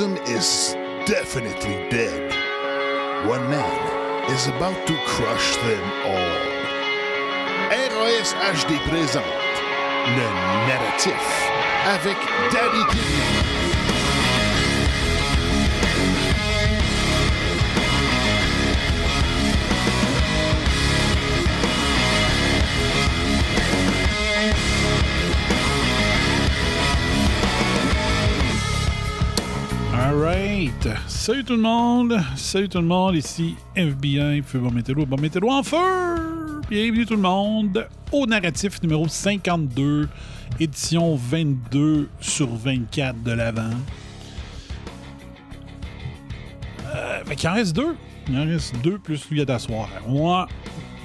journalism is definitely dead, one man is about to crush them all. RAS HD présente le narratif avec Daddy Kidney. Salut tout le monde. Salut tout le monde. Ici FBI, Feu Bon Météo. Bon Météo en feu. Bienvenue tout le monde au narratif numéro 52, édition 22 sur 24 de l'avant. Euh, fait qu'il en reste deux. Il en reste deux plus lui à d'asseoir. Moi,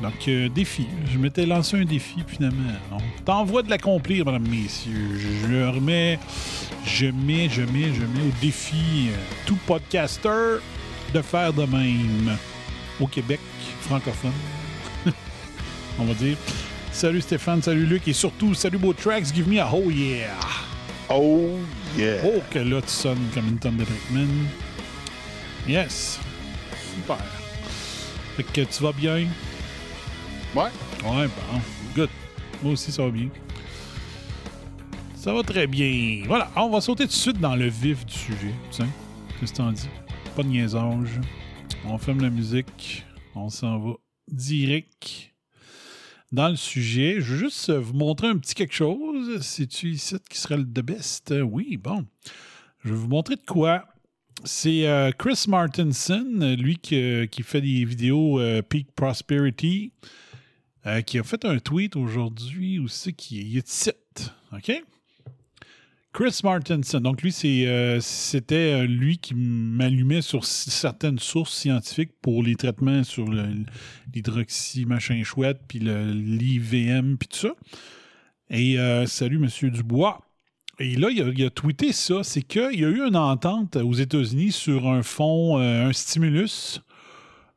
donc, euh, défi. Je m'étais lancé un défi, finalement. On t'envoie de l'accomplir, mesdames, messieurs. Je, le remets, je mets, je mets, je mets au défi euh, tout podcaster de faire de même au Québec francophone. On va dire. Salut Stéphane, salut Luc et surtout, salut Beau Tracks, give me a oh yeah! Oh yeah! Oh, que là tu sonnes comme une tonne de. Yes! Super! Fait que tu vas bien? Ouais. Bon. Good. Moi aussi, ça va bien. Ça va très bien. Voilà, on va sauter tout de suite dans le vif du sujet. Tiens, qu'est-ce que t'en dis? Pas de niaisage. On ferme la musique. On s'en va direct dans le sujet. Je veux juste vous montrer un petit quelque chose. C'est-tu ici qui serait le best? Oui, bon. Je vais vous montrer de quoi. C'est euh, Chris Martinson, lui qui, qui fait des vidéos euh, Peak Prosperity. Euh, qui a fait un tweet aujourd'hui aussi qui est site. OK? Chris Martinson. Donc, lui, euh, c'était euh, lui qui m'allumait sur certaines sources scientifiques pour les traitements sur l'hydroxy machin chouette, puis l'IVM, puis tout ça. Et salut, Monsieur Dubois. Et là, il a, tweeté ça. C'est qu'il y a eu une entente aux États-Unis sur un fonds, un stimulus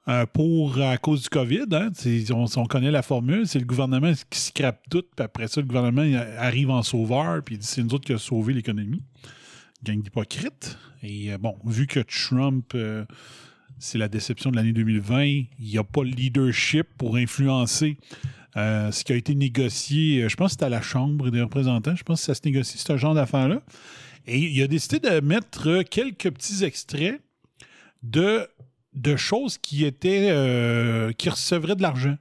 euh, pour à cause du COVID. Hein, C'est- on, on connaît la formule. C'est le gouvernement qui scrape tout, puis après ça, le gouvernement arrive en sauveur, puis c'est nous autres qui a sauvé l'économie. Gang d'hypocrites. Et euh, bon, vu que Trump, euh, c'est la déception de l'année 2020, il n'y a pas le leadership pour influencer ce qui a été négocié. Je pense que c'était à la Chambre des représentants. Je pense que ça se négocie, ce genre d'affaires-là. Et il a décidé de mettre quelques petits extraits de de choses qui étaient euh, qui recevraient de l'argent.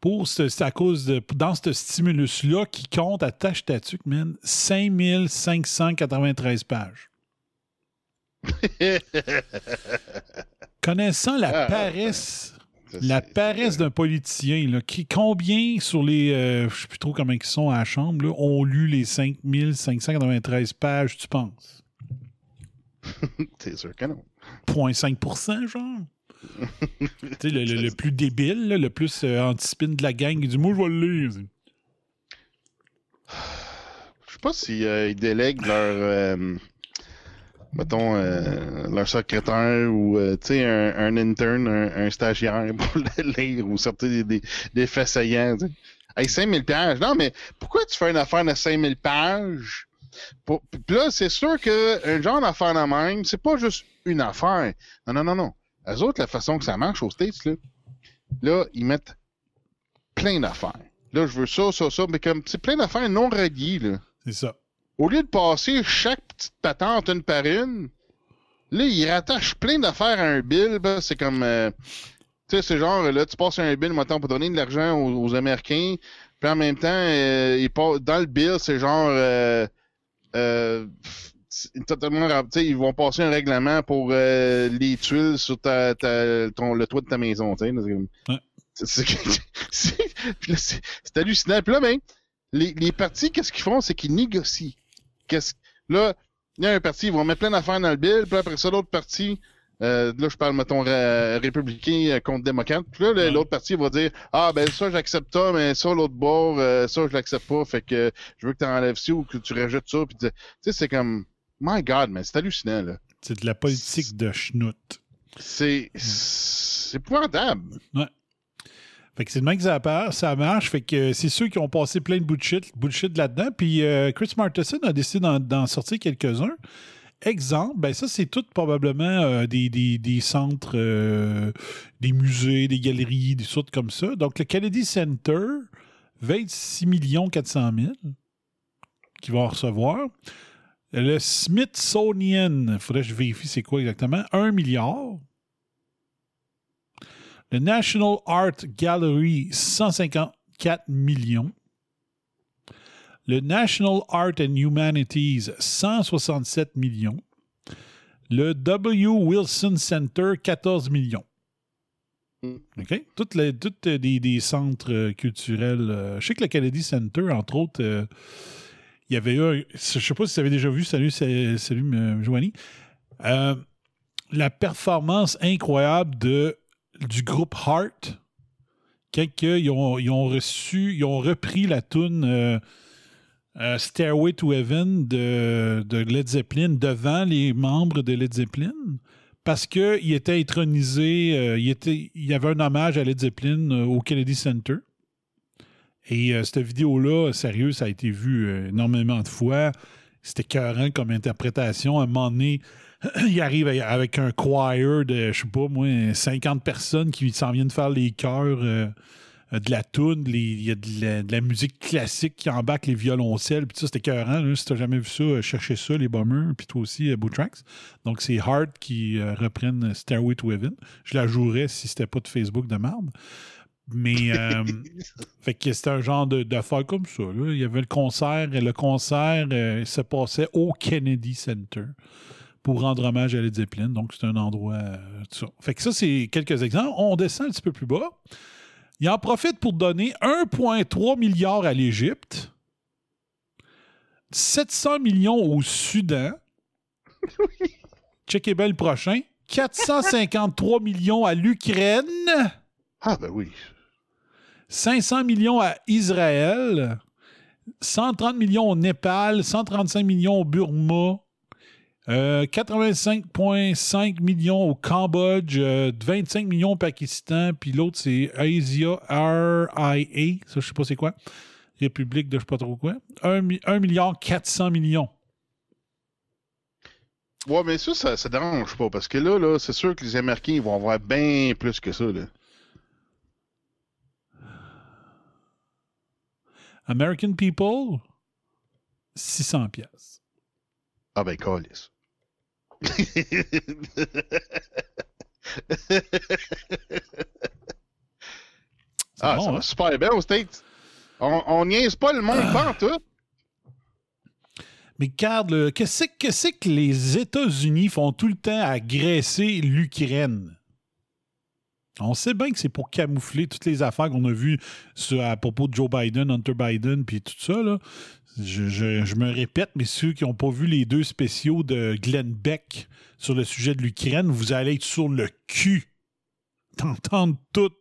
Pour ce- c'est à cause de dans ce stimulus-là qui compte à tâche tatuc, man, 5593 pages. Connaissant la Ah. paresse, la paresse d'un politicien, là, qui, combien sur les, euh, je sais plus trop comment ils sont à la Chambre, là, ont lu les 5593 pages, tu penses? C'est sûr que non. 0.5 genre. tu sais, le, le- le plus débile, là, le plus euh, anti-spin de la gang, il dit Moi, je vais le lire. Je sais pas si euh, ils délèguent leur euh, mettons euh, leur secrétaire ou un, un intern, un, un stagiaire pour le lire ou sortir des, des, des faits saillants. Hey, 5000 pages. Non, mais pourquoi tu fais une affaire de 5000 pages? Puis là, c'est sûr qu'un genre d'affaire de même, c'est pas juste une affaire. Non, non, non, non. Eux autres, la façon que ça marche aux States, là, là ils mettent plein d'affaires. Là, je veux ça, ça, ça, mais comme c'est plein d'affaires non reliées, là. C'est ça. Au lieu de passer chaque petite patente une par une, là, ils rattachent plein d'affaires à un bill. ben, c'est comme. euh, tu sais, c'est genre, là, tu passes un bill, maintenant, pour donner de l'argent aux, aux Américains. Puis en même temps, euh, ils dans le bill, c'est genre. Euh, euh, totalement. sais, ils vont passer un règlement pour euh, les tuiles sur ta, ta- ton, le toit de ta maison. C'est Ouais. hallucinant. Puis là, ben, les, les partis, qu'est-ce qu'ils font? C'est qu'ils négocient. Qu'est-ce Là, il y a un parti, ils vont mettre plein d'affaires dans le bill, puis après ça, l'autre parti, euh, là, je parle, mettons, républicain euh, contre démocrate, puis là, le- Ouais. l'autre parti va dire Ah, ben ça, j'accepte ça, mais ça, l'autre bord, euh, ça, je l'accepte pas, fait que je veux que tu enlèves ça ou que tu rajoutes ça, puis tu sais, c'est comme. My God, mais c'est hallucinant, là. C'est de la politique de schnout. C'est. C'est épouvantable. Ouais. Fait que c'est de même que ça, ça marche. Fait que c'est ceux qui ont passé plein de bullshit, bullshit là-dedans. Puis euh, Chris Martenson a décidé d'en sortir quelques-uns. Exemple, ben ça, c'est tout probablement euh, des, centres, euh, des musées, des galeries, des sortes comme ça. Donc, le Kennedy Center, 26 400 000 qui vont recevoir. Le Smithsonian, il faudrait que je vérifie c'est quoi exactement, 1 milliard. Le National Art Gallery, 154 millions. Le National Art and Humanities, 167 millions. Le W. Wilson Center, 14 millions. Mm. OK? Toutes les, toutes euh, des, des centres euh, culturels. euh, je sais que le Kennedy Center, entre autres, euh, il y avait eu. un- Je ne sais pas si vous avez déjà vu. Salut, salut, euh, Joanie. Euh, la performance incroyable de, du groupe Heart. Quand ils, ont, ils ont reçu, ils ont repris la euh, euh, Stairway to Heaven de, Led Zeppelin devant les membres de Led Zeppelin parce qu'il était intronisé, euh, il, était, il y avait un hommage à Led Zeppelin euh, au Kennedy Center. Et euh, cette vidéo-là, sérieux, ça a été vu énormément de fois. C'était écœurant comme interprétation. À un moment donné, il arrive avec un choir de, je sais pas moi, 50 personnes qui s'en viennent faire les chœurs de la toune. Il y a de la, de la musique classique qui embarque les violoncelles. Puis ça, c'était écœurant. là. Si t'as jamais vu ça, euh, cherchez ça, les bombers. Puis toi aussi, euh, Bootrax. Donc, c'est Hard qui euh, reprennent Stairway to Heaven. Je la jouerais si c'était pas de Facebook de merde. Mais, euh, fait que c'était un genre de- d'affaire comme ça. là. Il y avait le concert, et le concert euh, se passait au Kennedy Center pour rendre hommage à Led Zeppelin. Donc, c'est un endroit. euh, tout ça. Fait que ça, c'est quelques exemples. On descend un petit peu plus bas. Il en profite pour donner 1,3 milliard à l'Égypte, 700 millions au Soudan. Checkez bien le prochain. 453 millions à l'Ukraine. Ah, ben oui. 500 millions à Israël, 130 millions au Népal, 135 millions au Burma, euh, 85,5 millions au Cambodge, euh, 25 millions au Pakistan, puis l'autre c'est Asia RIA, ça je sais pas c'est quoi, République de je sais pas trop quoi, 1, milliard 400 millions. Ouais, mais ça, ça, ça dérange pas, parce que là, là c'est sûr que les Américains ils vont avoir bien plus que ça, là. American People, 600 pièces. Ah, ben, calice. Ah, bon, ça hein? super bien aux States. On, on niaise pas le monde, pas en tout. Mais regarde, là, qu'est-ce que- que les États-Unis font tout le temps à agresser l'Ukraine? On sait bien que c'est pour camoufler toutes les affaires qu'on a vues à propos de Joe Biden, Hunter Biden, puis tout ça. Je me répète, mais ceux qui n'ont pas vu les deux spéciaux de Glenn Beck sur le sujet de l'Ukraine, vous allez être sur le cul d'entendre toutes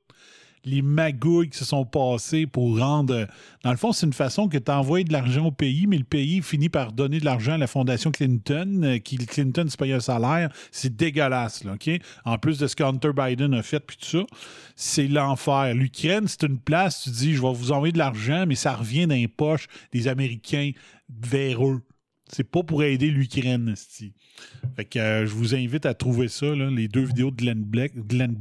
les magouilles qui se sont passées pour rendre. Dans le fond, c'est une façon que tu envoies de l'argent au pays, mais le pays finit par donner de l'argent à la Fondation Clinton, euh, qui Clinton se paye un salaire. C'est dégueulasse, là, OK? En plus de ce que Hunter Biden a fait, puis tout ça, c'est l'enfer. L'Ukraine, c'est une place, tu dis, je vais vous envoyer de l'argent, mais ça revient dans les poches des Américains vers eux. C'est pas pour aider l'Ukraine. Fait que euh, je vous invite à trouver ça, les deux vidéos de Glenn Glenn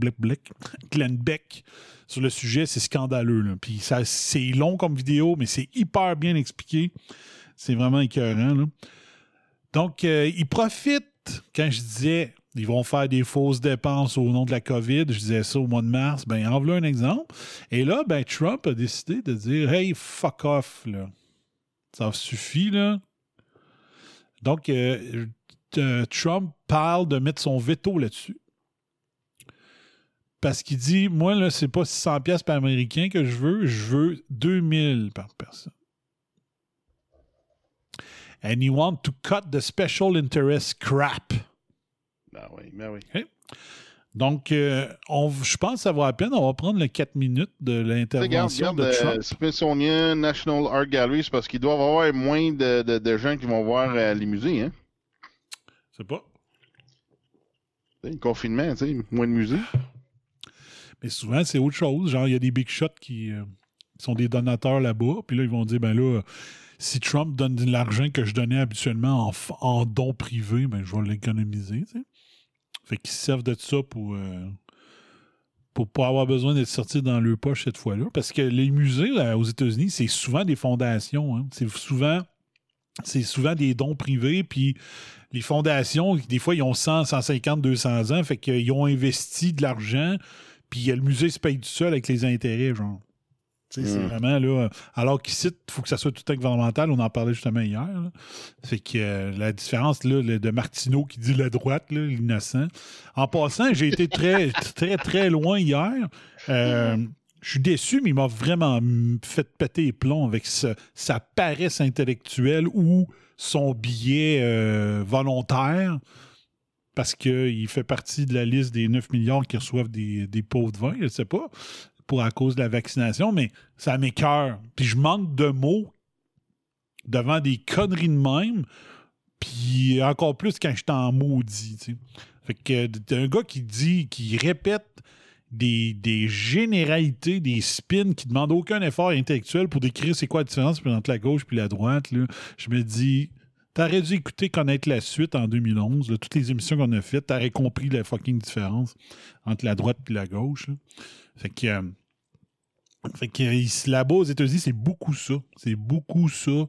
Glenn Beck sur le sujet, c'est scandaleux. Puis ça, c'est long comme vidéo, mais c'est hyper bien expliqué. C'est vraiment écœurant. Donc, euh, ils profitent, quand je disais ils vont faire des fausses dépenses au nom de la COVID, je disais ça au mois de mars, ben en voilà un exemple. Et là, ben Trump a décidé de dire Hey, fuck off. Ça suffit, là. Donc, euh, euh, Trump parle de mettre son veto là-dessus. Parce qu'il dit, moi, là, c'est pas 600 pièces par américain que je veux, je veux 2000 par personne. And you want to cut the special interest crap. Ben oui, ben oui. Donc, euh, on- je pense que ça vaut la peine. On va prendre les 4 minutes de l'intervention regarde, de euh, Trump. Smithsonian National Art Gallery, c'est parce qu'ils doivent avoir moins de, de- de gens qui vont voir euh, les musées, hein? Sais pas. Le confinement, tu sais, moins de musique. Mais souvent, c'est autre chose. Genre, il y a des big shots qui euh, sont des donateurs là-bas. Puis là, ils vont dire, ben là, si Trump donne de l'argent que je donnais habituellement en, en dons privés, ben je vais l'économiser, tu sais. Fait qu'ils se servent de ça pour... euh, pour pas avoir besoin d'être sorti dans leur poche cette fois-là. Parce que les musées là, aux États-Unis, c'est souvent des fondations. hein. C'est souvent c'est souvent des dons privés, puis les fondations, des fois, ils ont 100, 150, 200 ans, fait qu'ils ont investi de l'argent, puis le musée se paye tout seul avec les intérêts, genre. Sais, C'est Mm. vraiment là. Alors qu'ici, il faut que ça soit tout gouvernemental. On en parlait justement hier. Fait que euh, la différence là, de Martineau qui dit la droite, là, l'innocent. En passant, j'ai été très, très, très loin hier. Euh, je suis déçu, mais il m'a vraiment fait péter les plombs avec ce- sa paresse intellectuelle ou son billet euh, volontaire parce qu'il fait partie de la liste des 9 milliards qui reçoivent des, des pots de vin, je ne sais pas, pour à cause de la vaccination, mais ça m'écœure. Puis je manque de mots devant des conneries de même, puis encore plus quand je suis en maudit. tu sais. Fait que t'as un gars qui dit, qui répète des, des généralités, des spins qui demandent aucun effort intellectuel pour décrire c'est quoi la différence entre la gauche et la droite. Là. Je me dis, t'aurais dû écouter Connaître la suite en 2011, là, toutes les émissions qu'on a faites, t'aurais compris la fucking différence entre la droite et la gauche. Fait que, euh, fait que là-bas aux États-Unis, c'est beaucoup ça. C'est beaucoup ça.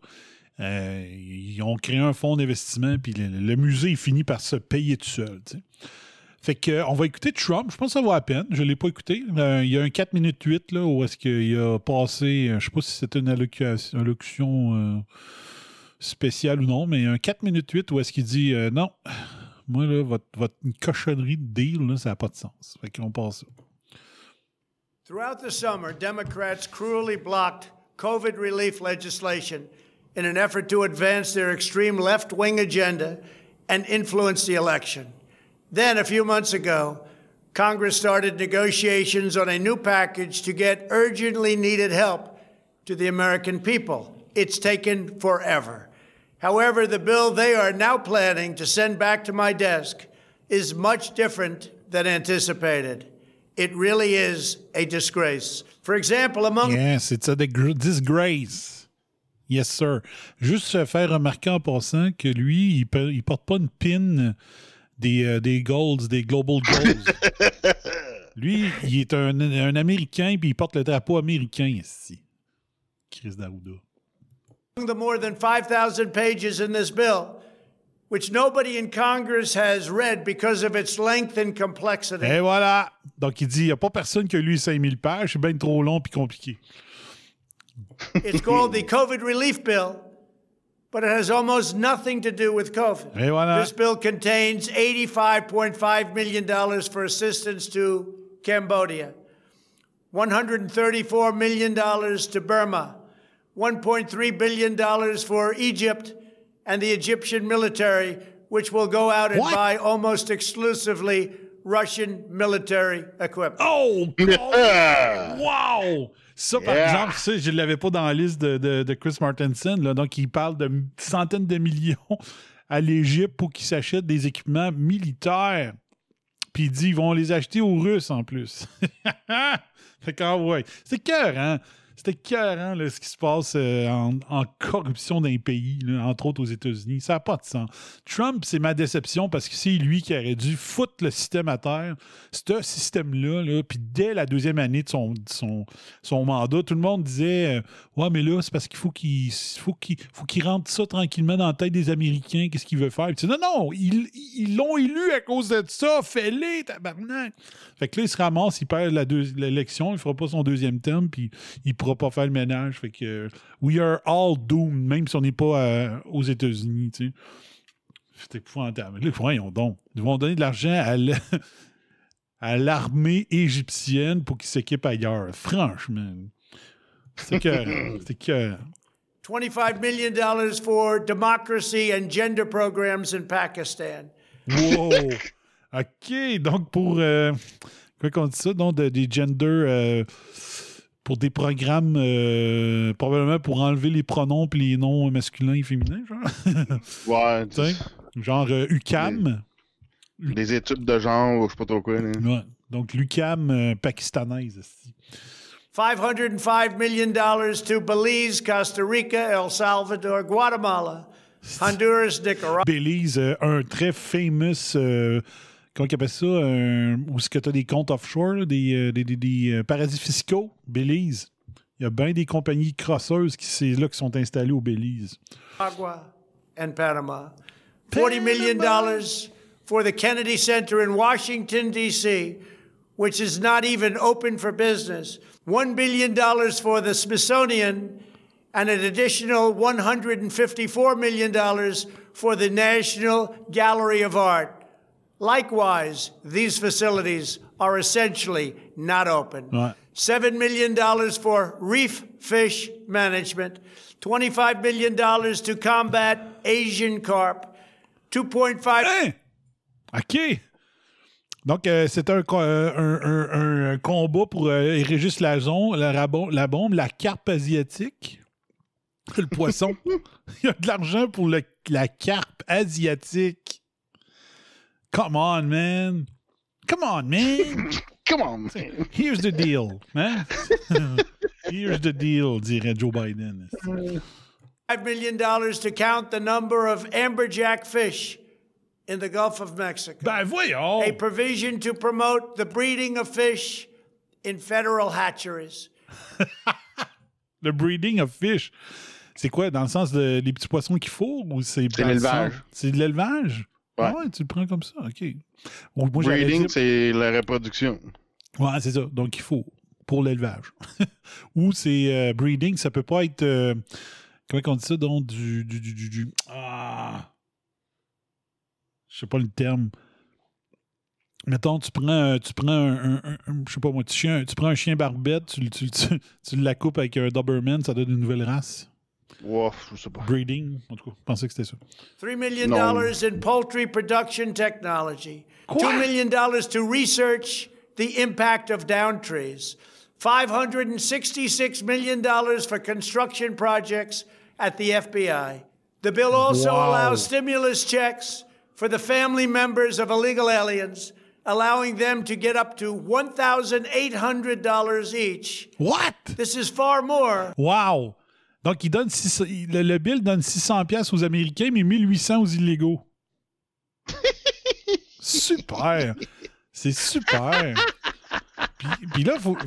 Euh, ils ont créé un fonds d'investissement, puis le, musée finit par se payer tout seul. Fait que, on va écouter Trump. Je pense que ça vaut la peine. Je ne l'ai pas écouté. Euh, il y a un 4 minutes 8 là, où est-ce qu'il a passé, je sais pas si c'était une allocution, spéciale ou non, mais un 4 minutes 8 où est-ce qu'il dit euh, non, moi, là, votre, votre cochonnerie de deal, là, ça n'a pas de sens. Fait qu'on passe. Throughout the summer, Democrats cruelly blocked COVID relief legislation in an effort to advance their extreme left wing agenda and influence the election. Then, a few months ago, Congress started negotiations on a new package to get urgently needed help to the American people. It's taken forever. However, the bill they are now planning to send back to my desk is much different than anticipated. It really is a disgrace. For example, among Yes, it's a disgrace. Yes, sir. Juste se faire remarquer en passant que lui, il, pe- il porte pas une pin des, euh, des goals, des global goals. lui, il est un, un Américain, puis il porte le drapeau américain ici. Chris Daouda. The more than 5,000 pages in this bill, which nobody in Congress has read because of its length and complexity. Et voilà! Donc, il dit, il n'y a pas personne qui a lu 5000 pages, c'est bien trop long puis compliqué. It's called the COVID relief bill, but it has almost nothing to do with COVID. Et voilà. This bill contains $85.5 million for assistance to Cambodia, $134 million to Burma, $1.3 billion for Egypt and the Egyptian military, which will go out and What? buy almost exclusively Russian military equipment. Oh! Wow! Ça, par Yeah. exemple, ça, je ne l'avais pas dans la liste de, de- de Chris Martenson. Là, donc, il parle de centaines de millions à l'Égypte pour qu'ils s'achètent des équipements militaires. Puis il dit ils vont les acheter aux Russes en plus. fait que, ah ouais. C'est cœur, hein? C'était cœur, là, ce qui se passe euh, en, corruption d'un pays, entre autres aux États-Unis. Ça n'a pas de sens. Trump, c'est ma déception parce que c'est lui qui aurait dû foutre le système à terre. Ce système-là, là, puis dès la deuxième année de son, son, son mandat, tout le monde disait euh, Ouais, mais là, c'est parce qu'il faut qu'il faut qu'il faut qu'il rentre ça tranquillement dans la tête des Américains, qu'est-ce qu'il veut faire? Puis, non, non, ils ils l'ont élu à cause de ça, fais-les, tabarnak. Fait que là, il se ramasse, il perd l'élection, il fera pas son deuxième terme, puis il pourra pas faire le ménage. Fait que we are all doomed, même si on n'est pas euh, aux États-Unis, tu sais. C'est épouvantable. Là, voyons donc. Ils vont donner de l'argent à l- à l'armée égyptienne pour qu'ils s'équipent ailleurs. Franchement. C'est que. C'est que. $25 million for democracy and gender programs in Pakistan. Wow! OK. Donc, pour. euh, quoi qu'on dit ça? Donc, de- des gender. euh, pour des programmes. euh, probablement pour enlever les pronoms et les noms masculins et féminins, genre. Ouais, Tu sais? Genre euh, UCAM. Des études de genre, je sais pas trop quoi. là. Ouais. Donc l'UCAM euh, pakistanaise. esti. $505 million to Belize, Costa Rica, El Salvador, Guatemala, Honduras, Nicaragua. Belize, euh, un très famous. Euh, comment ils appellent ça un- Où est-ce que tu as des comptes offshore, là, des, euh, des- des- des, euh, paradis fiscaux Belize. Il y a bien des compagnies crosseuses qui, c'est là, qui sont installées au Belize. and Panama. $40 million for the Kennedy Center in Washington, D.C., which is not even open for business. $1 billion for the Smithsonian, and an additional $154 million for the National Gallery of Art. Likewise, these facilities are essentially not open. Ouais. $7 million for reef fish management, $25 million to combat Asian carp, 2.5 Hein? OK. Donc, euh, c'est un, euh, un- un- un combat pour euh, Régis Lazon, la, rabo- la bombe, la carpe asiatique, le poisson. Il y a de l'argent pour le- la carpe asiatique. Come on, man. Come on, man. Come on! Here's the deal. Hein? Here's the deal, dirait Joe Biden. $5 million to count the number of amberjack fish in the Gulf of Mexico. Ben voyons. A provision to promote the breeding of fish in federal hatcheries. Le breeding of fish. C'est quoi, dans le sens de les petits poissons qu'il faut ou c'est C'est l'élevage. C'est de l'élevage? Ouais. Ouais, tu le prends comme ça, OK. Moi, Breeding, c'est la reproduction. Ouais, c'est ça. Donc, il faut pour l'élevage. ou c'est euh, breeding, ça peut pas être. euh, comment on dit ça, donc, du. du, du, du- du- ah! Je sais pas le terme. Mettons, tu prends, euh, tu prends un, un- un- un- je sais pas moi, tu, chien- tu prends un chien barbette, tu, tu, tu, tu la coupes avec un Doberman, ça donne une nouvelle race. Ouf, je sais pas. Breeding, en tout cas, je pensais que c'était ça. $3 million in poultry production technology. Quoi? $2 million to research the impact of down trees. $566 million for construction projects at the FBI. The bill also Wow. allows stimulus checks for the family members of illegal aliens, allowing them to get up to $1,800 each. What? This is far more Wow! Donc, il donne 600 il- le, le bill donne 600 pièces aux Américains, mais 1800 aux illégaux. super! C'est super! Puis, puis là, faut,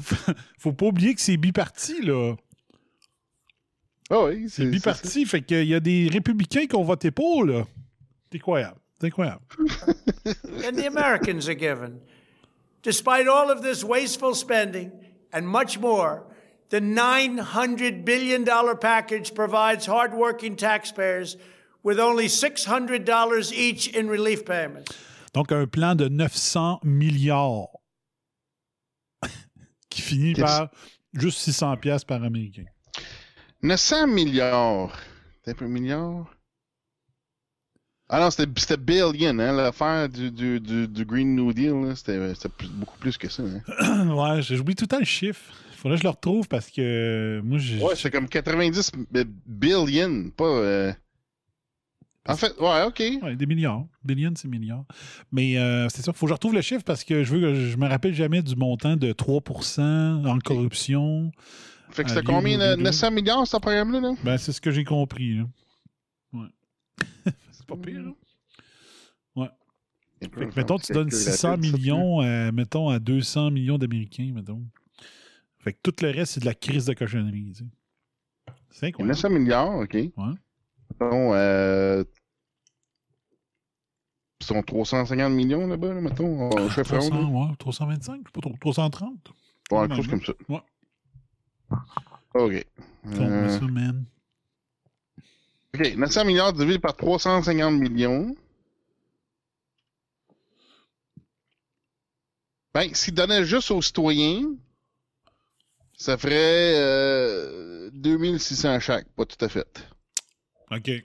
faut pas oublier que c'est biparti, là. Ah oui, C'est biparti, fait qu'il y a des républicains qui ont voté pour, là. C'est incroyable. C'est incroyable. than the Americans are given. Despite all of this wasteful spending and much more, the $900 billion package provides hardworking taxpayers with only $600 each in relief payments. Donc, un plan de 900 milliards qui finit par juste 600 pièces par Américain. 900 milliards. T'es un peu milliard? Ah non, c'était billion, hein, l'affaire du, du, du, du Green New Deal, c'était beaucoup plus que ça. Hein. ouais, j'oublie tout le temps le chiffre. Faudrait que je le retrouve parce que euh, moi, j'ai. Ouais, c'est comme 90 billion, pas... euh, En fait, ouais, OK. Ouais, des milliards. Billion, c'est milliards. Mais euh, c'est ça, faut que je retrouve le chiffre parce que je veux que je me rappelle jamais du montant de 3% en corruption. Fait que Ah, c'était combien, New là, Deal. 900 milliards, ce programme-là? Là? Ben, c'est ce que j'ai compris. Là. Ouais. c'est pas pire, là. Ouais. Fait que, mettons, tu donnes 600 millions, à, mettons, à 200 millions d'Américains, mettons. Fait que tout le reste, c'est de la crise de cochonnerie. tu sais. C'est incroyable. 900 milliards, OK. Ouais. Mettons, euh... Ils sont 350 millions là-bas, là, mettons, en chef 300, rond. ouais, 325, je sais pas trop, 330. Ouais, quelque chose comme ça. Ouais. OK. Euh, ça, man. OK, 900 milliards divisé par 350 millions. Ben, s'ils donnaient juste aux citoyens, ça ferait euh, 2600 chaque, pas tout à fait. OK. Ouais,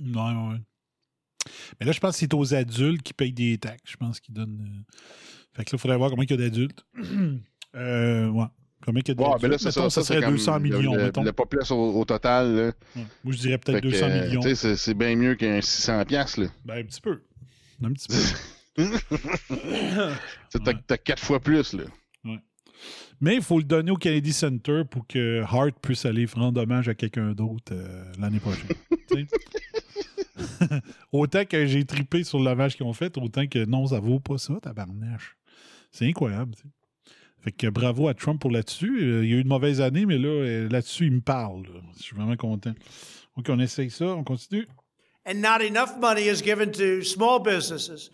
ouais, ouais. Mais là, je pense que c'est aux adultes qui payent des taxes. Je pense qu'ils donnent. euh, Fait que là, il faudrait voir combien il y a d'adultes. euh, ouais. Combien qu'il y a de Ouais, là, ça, Mettons, ça, ça serait c'est comme 200 millions, le, mettons. la population au, au total. Là. Ouais. Moi, je dirais peut-être Fait que, 200 euh, millions. tu sais, c'est- c'est bien mieux qu'un 600 piastres, là. Ben, un petit peu. Un petit peu. T'as t'as quatre fois plus, là. Mais il faut le donner au Kennedy Center pour que Hart puisse aller rendre hommage à quelqu'un d'autre euh, l'année prochaine. Autant que j'ai tripé sur l'hommage qu'ils ont fait, autant que non, ça vaut pas ça, tabarnache. C'est incroyable. tu sais. Fait que bravo à Trump pour là-dessus. Euh, il y a eu une mauvaise année, mais là, euh, là-dessus, il me parle. là. Je suis vraiment content. OK, on essaye ça, on continue. and not enough money is given to small businesses,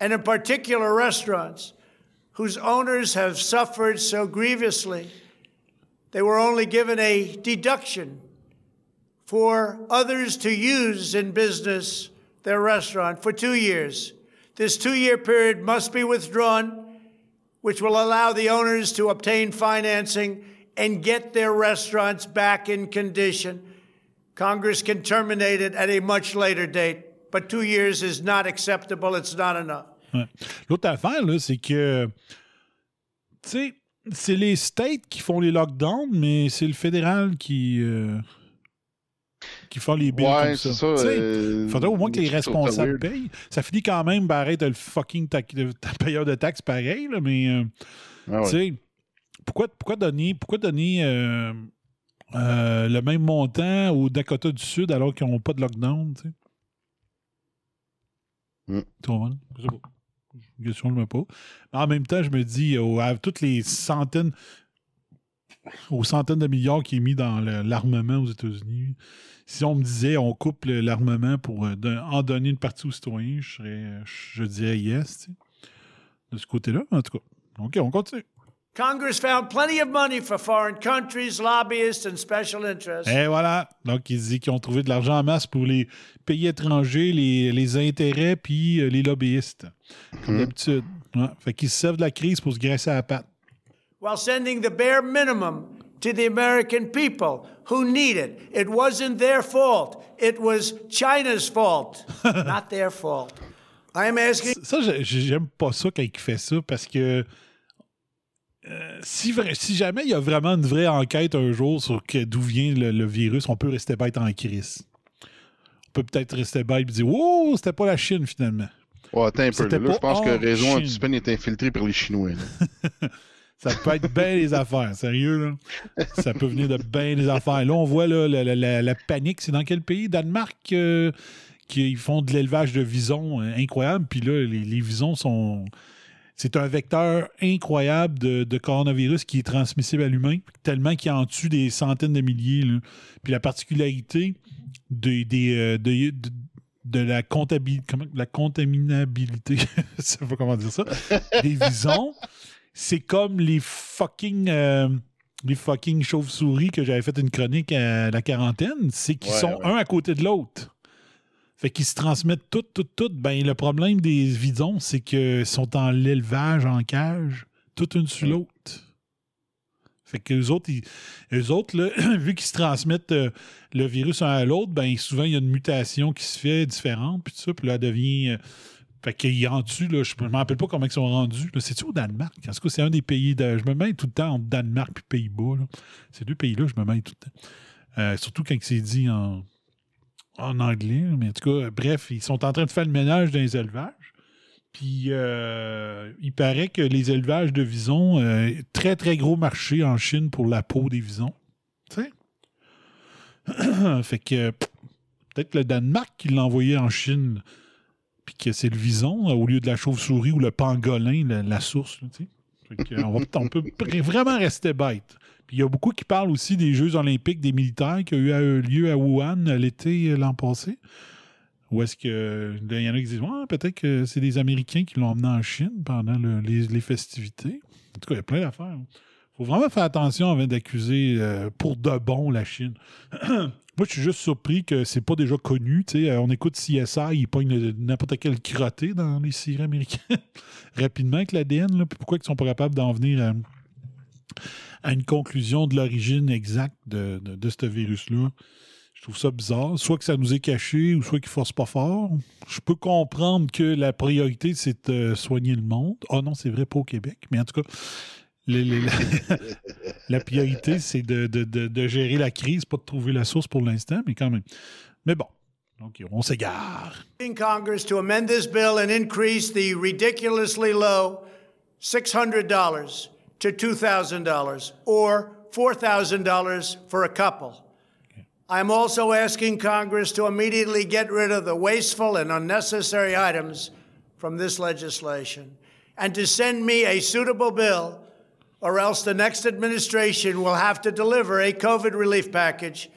and in particular restaurants, whose owners have suffered so grievously. They were only given a deduction for others to use in business their restaurant for two years. This two year period must be withdrawn, which will allow the owners to obtain financing and get their restaurants back in condition. Congress can terminate it at a much later date, but two years is not acceptable. It's not enough. Ouais. L'autre affaire, là, c'est que, tu sais, c'est les states qui font les lockdowns, mais c'est le fédéral qui, euh, qui font les bills Ouais, comme ça. sais, euh, faudrait au moins que les responsables payent. Ça finit quand même par être le fucking ta- le payeur de taxes pareil, là, mais euh, Ah ouais. tu sais, pourquoi, pourquoi donner, pourquoi donner euh, le même montant au Dakota du Sud alors qu'ils n'ont pas de lockdown, tu sais? Mm. Question que je me pose. En même temps, je me dis, au- à toutes les centaines, aux centaines de milliards qui est mis dans l'armement aux États-Unis, si on me disait on coupe l'armement pour euh, en donner une partie aux citoyens, je, serais, je dirais yes, de ce côté-là, en tout cas. OK, on continue. Congress found plenty of money for foreign countries, lobbyists, and special interests. Et voilà. Donc, il dit qu'ils ont trouvé de l'argent en masse pour les pays étrangers, les, les intérêts, puis euh, les lobbyistes. Comme d'habitude. Ouais. Fait qu'ils se servent de la crise pour se graisser à la patte. while sending the bare minimum to the American people who need it. It wasn't their fault. It was China's fault, not their fault. I'm asking Ça, j'ai- j'aime pas ça quand il fait ça parce que euh, si, jamais il y a vraiment une vraie enquête un jour sur d'où vient le, le virus, on peut rester bête en crise. On peut peut-être rester bête et dire Oh, c'était pas la Chine finalement. Ouais, attends un peu. Là, Là, je pense que Chine. Antispin est infiltré par les Chinois. Ça peut être bien les affaires, sérieux, là. Ça peut venir de bien les affaires. Là, on voit là, la, la- la- la panique. C'est dans quel pays? Danemark, euh, qui ils font de l'élevage de visons euh, incroyable. Puis là, les, les visons sont. C'est un vecteur incroyable de, de coronavirus qui est transmissible à l'humain, tellement qu'il en tue des centaines de milliers. là. Puis la particularité des, des, euh, de, de- de la, contabi- comment- la contaminabilité, je sais pas comment dire ça, des visons, c'est comme les fucking euh, les fucking chauves-souris que j'avais fait une chronique à la quarantaine, c'est qu'ils Ouais, sont ouais. un à côté de l'autre. Fait qu'ils se transmettent tout, tout, tout. Ben, le problème des visons, c'est qu'ils sont en l'élevage, en cage, tout une sur l'autre. Fait que les autres, ils- eux autres, là, vu qu'ils se transmettent euh, le virus un à l'autre, ben souvent il y a une mutation qui se fait différente, puis tout ça, puis là, elle devient. euh, fait qu'ils en tuent, là, je ne me rappelle pas comment ils sont rendus. C'est-tu au Danemark? En tout cas, c'est un des pays. De, je me mets tout le temps entre Danemark et Pays-Bas. Ces deux pays-là, je me mets tout le temps. Euh, surtout quand c'est dit en, en anglais. Mais en tout cas, bref, ils sont en train de faire le ménage dans les élevages. Puis, euh, il paraît que les élevages de visons, euh, très, très gros marché en Chine pour la peau des visons. Tu sais? fait que peut-être le Danemark qui l'a envoyé en Chine, puis que c'est le vison euh, au lieu de la chauve-souris ou le pangolin, la, source. tu sais. Fait que, on, va- on peut vraiment rester bête. Il y a beaucoup qui parlent aussi des Jeux olympiques des militaires qui ont eu euh, lieu à Wuhan euh, l'été euh, l'an passé. Ou est-ce que. Il y en a qui disent Ouais, peut-être que c'est des Américains qui l'ont emmené en Chine pendant le- les, festivités. En tout cas, il y a plein d'affaires. Il faut vraiment faire attention avant d'accuser pour de bon la Chine. Moi, je suis juste surpris que c'est pas déjà connu. on écoute CSI, il pogne le- n'importe quel crotté dans les séries américaines rapidement avec l'ADN. pourquoi ils sont pas capables d'en venir à, à une conclusion de l'origine exacte de, de- ce virus-là? Je trouve ça bizarre. Soit que ça nous est caché ou soit qu'ils forcent pas fort. Je peux comprendre que la priorité, c'est de soigner le monde. Ah non, c'est vrai, pas au Québec. Mais en tout cas, la, priorité, c'est de, de- de- gérer la crise, pas de trouver la source pour l'instant, mais quand même. Mais bon, donc on s'égare. Congress to amend this bill and increase the ridiculously low $600 to $2,000 or $4,000 for a couple. I'm also asking Congress to immediately get rid of the wasteful and unnecessary items from this legislation and to send me a suitable bill, or else the next administration will have to deliver a COVID relief package,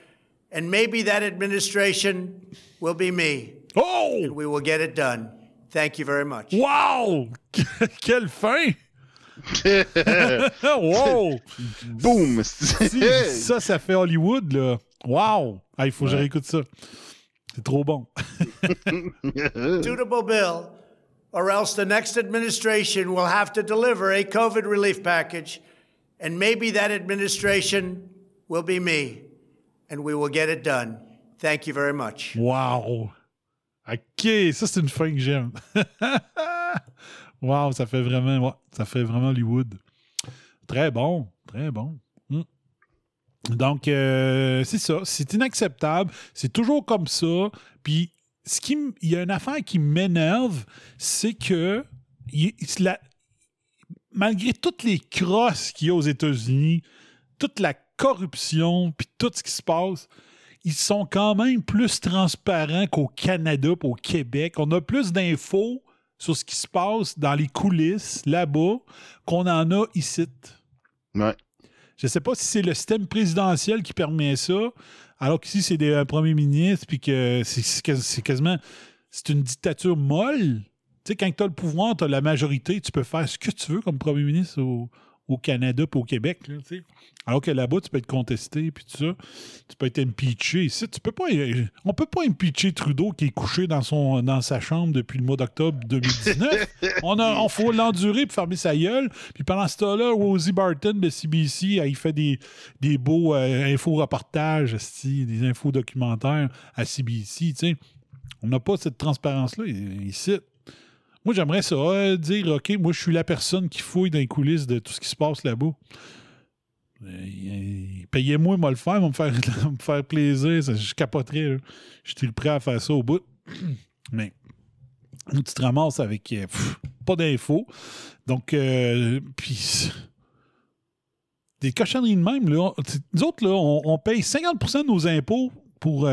and maybe that administration will be me. Oh! And We will get it done. Thank you very much. Wow! Quelle fin! wow! Boum! Si, ça, ça fait Hollywood, là. Wow! Ah, il faut que je réécoute ça. C'est trop bon. suitable bill, or else the next administration will have to deliver a COVID relief package, and maybe that administration will be me, and we will get it done. Thank you very much. Wow! OK, ça, c'est une fin que j'aime. Wow, ça fait vraiment... ça fait vraiment Hollywood. Très bon, très bon. Hmm. Donc, euh, c'est ça. C'est inacceptable. C'est toujours comme ça. Puis, ce qui il y a une affaire qui m'énerve, c'est que malgré toutes les crosses qu'il y a aux États-Unis, toute la corruption, puis tout ce qui se passe, ils sont quand même plus transparents qu'au Canada, au Québec. On a plus d'infos sur ce qui se passe dans les coulisses là-bas qu'on en a ici. Ouais. Je ne sais pas si c'est le système présidentiel qui permet ça, alors qu'ici, c'est des un premier ministre, puis que c'est quasiment. C'est une dictature molle. Tu sais, quand tu as le pouvoir, tu as la majorité, tu peux faire ce que tu veux comme premier ministre au, au Canada puis au Québec. là, alors que là-bas, tu peux être contesté, puis tout ça. Tu peux être impeaché. Ici, tu peux pas. On peut pas impeacher Trudeau qui est couché dans, son, dans sa chambre depuis le mois d'octobre 2019. on, a, on faut l'endurer pour fermer sa gueule. Puis pendant ce temps-là, Rosie Barton de CBC, elle, il fait des, des beaux euh, infos-reportages, des infos-documentaires à CBC. On n'a pas cette transparence-là ici. Moi, j'aimerais ça, euh, dire, OK, moi, je suis la personne qui fouille dans les coulisses de tout ce qui se passe là-bas. Euh, Payez-moi, moi le faire, me faire, me faire plaisir. je capoterais. Je suis prêt à faire ça au bout. Mais tu te ramasses avec euh, pas d'infos. Donc, euh, puis des cochonneries de même. Là. Nous autres, là, on, paye 50% de nos impôts pour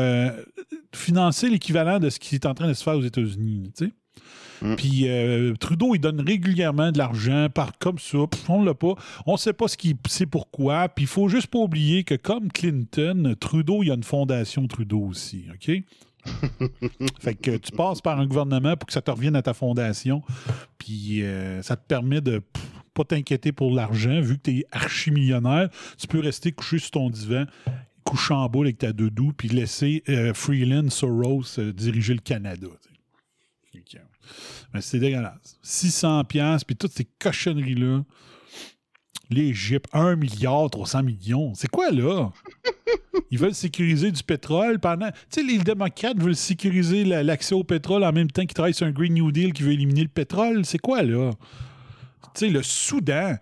financer l'équivalent de ce qui est en train de se faire aux États-Unis. tu sais. Mm. Puis euh, Trudeau, il donne régulièrement de l'argent par comme ça. Pff, on l'a pas. On sait pas ce qu'il sait pourquoi. Puis il faut juste pas oublier que comme Clinton, Trudeau, il y a une fondation Trudeau aussi. OK? fait que tu passes par un gouvernement pour que ça te revienne à ta fondation. Puis euh, ça te permet de pff, pas t'inquiéter pour l'argent, vu que tu es archi-millionnaire. Tu peux rester couché sur ton divan, coucher en boule avec ta doudou, puis laisser euh, Freeland Soros euh, diriger le Canada. que, mais c'est dégueulasse. 600 pièces puis toutes ces cochonneries-là. L'Égypte, 1 milliard 300 millions. C'est quoi, là? Ils veulent sécuriser du pétrole pendant... Tu sais, les démocrates veulent sécuriser la- l'accès au pétrole en même temps qu'ils travaillent sur un Green New Deal qui veut éliminer le pétrole. C'est quoi, là? Tu sais, le Soudan...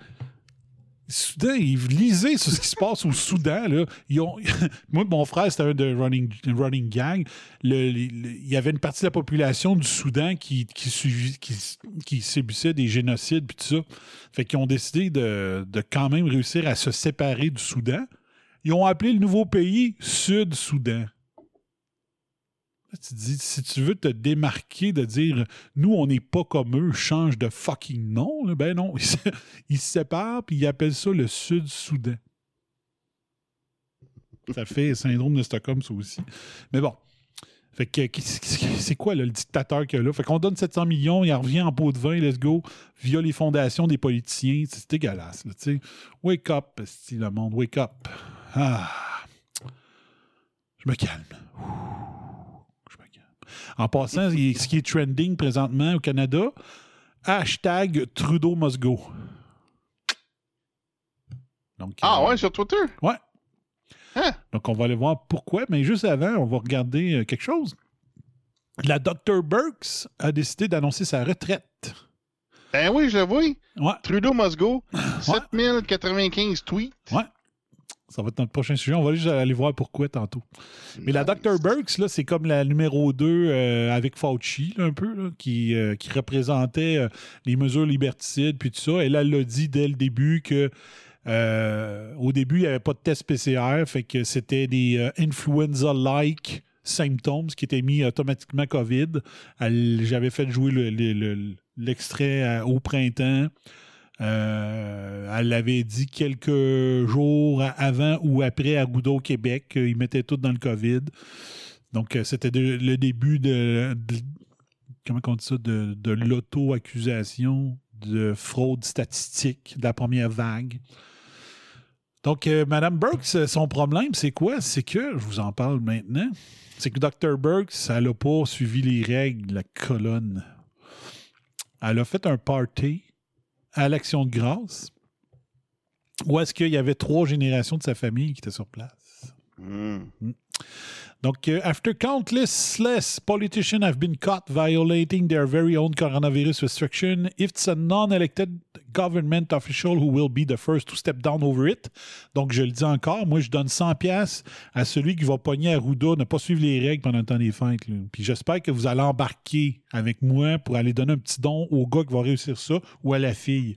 Le Soudan, ils lisaient sur ce qui se passe au Soudan. Là. Moi, mon frère, c'était un de running, running gang. Il y avait une partie de la population du Soudan qui, qui, des génocides puis tout ça. Fait qu'ils ont décidé de, de quand même réussir à se séparer du Soudan. Ils ont appelé le nouveau pays Sud-Soudan. Tu dis, si tu veux te démarquer de dire nous, on n'est pas comme eux, change de fucking nom, là, ben non. Ils se, séparent puis ils appellent ça le Sud-Soudan. Ça fait syndrome de Stockholm, ça aussi. Mais bon. Fait que c'est quoi le dictateur qu'il y a là? Fait qu'on donne 700 millions, il en revient en pot de vin, let's go, via les fondations des politiciens. C'est dégueulasse. Wake up, esti, le monde, wake up. Ah. Je me calme. En passant, ce qui est trending présentement au Canada, hashtag Trudeau must go. Donc, Ah euh, ouais, sur Twitter? Ouais. Hein? Donc, on va aller voir pourquoi. Mais juste avant, on va regarder euh, quelque chose. La Dr. Burks a décidé d'annoncer sa retraite. Ben oui, je le vois. Ouais, Trudeau must go. 7095 tweets. ouais. Ça va être notre prochain sujet. On va juste aller voir pourquoi tantôt. Mais la Dr. Burks, là, c'est comme la numéro 2 euh, avec Fauci, là, un peu, là, qui, euh, qui représentait euh, les mesures liberticides, puis tout ça. Et là, elle l'a dit dès le début que. au début, il n'y avait pas de test PCR, fait que c'était des influenza-like symptômes qui étaient mis automatiquement COVID. Elle- J'avais fait jouer le- le- le- l'extrait au printemps. Euh, elle l'avait dit quelques jours avant ou après à Gouda Québec. Ils mettaient tout dans le COVID. Donc, euh, c'était le début de, comment on dit ça, de, l'auto-accusation de fraude statistique de la première vague. Donc, euh, Mme Burks, son problème, c'est quoi? C'est que, je vous en parle maintenant, c'est que Dr. Burks, elle n'a pas suivi les règles la colonne. Elle a fait un party à l'Action de grâce où est-ce qu'il y avait trois générations de sa famille qui étaient sur place? Hmm. Donc, euh, after countless less politicians have been caught violating their very own coronavirus restriction, it's a non-elected government official who will be the first to step down over it. Donc, je le dis encore, moi, je donne 100 pièces à celui qui va pogner à Ruda, ne pas suivre les règles pendant le temps des fêtes. Puis j'espère que vous allez embarquer avec moi pour aller donner un petit don au gars qui va réussir ça ou à la fille.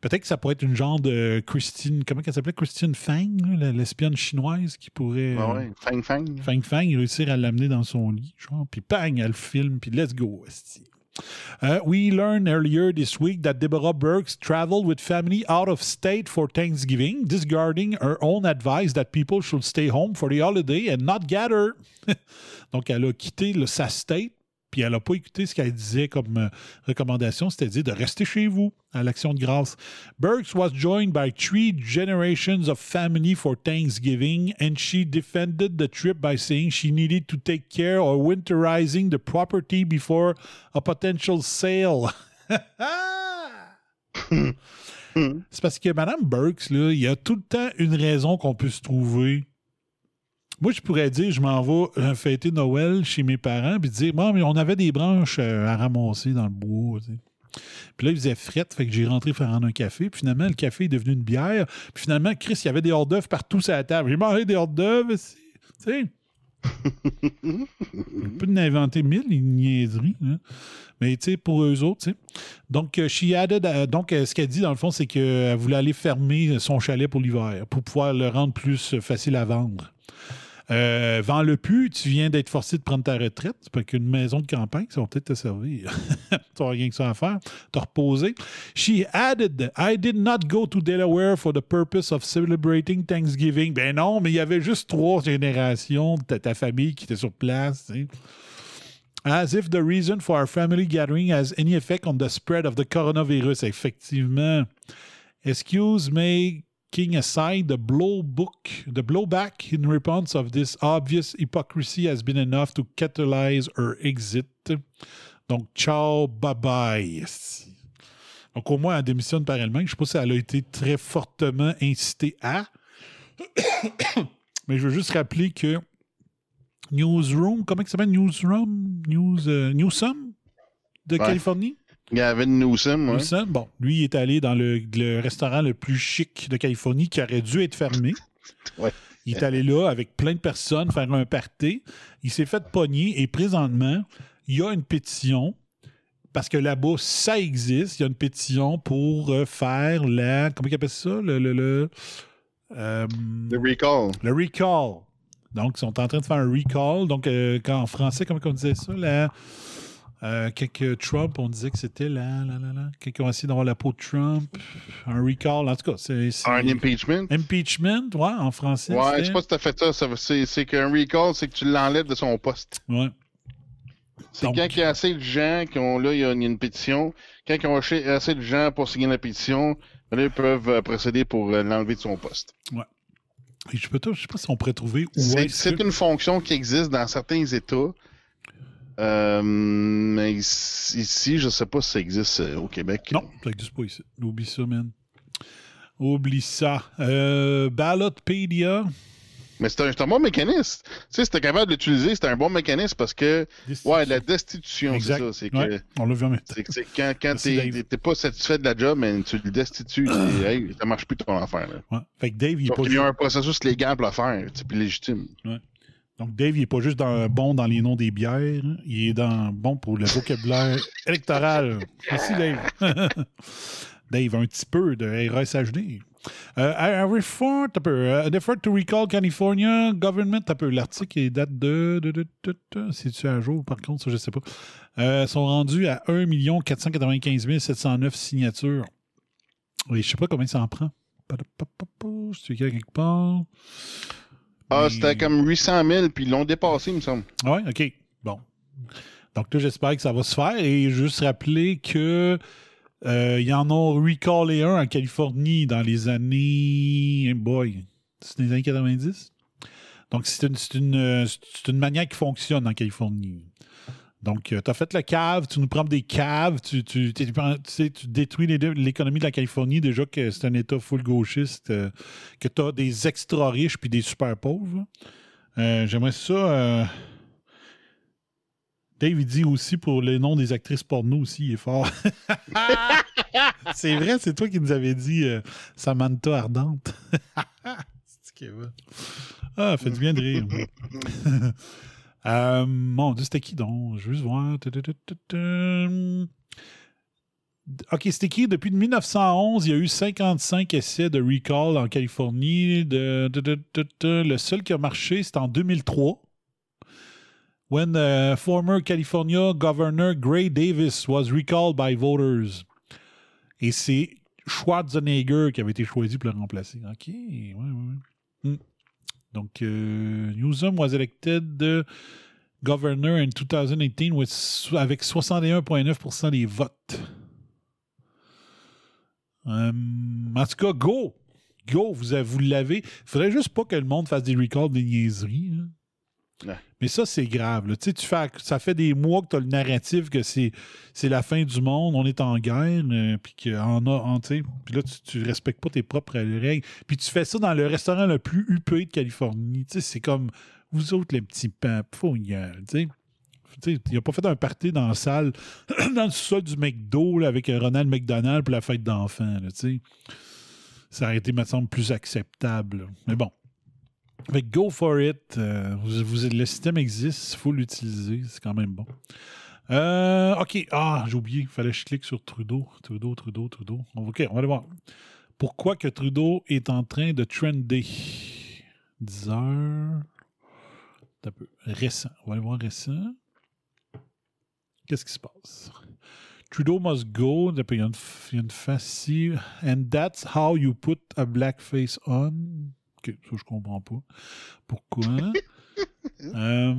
Peut-être que ça pourrait être une genre de Christine, comment elle s'appelait? Christine Fang, l'espionne chinoise qui pourrait... Ah euh, ouais, fang fang. Fang Fang réussir à l'amener dans son lit, genre, puis bang, elle filme, puis let's go. esti. Uh, we learned earlier this week that Deborah Burks traveled with family out of state for Thanksgiving, discarding her own advice that people should stay home for the holiday and not gather. Donc, elle a quitté le, sa state, puis elle n'a pas écouté ce qu'elle disait comme euh, recommandation, c'est-à-dire de rester chez vous à l'action de grâce. Burks was joined by three generations of family for Thanksgiving, and she defended the trip by saying she needed to take care of winterizing the property before a potential sale. C'est parce que Mme Burks, là, il y a tout le temps une raison qu'on peut se trouver. Moi, je pourrais dire, je m'en vais euh, fêter Noël chez mes parents, puis dire, bon, mais on avait des branches euh, à ramasser dans le bois. tu sais. Puis là, il faisait frette, fait que j'ai rentré faire un café. Puis finalement, le café est devenu une bière. Puis finalement, Chris, il y avait des hors d'œuvre partout sur la table. J'ai mangé des hors d'œuvre, tu sais. On peut en inventer mille, une niaiserie. hein. Mais tu sais, pour eux autres, tu sais. Donc, euh, she added, euh, donc, euh, ce qu'elle dit, dans le fond, c'est qu'elle voulait aller fermer son chalet pour l'hiver, pour pouvoir le rendre plus facile à vendre. Euh, vends le plus, tu viens d'être forcé de prendre ta retraite. C'est pas qu'une maison de campagne, ça va peut-être te servir. tu n'auras rien que ça à faire. Te reposer. She added, I did not go to Delaware for the purpose of celebrating Thanksgiving. Ben non, mais il y avait juste trois générations de ta, famille qui étaient sur place. As if the reason for our family gathering has any effect on the spread of the coronavirus. Effectivement. Excuse me, King aside, the the blowback in response of this obvious hypocrisy has been enough to catalyze her exit. Donc, ciao, bye bye. Donc, au moins, elle démissionne par elle-même. Je ne sais pas si elle a été très fortement incitée à. Mais je veux juste rappeler que Newsroom, comment ça s'appelle? Newsroom? News, euh, Newsom de Ouais. Californie? Gavin Newsom, ouais. Newsom, bon, lui, il est allé dans le, le restaurant le plus chic de Californie qui aurait dû être fermé. Ouais. Il est allé là avec plein de personnes faire un party. Il s'est fait pogner et présentement, il y a une pétition parce que là-bas, ça existe. Il y a une pétition pour euh, faire la. Comment il appelle ça? Le. le, le, euh, The Recall. le recall. Donc, ils sont en train de faire un recall. Donc, euh, en français, comment on disait ça? La, euh, quand Trump, on disait que c'était la, la, la. Quand ils ont essayé d'avoir la peau de Trump, un recall. En tout cas, c'est. Un impeachment? Impeachment, ouais, en français. Ouais, je sais pas si t'as fait ça. ça c'est, qu'un recall, c'est que tu l'enlèves de son poste. Ouais. C'est quand il y a assez de gens qui ont là, il y a une, une pétition. Quand ils ont assez assez de gens pour signer la pétition, là, ils peuvent euh, procéder pour euh, l'enlever de son poste. Et je je sais pas si on pourrait trouver où C'est, une fonction qui existe dans certains États. Euh, mais ici, je sais pas si ça existe euh, au Québec. Non, ça n'existe pas ici. Oublie ça, man. Oublie ça. Euh, Ballotpedia. Mais c'est un, bon mécanisme. Tu sais, si t'es capable de l'utiliser, c'est un bon mécanisme parce que, Destitution. ouais, la destitution, c'est ça. C'est Ouais, on l'a vu en même temps. c'est quand, quand t'es, pas satisfait de la job, mais tu le destitues, hey, ça marche plus ton affaire, là. Ouais. Fait que Dave, il est Donc, pas il y a un processus légal pour le faire, puis légitime. Donc, Dave, il est pas juste dans- bon dans les noms des bières, il est dans, bon pour le vocabulaire électoral. Merci, Dave. Dave, un petit peu de RSHD. Euh, a effort, un peu, euh, an effort to recall California government, un peu, l'article date de, de, de, de, de- c'est-tu à jour, par contre, ça, je sais pas. Euh, sont rendus à 1 495 709 signatures. Et je sais pas combien ça en prend. C'est écrit quelque part? Ah, Mais- c'était comme 800 000, puis ils l'ont dépassé, il me semble. Ouais, OK. Bon. Donc là, j'espère que ça va se faire. Et juste rappeler que euh, ils en ont recallé un en Californie dans les années. Boy, c'est les années 90. Donc, c'est une, c'est une, euh, c'est une manière qui fonctionne en Californie. Donc, tu as fait le cave, tu nous prends des caves, tu, sais, tu détruis l'économie de la Californie, déjà que c'est un État full gauchiste, euh, que tu as des extra riches puis des super pauvres. Euh, J'aimerais ça. euh, Dave, il dit aussi pour les noms des actrices porno aussi, il est fort. c'est vrai, c'est toi qui nous avais dit euh, Samantha Ardente. c'est qui est vrai. Ah, fait du bien de rire. euh, mon Dieu, c'était qui donc? Je veux juste voir. OK, c'est écrit depuis 1911, il y a eu 55 essais de recall en Californie. Le seul qui a marché, c'est en 2003. When former California Governor Gray Davis was recalled by voters. Et c'est Schwarzenegger qui avait été choisi pour le remplacer. OK, ouais, ouais, ouais. Hmm. Donc, euh, Newsom was elected governor in 2018 with, avec 61,9% des votes. Euh, en tout cas, go! Go, vous, vous l'avez. Il faudrait juste pas que le monde fasse des records des niaiseries. là. Ouais. Mais ça, c'est grave. là. Tu fais, ça fait des mois que tu as le narratif que c'est, la fin du monde, on est en guerre, euh, puis qu'en a, en, puis là, tu, respectes pas tes propres règles. Puis tu fais ça dans le restaurant le plus huppé de Californie. Tu sais, c'est comme vous autres, les petits papes, gueule, tu sais. Il a pas fait un party dans la salle, dans le sous-sol du McDo, là, avec euh, Ronald McDonald pour la fête d'enfants, là. Ça aurait été, me semble, plus acceptable. Mais bon. Que go for it. Euh, vous- le système existe, il faut l'utiliser. C'est quand même bon. Euh, OK. Ah, j'ai oublié. Il fallait que je clique sur Trudeau. Trudeau, Trudeau, Trudeau. OK, on va aller voir. Pourquoi que Trudeau est en train de trender? 10 heures. Un peu. Récent. On va aller voir récent. Qu'est-ce qui se passe? Trudeau must go. Il y a une, une face ici. And that's how you put a black face on. OK, ça, je comprends pas. Pourquoi? Euh,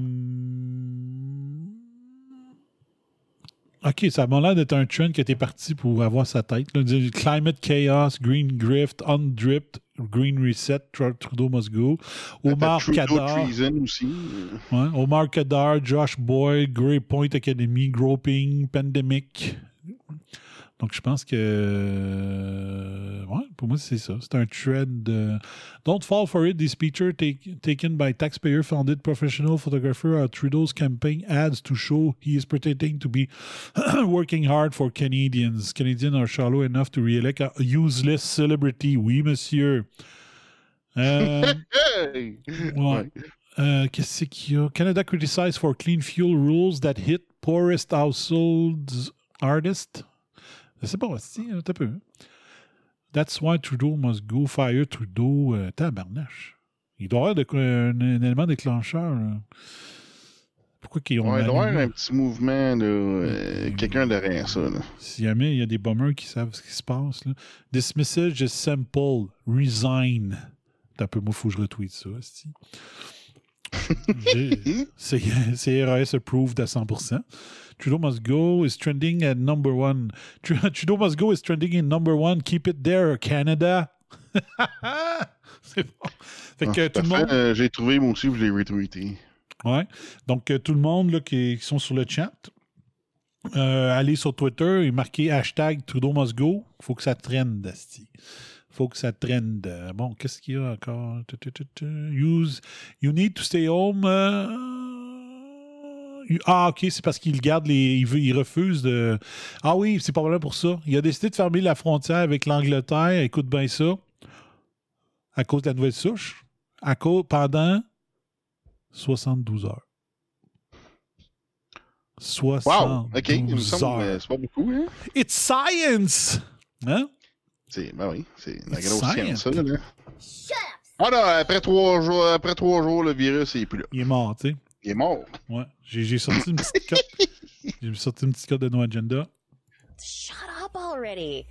OK, ça m'a l'air d'être un trend qui était parti pour avoir sa tête. là. Climate Chaos, Green Grift, Undripped, Green Reset, Tru- Trudeau must go. Omar Kadar. Aussi. Ouais, Omar Kadar, Josh Boyd, Grey Point Academy, Groping, Pandemic. Donc, je pense que. euh, ouais, pour moi, c'est ça. C'est un trend. euh, Don't fall for it. This picture take- taken by taxpayer funded professional photographer Trudeau's campaign ads to show he is pretending to be working hard for Canadians. Canadians are shallow enough to re-elect a useless celebrity. Oui, monsieur. Euh! Ouais. Euh, Qu'est-ce qu'il y a? Canada criticized for clean fuel rules that hit poorest households artists. Je sais pas, si, un petit peu. That's why Trudeau must go fire Trudeau. Euh, tabarnache. Il doit y avoir de- un, un élément déclencheur. là. Pourquoi qu'ils ont. Ouais, il doit y avoir un petit mouvement, là, euh, quelqu'un derrière ça. Là. Si jamais il y a des bombers qui savent ce qui se passe. Là. This message is simple. Resign. T'as un peu, moi, faut que je retweet ça. C'est c'est RAS approved à 100%. Trudeau must go is trending at number one. Tru- Trudeau must go is trending in number one. Keep it there, Canada. C'est bon. Fait que Ah, tout le parfait. monde. Euh, J'ai trouvé, moi aussi, je l'ai retweeté. Ouais. Donc, euh, tout le monde là, qui, qui sont sur le chat, euh, allez sur Twitter et marquez hashtag Trudeau must go. Il faut que ça traîne, Dasti. faut que ça traîne. Bon, qu'est-ce qu'il y a encore? Use, you need to stay home. Ah, OK, c'est parce qu'il garde les. Il, veut, il refuse de. Ah oui, c'est probablement pour ça. Il a décidé de fermer la frontière avec l'Angleterre. Écoute bien ça. À cause de la nouvelle souche. À cause, pendant 72 heures. 72 Wow! OK, il me semble heures. c'est pas beaucoup, hein? It's science! Hein? C'est, ben oui, c'est la grosse science, science. ça, là. Ah non, après trois jours, après trois jours, le virus, il est plus là. Il est mort, tu sais. Il est mort. Ouais. J'ai sorti une petite cote. J'ai sorti une petite cote de No Agenda. Shut up already.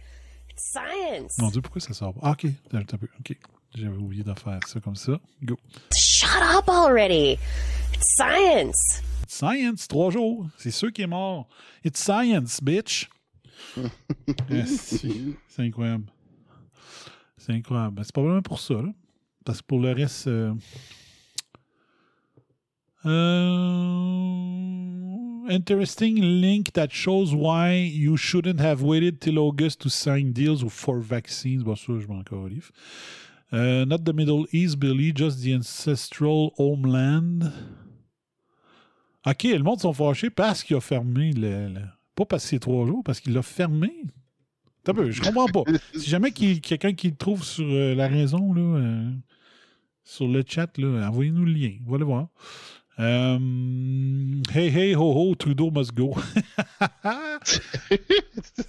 It's science. Mon Dieu, pourquoi ça sort pas? Ah, OK. Attends un peu. OK. J'avais oublié de faire ça comme ça. Go. Shut up already. It's science. It's science, trois jours. C'est sûr qu'il est mort. It's science, bitch. Esti, C'est incroyable. C'est incroyable. Ben, C'est probablement pour ça, là. Parce que pour le reste. euh, euh, Interesting link that shows why you shouldn't have waited till August to sign deals for vaccines. Bon, ça, je m'en califfe. Uh, not the Middle East, Billy, just the ancestral homeland. OK, le monde sont fâchés parce qu'il a fermé le, le- Pas parce que c'est trois jours, parce qu'il l'a fermé. T'as peu, je comprends pas. Si jamais quelqu'un qui le trouve sur euh, la raison, là, euh, sur le chat, envoyez-nous le lien. On va le voir. Euh, hey, hey, ho, ho, Trudeau must go.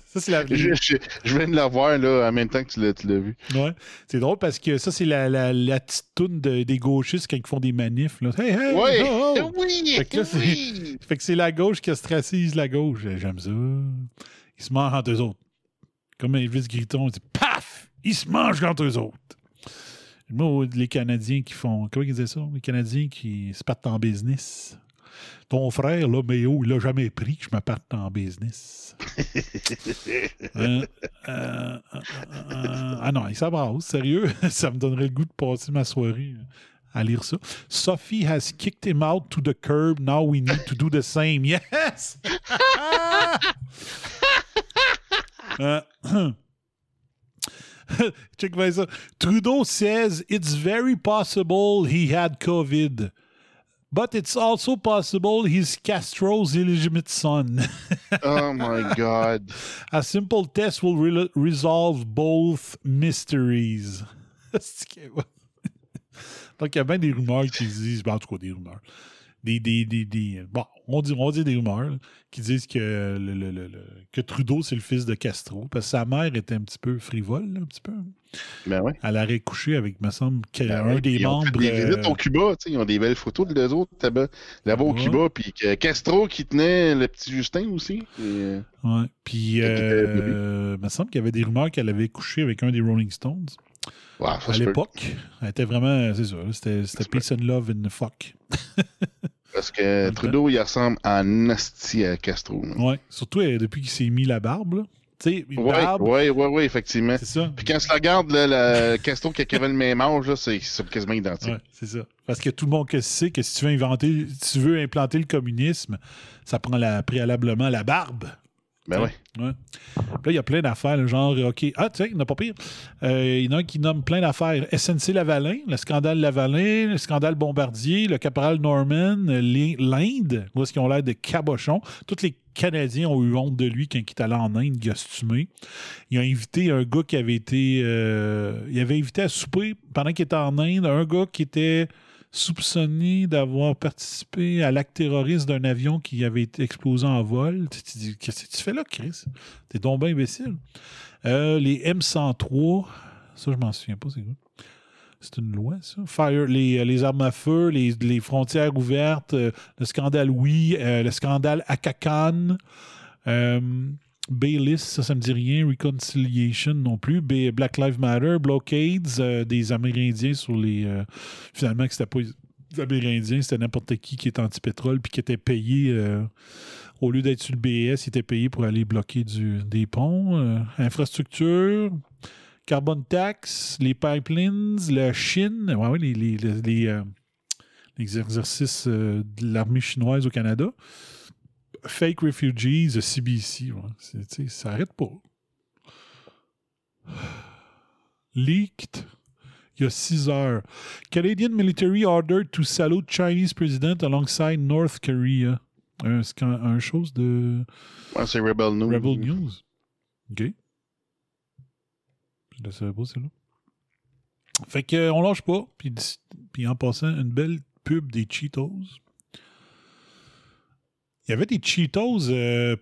ça, c'est la. Je, je, je viens de la voir, là, en même temps que tu l'as, tu l'as vu. Ouais. C'est drôle parce que ça, c'est la, la, la petite toune de- des gauchistes quand ils font des manifs. Là. Hey, hey, Oui! ho, ho. Oui! Fait que là, c'est- oui! Fait que c'est la gauche qui ostracise la gauche. J'aime ça. Ils se mangent entre eux autres. Comme Elvis Gritton, il dit paf! Ils se mangent entre eux autres. Moi, les Canadiens qui font. Comment ils disaient ça? Les Canadiens qui se partent en business. Ton frère, là, Méo, il l'a jamais pris que je me parte en business. Euh, euh, euh, ah non, il s'abrasse, sérieux? ça me donnerait le goût de passer ma soirée à lire ça. Sophie has kicked him out to the curb. Now we need to do the same. Yes! Check bien ça. Um. Trudeau says it's very possible he had COVID. But it's also possible he's Castro's illegitimate son. Oh my God. A simple test will re- resolve both mysteries. Donc, il y a bien des rumeurs qui disent, ben, en tout cas, des rumeurs. Des, des, des, des- bon, on dit, on dit des rumeurs là, qui disent que, le, le- le- que Trudeau, c'est le fils de Castro, parce que sa mère était un petit peu frivole, là, un petit peu. Ben ouais. Elle aurait couché avec, me semble, Ben ouais. des Ils ont membres. des euh, visites au Cuba, tu sais, ils ont des belles photos de les autres là-bas, là-bas au. Cuba, puis que Castro qui tenait le petit Justin aussi. Et, euh, Ouais. Puis, euh, il me semble qu'il y avait des rumeurs qu'elle avait couché avec un des Rolling Stones. Ouais, à l'époque. Elle était vraiment, c'est ça, c'était peace and love and fuck. Parce que Trudeau, il ressemble en asti à Castro. là. Ouais, surtout euh, depuis qu'il s'est mis la barbe, là. Ouais, ouais, ouais, ouais, effectivement. c'est ça. Puis quand regardes, là, la Castro qui avait le même âge, c'est quasiment identique. Ouais, c'est ça. Parce que tout le monde sait que si tu veux inventer, si tu veux implanter le communisme, ça prend la, préalablement la barbe. Ben ouais. Ouais. Puis Là, il y a plein d'affaires, le genre, OK, ah, tiens, il n'y en a pas pire. Euh, il y en a un qui nomme plein d'affaires. SNC Lavalin, le scandale Lavalin, le scandale Bombardier, le caporal Norman, les- l'Inde, où est-ce qu'ils ont l'air de cabochons. Tous les Canadiens ont eu honte de lui quand il est allé en Inde costumé. Il a invité un gars qui avait été. euh, il avait invité à souper pendant qu'il était en Inde un gars qui était soupçonné d'avoir participé à l'acte terroriste d'un avion qui avait été explosé en vol. Tu te dis, qu'est-ce que tu fais là, Chris? T'es donc bien imbécile. Euh, les M103, ça, je m'en souviens pas, c'est quoi? C'est une loi, ça? Fire, les, les armes à feu, les, les frontières ouvertes, euh, le scandale Oui, euh, le scandale Akakan, euh, Bayliss, ça, ça me dit rien. Reconciliation non plus. Black Lives Matter, Blockades, euh, des Amérindiens sur les. euh, finalement, que c'était pas les Amérindiens, c'était n'importe qui qui était anti-pétrole puis qui était payé. euh, au lieu d'être sur le BS, il était payé pour aller bloquer des ponts. infrastructure, carbone tax, les pipelines, la Chine, ouais, les, exercices de l'armée chinoise au Canada. Fake refugees, CBC, ouais, ça arrête pas. leaked il y a 6 heures. Canadian military ordered to salute Chinese president alongside North Korea. Un, un chose de Ouais, c'est Rebel News. Rebel News. OK. Je ne savais pas, c'est là. Fait que, euh, on lâche pas. Puis en passant, une belle pub des Cheetos. Il y avait des Cheetos euh,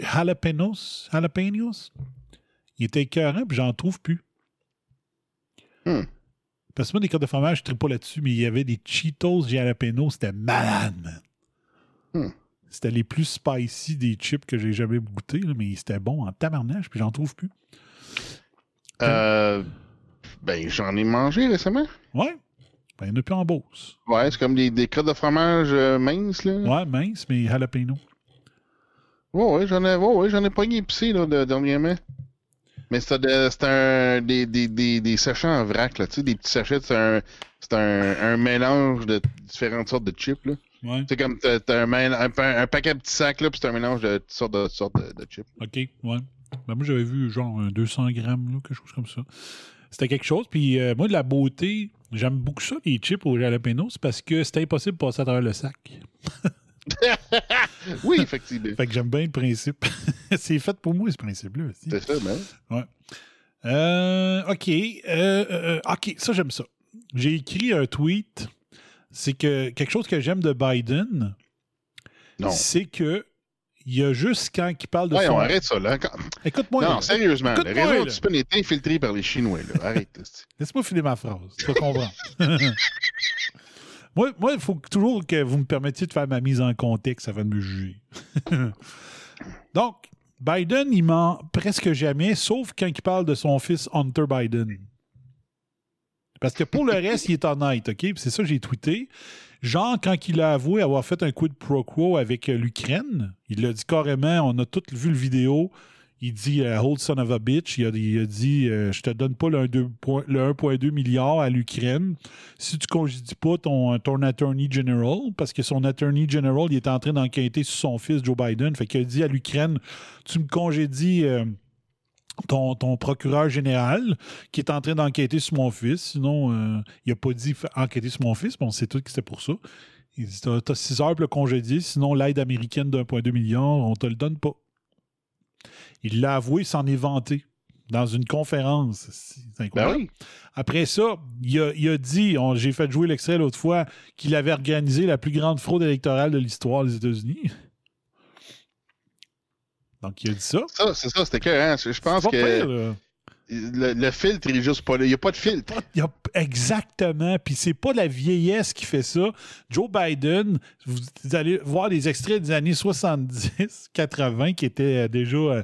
jalapenos. Jalapenos? Ils étaient écœurants, puis j'en trouve plus. Hmm. Parce que moi, des cartes de fromage, je ne pas là-dessus, mais il y avait des Cheetos jalapenos. C'était malade, man. Hmm. C'était les plus spicy des chips que j'ai jamais goûté, là, mais c'était bon en tabarnage, puis j'en trouve plus. Euh, ben, j'en ai mangé récemment. Ouais. Ben, il n'y en a plus en Beauce. Ouais, c'est comme des, des crottes de fromage euh, minces, là. Ouais, mince, mais jalapeno. Ouais, ouais, j'en ai, ouais, ouais, j'en ai pogné épicé, là, de- dernièrement. Mais c'était de- c'était un, des, des, des, des sachets en vrac, là, tu sais, des petits sachets, c'est un, un, un mélange de différentes sortes de chips, là. Ouais. C'est comme, t'as un, un, pa- un paquet de petits sacs, là, puis c'est un mélange de toutes sortes de, sortes de, de chips. OK, ouais. Ben, moi, j'avais vu genre un 200 grammes, là, quelque chose comme ça. C'était quelque chose. Puis euh, moi, de la beauté, j'aime beaucoup ça, les chips au jalapeno, c'est parce que c'était impossible de passer à travers le sac. Oui, effectivement. Fait que j'aime bien le principe. c'est fait pour moi, ce principe-là. aussi. C'est ça, ben. Euh, OK. euh, euh, OK, ça, j'aime ça. J'ai écrit un tweet. C'est que quelque chose que j'aime de Biden, c'est que il y a juste quand il parle de Ouais, son... on arrête ça, là. Quand- Écoute-moi. Non, là. sérieusement, le Écoute-moi, réseau du spin est infiltré par les Chinois, là. Arrête. Laisse-moi filer ma phrase. Tu vas comprendre. moi, moi, il faut toujours que vous me permettiez de faire ma mise en contexte avant de me juger. Donc, Biden, il ment presque jamais, sauf quand il parle de son fils Hunter Biden. Parce que pour le reste, il est honnête, OK? C'est ça que j'ai tweeté. Genre, quand il a avoué avoir fait un quid pro quo avec euh, l'Ukraine, il l'a dit carrément, on a tous vu le vidéo. Il dit euh, Hold son of a bitch. Il a, dit euh, Je te donne pas le 1,2 point- le 1,2 milliard à l'Ukraine si tu congédies pas ton, ton attorney general, parce que son attorney general, il est en train d'enquêter sur son fils Joe Biden. Fait qu'il a dit à l'Ukraine Tu me congédies. euh, ton, ton procureur général qui est en train d'enquêter sur mon fils. Sinon, euh, il n'a pas dit enquêter sur mon fils, mais on sait tout que c'était pour ça. Il dit T'as t'as six heures pour le congédier, sinon l'aide américaine d'1,2 milliard, on te le donne pas. Il l'a avoué, il s'en est vanté dans une conférence. C'est Ben incroyable. oui. Après ça, il a, il a dit, j'ai fait jouer l'extrait l'autre fois, qu'il avait organisé la plus grande fraude électorale de l'histoire des États-Unis. Donc, il a dit ça. Ça, c'est ça, c'était que, hein, je pense que pire, le, le filtre, il est juste pas là. Il n'y a pas de filtre. Il y a- exactement. Puis c'est pas la vieillesse qui fait ça. Joe Biden, vous, vous allez voir des extraits des années 70, 80 qui étaient euh, déjà. euh,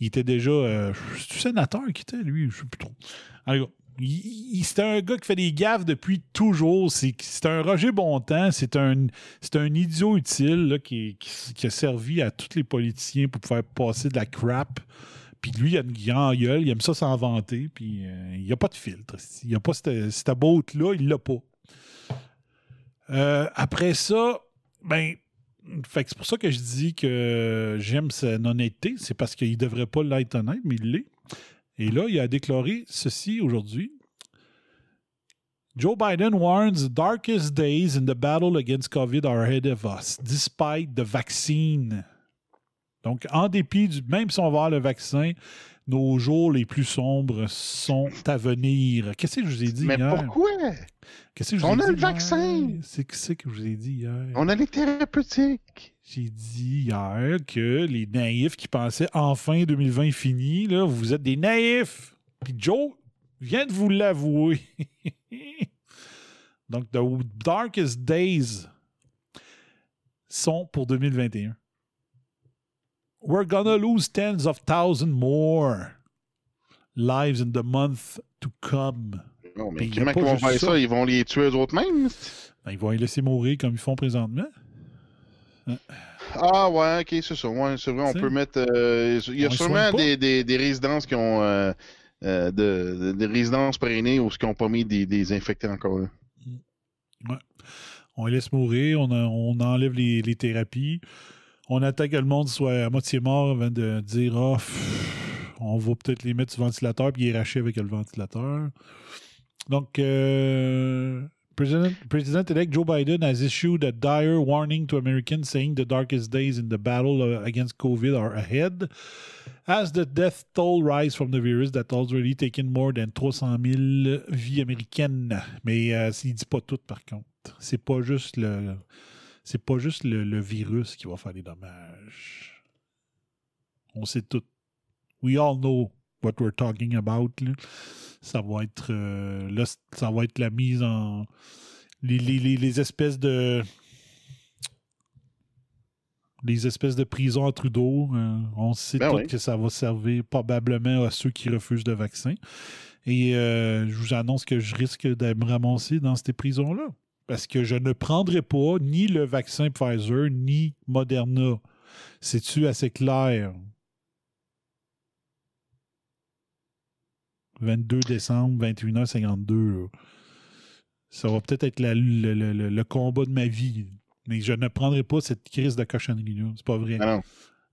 il était déjà. euh, sénateur qui était, lui, je sais plus trop. En tout cas, c'est un gars qui fait des gaffes depuis toujours. C'est un Roger Bontemps. C'est un, un idiot utile qui, qui- qui a servi à tous les politiciens pour faire passer de la crap. Puis lui, il a une grande gueule, il aime ça s'en vanter, puis euh, il n'y a pas de filtre. Il n'y a pas cette, cette botte-là, il l'a pas. Euh, après ça, ben, c'est pour ça que je dis que j'aime son honnêteté, c'est parce qu'il ne devrait pas l'être honnête, mais il l'est. Et là, il a déclaré ceci aujourd'hui. Joe Biden warns the darkest days in the battle against COVID are ahead of us, despite the vaccine. Donc, en dépit du. Même si on va avoir le vaccin, nos jours les plus sombres sont à venir. Qu'est-ce que je vous ai dit Mais hier? pourquoi? Qu'est-ce que je On vous ai a dit le hier? vaccin! C'est que c'est que je vous ai dit hier? On a les thérapeutiques. J'ai dit hier que les naïfs qui pensaient enfin 2020 est fini, là, vous êtes des naïfs. Puis Joe vient de vous l'avouer. Donc, The Darkest Days sont pour 2021. We're gonna lose tens of thousands more lives in the month to come. Non, Mais comment ils vont faire ça? ça? Ils vont les tuer eux autres mêmes? Ben, ils vont les laisser mourir comme ils font présentement. Ah ouais, ok, c'est ça. Ouais, c'est vrai, on peut mettre. euh, il y a On sûrement des, des, des résidences qui ont. euh, euh, de, de- des résidences prénées ou qui n'ont pas mis des, des infectés encore là. On les laisse mourir, on, a- on enlève les, les thérapies. On attend que le monde soit à moitié mort avant de dire pff, on va peut-être les mettre sur le ventilateur puis les racher avec le ventilateur. Donc, euh, President, President-elect Joe Biden has issued a dire warning to Americans saying the darkest days in the battle against COVID are ahead. As the death toll rise from the virus that already taken more than 300 000 vies américaines. Mais euh, il dit pas tout, par contre. C'est pas juste le... C'est pas juste le, le virus qui va faire des dommages. On sait tout. We all know what we're talking about. là. Ça va être euh, là, ça va être la mise en les, les- les- les espèces de les espèces de prisons à Trudeau. euh, on sait Ben tout oui. que ça va servir probablement à ceux qui refusent le vaccin. Et euh, je vous annonce que je risque de me ramasser dans ces prisons-là. Parce que je ne prendrai pas ni le vaccin Pfizer, ni Moderna. C'est-tu assez clair? 22 décembre, 21h52. là. Ça va peut-être être la- le, le- le- le combat de ma vie. Mais je ne prendrai pas cette crise de cochonnerie-là. C'est pas vrai. Ah non.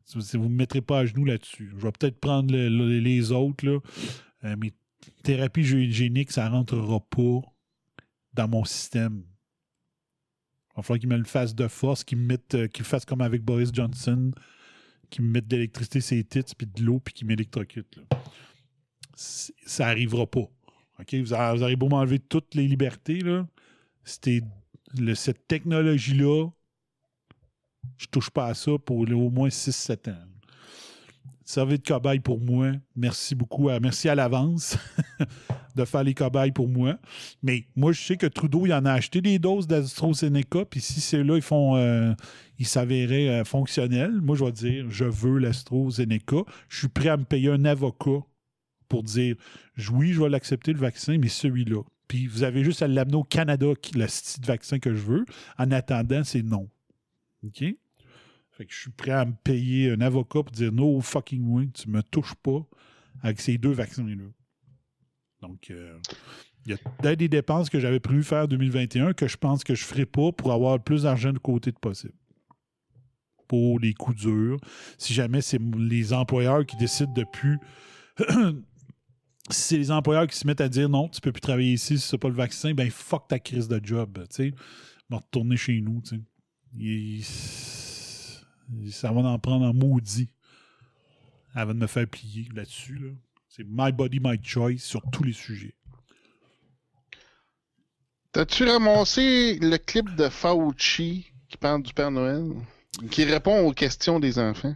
Si vous ne me mettrez pas à genoux là-dessus. Je vais peut-être prendre le- le- les autres, là. Euh, mais thérapie génique, ça ne rentrera pas dans mon système. Il va falloir qu'ils me le fassent de force, qu'ils me euh, fassent comme avec Boris Johnson, qu'ils me mettent de l'électricité sur les tits, puis de l'eau, puis là. C'est- Ça n'arrivera pas. Vous, avez, vous avez beau m'enlever toutes les libertés, là. Cette technologie-là, je touche pas à ça pour au moins 6-7 ans. Servez de cobaye pour moi. Merci beaucoup. Merci à l'avance de faire les cobayes pour moi. Mais moi, je sais que Trudeau, il en a acheté des doses d'AstraZeneca. Puis si ceux-là, ils font, euh, ils s'avéraient euh, fonctionnels, moi, je vais dire, je veux l'AstraZeneca. Je suis prêt à me payer un avocat pour dire, oui, je vais l'accepter, le vaccin, mais celui-là. Puis vous avez juste à l'amener au Canada, le style de vaccin que je veux. En attendant, c'est non. OK? Fait que je suis prêt à me payer un avocat pour dire no fucking way, tu me touches pas avec ces deux vaccins-là. Donc, euh, il y a des dépenses que j'avais prévu faire en 2021 que je pense que je ne ferai pas pour avoir le plus d'argent de côté de possible. Pour les coups durs. Si jamais c'est les employeurs qui décident de plus. si c'est les employeurs qui se mettent à dire non, tu peux plus travailler ici si n'as pas le vaccin, ben fuck ta crise de job. Tu sais, va retourner chez nous. Tu sais. Ça va en prendre en maudit avant de me faire plier là-dessus. là. C'est my body, my choice sur tous les sujets. T'as-tu ramassé le clip de Fauci qui parle du Père Noël? Qui répond aux questions des enfants?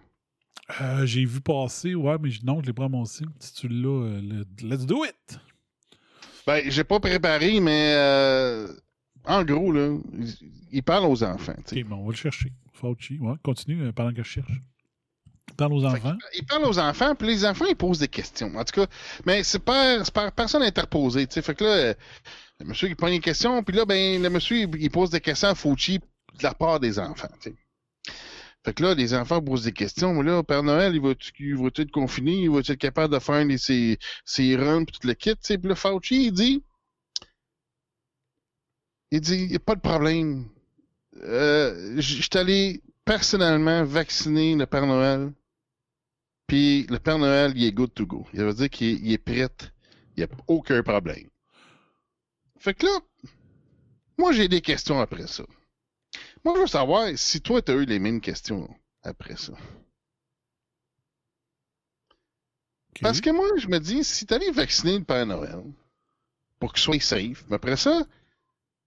Euh, J'ai vu passer, ouais, mais je- non, je l'ai pas ramassé. Si tu l'as, euh, le- let's do it! Ben, j'ai pas préparé, mais euh, en gros, là, il, parle aux enfants. tu sais. Ok, bon, on va le chercher. Fauci, ouais, continue euh, pendant que je cherche. Parle aux enfants. Il parle aux enfants, puis les enfants, ils posent des questions. En tout cas, mais c'est par personne interposée, tu sais. Fait que là, le monsieur, il prend une question, puis là, ben, le monsieur, il, il pose des questions à Fauci de la part des enfants. Fait que là, les enfants posent des questions, mais là, Père Noël, il va-tu va-tu être confiné? Il va-tu être capable de faire les, ses, ses runs, puis tout le kit, tu sais? Puis là, Fauci, il dit, il dit, il n'y a pas de problème. Euh, suis allé personnellement vacciner le Père Noël. Puis le Père Noël, il est good to go. Ça veut dire qu'il est, prêt. Il n'y a aucun problème. Fait que là, moi j'ai des questions après ça. Moi je veux savoir si toi tu as eu les mêmes questions après ça. Parce que moi je me dis, si tu allais vacciner le Père Noël pour qu'il soit safe, mais après ça,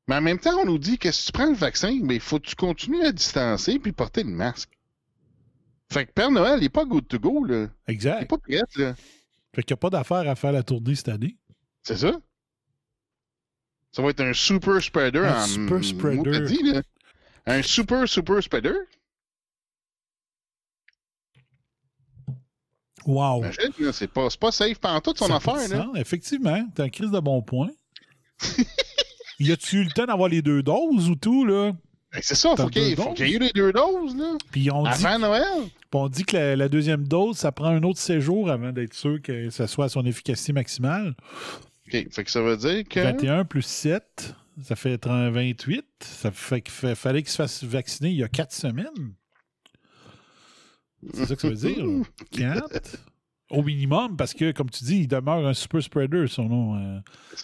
mais en même temps on nous dit que si tu prends le vaccin, il faut que tu continues à distancer puis porter le masque. Fait que Père Noël, il est pas good to go, là. Il est Exact. pas prêt, là. Fait qu'il n'y a pas d'affaire à faire la tournée cette année. C'est ça? Ça va être un super spreader Un en super spreader. maudit, là. Un super, super spreader? Wow. C'est pas, c'est pas safe pendant toute son Ça affaire, là. Effectivement, t'as une crise de bon point. y a-tu eu le temps d'avoir les deux doses ou tout, là? Ben, c'est ça, T'as faut qu'il y, ait- deux faut qu'il y ait eu les deux doses, là. Puis on dit, Avant Noël. on dit que la, la deuxième dose, ça prend un autre séjour avant d'être sûr que ça soit à son efficacité maximale. OK, fait que ça veut dire que... 21 plus 7, ça fait 30 28. Ça fait qu'il fa- fallait qu'il se fasse vacciner il y a 4 semaines. C'est ça que ça veut dire? 4. Au minimum, parce que, comme tu dis, il demeure un super spreader selon, euh,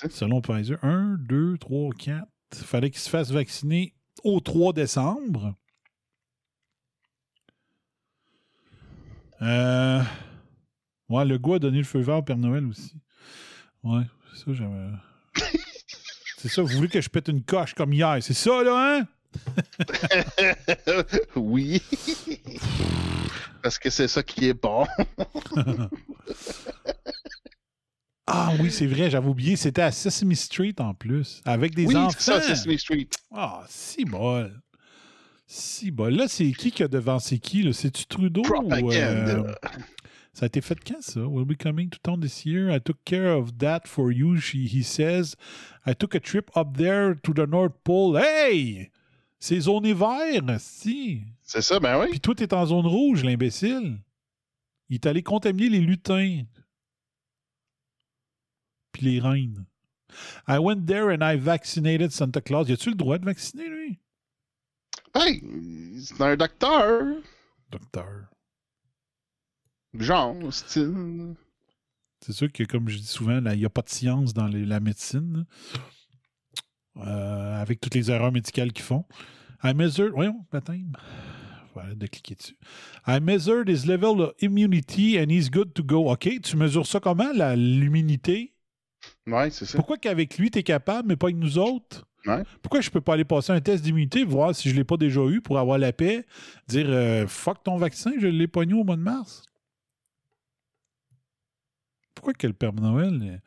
selon Pfizer. 1, 2, 3, 4. Il fallait qu'il se fasse vacciner au 3 décembre. Euh, ouais, le goût a donné le feu vert au Père Noël aussi. Ouais, c'est ça, j'avais. c'est ça, vous voulez que je pète une coche comme hier? C'est ça, là, hein? oui. Parce que c'est ça qui est bon. Ah oui, c'est vrai, j'avais oublié. C'était à Sesame Street en plus. Avec des oui, enfants. c'est ça, Sesame Street. Ah, si bol. Si bol. Là, c'est qui qui a devancé qui? C'est-tu Trudeau? ou, euh, ça a été fait quand, ça? Will be coming to town this year. I took care of that for you, she, he says. I took a trip up there to the North Pole. Hey! C'est zone hiver, si. C'est ça, ben oui. Puis toi, t'es en zone rouge, l'imbécile. Il est allé contaminer les lutins. Puis les reines. I went there and I vaccinated Santa Claus. Y a-tu le droit de vacciner, lui? Hey, c'est un docteur. Docteur. Genre, style. C'est sûr que, comme je dis souvent, il n'y a pas de science dans les- la médecine. Euh, avec toutes les erreurs médicales qu'ils font. I measured. Voyons, baptême. De cliquer dessus. I measured his level of immunity and he's good to go. OK, tu mesures ça comment, la- l'immunité? Ouais, c'est ça. Pourquoi qu'avec lui, tu es capable, mais pas avec nous autres? Ouais. Pourquoi je peux pas aller passer un test d'immunité, voir si je l'ai pas déjà eu pour avoir la paix, dire euh, fuck ton vaccin, je l'ai pogné au mois de mars? Pourquoi que le Père Noël. euh,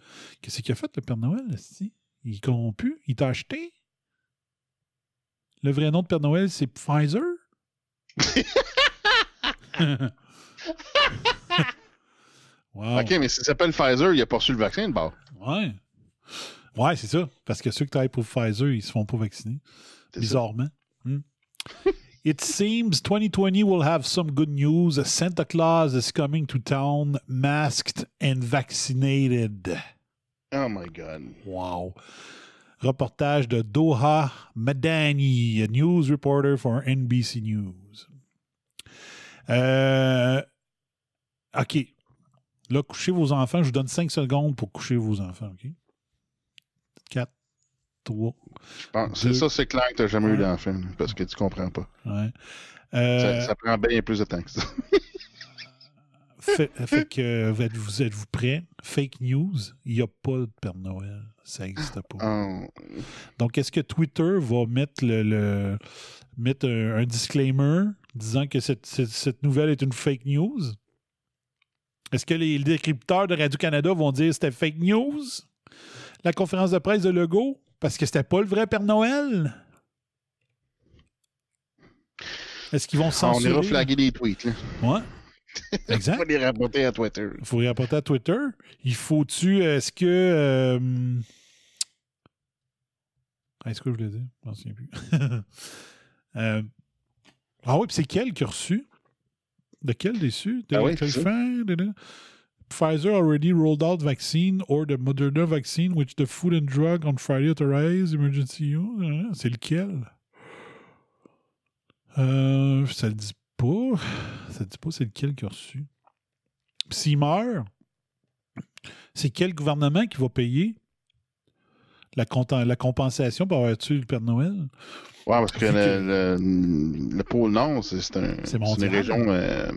Qu'est-ce qu'il a fait, le Père Noël, si? Il est corrompu? Il t'a acheté? Le vrai nom de Père Noël, c'est Pfizer? wow. Ok, mais s'il s'appelle Pfizer, il a pas reçu le vaccin de bord. Ouais. Ouais, c'est ça. Parce que ceux qui travaillent pour Pfizer, ils se font pas vacciner. Bizarrement. Hmm. It seems 2020 will have some good news. Santa Claus is coming to town masked and vaccinated. Oh my god. Wow. Reportage de Doha Madani, a news reporter for NBC News. Euh, OK. Là, couchez vos enfants. Je vous donne 5 secondes pour coucher vos enfants. OK? 4, 3, Bon, c'est Deux. ça, c'est clair que t'as jamais Ouais. eu d'enfant, parce que tu comprends pas. ouais. Euh, ça prend bien plus de temps que ça. fait, fait que vous êtes-vous prêts? Fake news, il n'y a pas de Père Noël. Ça n'existe pas. Oh, Donc, est-ce que Twitter va mettre, le, le- mettre un, un disclaimer? Disant que cette, cette- cette nouvelle est une fake news? Est-ce que les décrypteurs de Radio-Canada vont dire que c'était fake news? La conférence de presse de Legault? Parce que c'était pas le vrai Père Noël? Est-ce qu'ils vont Ah, on censurer? ira flaguer des tweets. Là. Ouais. Exact. On va les rapporter à Twitter. Il faut y rapporter à Twitter. Il faut-tu. Est-ce que. euh, ah, Est-ce que je voulais dire? Je m'en souviens plus. Euh, Ah oui, puis c'est quel qui a reçu? De quel déçu? De Ah oui, quel? De- Pfizer already rolled out vaccine or the Moderna vaccine, which the Food and Drug on Friday authorized emergency use. Hein? C'est lequel? Euh, ça le dit pas. Ça le dit pas c'est lequel qui a reçu. S'il meurt, c'est quel gouvernement qui va payer la, la compensation pour avoir tué le Père Noël? Ouais, parce que le, le, le pôle Nord, c'est un, une région. euh,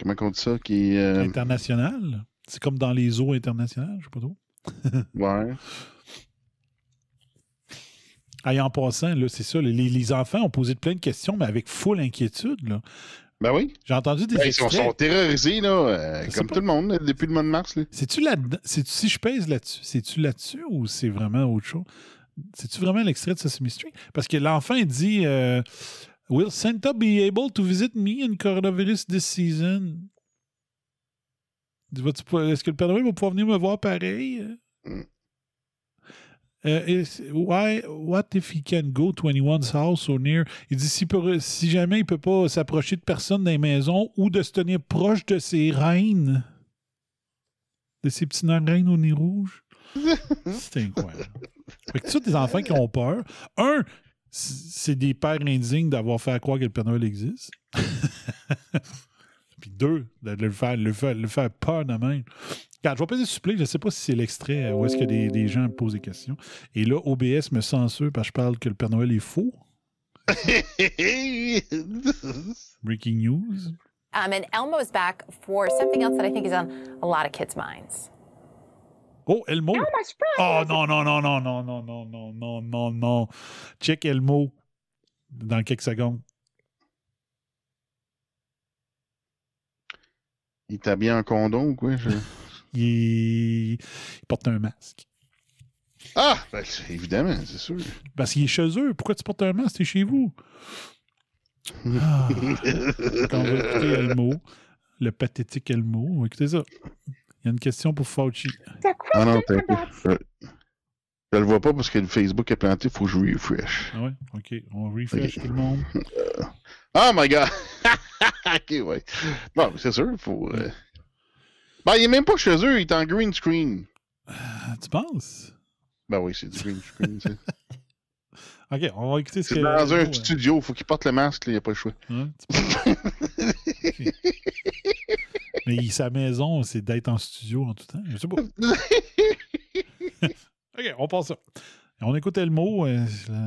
comment on dit ça qui, euh, International? C'est comme dans les eaux internationales, je sais pas trop. Ouais. Et en passant, là, c'est ça, les, les enfants ont posé plein de questions, mais avec full inquiétude. là. Ben oui. J'ai entendu des Ben, ils sont, terrorisés, là, euh, comme tout le monde, depuis le mois de mars. C'est-tu là Si je pèse là-dessus, c'est-tu là-dessus ou c'est vraiment autre chose? C'est-tu vraiment l'extrait de Sesame Street? Parce que l'enfant il dit euh, Will Santa be able to visit me in coronavirus this season? Est-ce que le Père Noël va pouvoir venir me voir pareil? Mm. Euh, why, what if he can go to anyone's house or near? Il dit si, peut- si jamais il peut pas s'approcher de personne dans les maisons ou de se tenir proche de ses reines, de ses petits reines au nez rouge. C'est incroyable. Fait que tous des enfants qui ont peur. Un, c'est des pères indignes d'avoir fait croire que le Père Noël existe. Puis deux, de le faire, le faire, le faire peur de même. Regarde, je vais peser supplé. Je ne sais pas si c'est l'extrait où est-ce que des, des gens me posent des questions. Et là, OBS me censure parce que je parle que le Père Noël est faux. Breaking news. Um, and Elmo's back for something else that I think is on a lot of kids' minds. Oh, Elmo. Oh non, non, non, non, non, non, non, non, non, non, non. Check Elmo dans quelques secondes. Il t'a bien un condom ou quoi? je- Il, est- il porte un masque. Ah! Ben, c'est- évidemment, c'est sûr. Parce qu'il est chez eux. Pourquoi tu portes un masque? T'es chez vous. Ah. Quand on va écouter Elmo, le pathétique Elmo, on va écouter ça. Il y a une question pour Fauci. Ah non, t'inquiète. Je, je le vois pas parce que le Facebook est planté, faut que je refresh. Ah ouais? OK. On refresh tout le monde. Oh my god! ok, ouais. Non, mais c'est sûr, faut. euh, Ben, il est même pas chez eux, il est en green screen. Ah, tu penses? Ben oui, c'est du green screen, ça. OK, on va écouter ce C'est que. dans un Elmo, studio, faut qu'il porte le masque, il a pas le choix. hein? Mais il- sa maison, c'est d'être en studio en tout temps. Je sais pas. OK, on passe ça. On écoute Elmo, euh,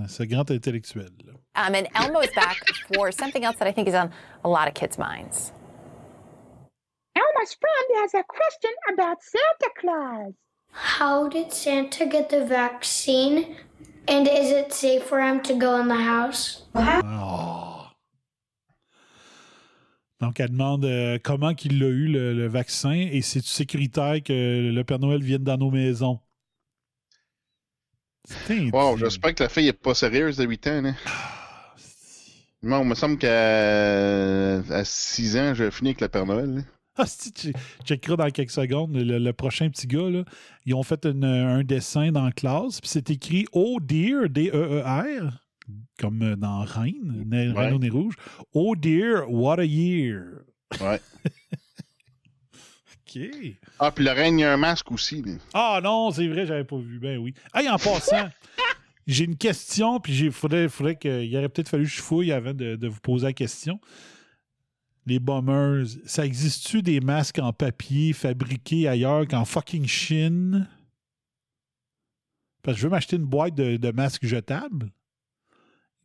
ce grand intellectuel. Um, and Elmo's back for something else that I think is on a lot of kids' minds. Elma's friend has a question about Santa Claus. How did Santa get the vaccine? And is it safe for him to go in the house? Ah. Donc, elle demande euh, comment qu'il a eu le, le vaccin et c'est sécuritaire que le Père Noël vienne dans nos maisons? Wow, j'espère que la fille est pas sérieuse de 8 ans, là. Ah, Non, il me semble qu'à 6 ans, j'ai fini avec le Père Noël. là. Ah, si, tu checkeras dans quelques secondes. Le, le prochain petit gars, là, ils ont fait une- un dessin dans la classe, puis c'est écrit Oh dear, D-E-E-R, comme dans Reine, né- Ouais. Reine au nez rouge. Oh dear, what a year. Ouais. OK. Ah, puis le reine, il y a un masque aussi. Ah non, c'est vrai, j'avais pas vu. Ben oui. Hey, en passant, j'ai une question, puis il faudrait, faudrait que, il aurait peut-être fallu que je fouille avant de, de vous poser la question. Les bombers, ça existe-tu des masques en papier fabriqués ailleurs qu'en fucking Chine? Parce que je veux m'acheter une boîte de, de masques jetables.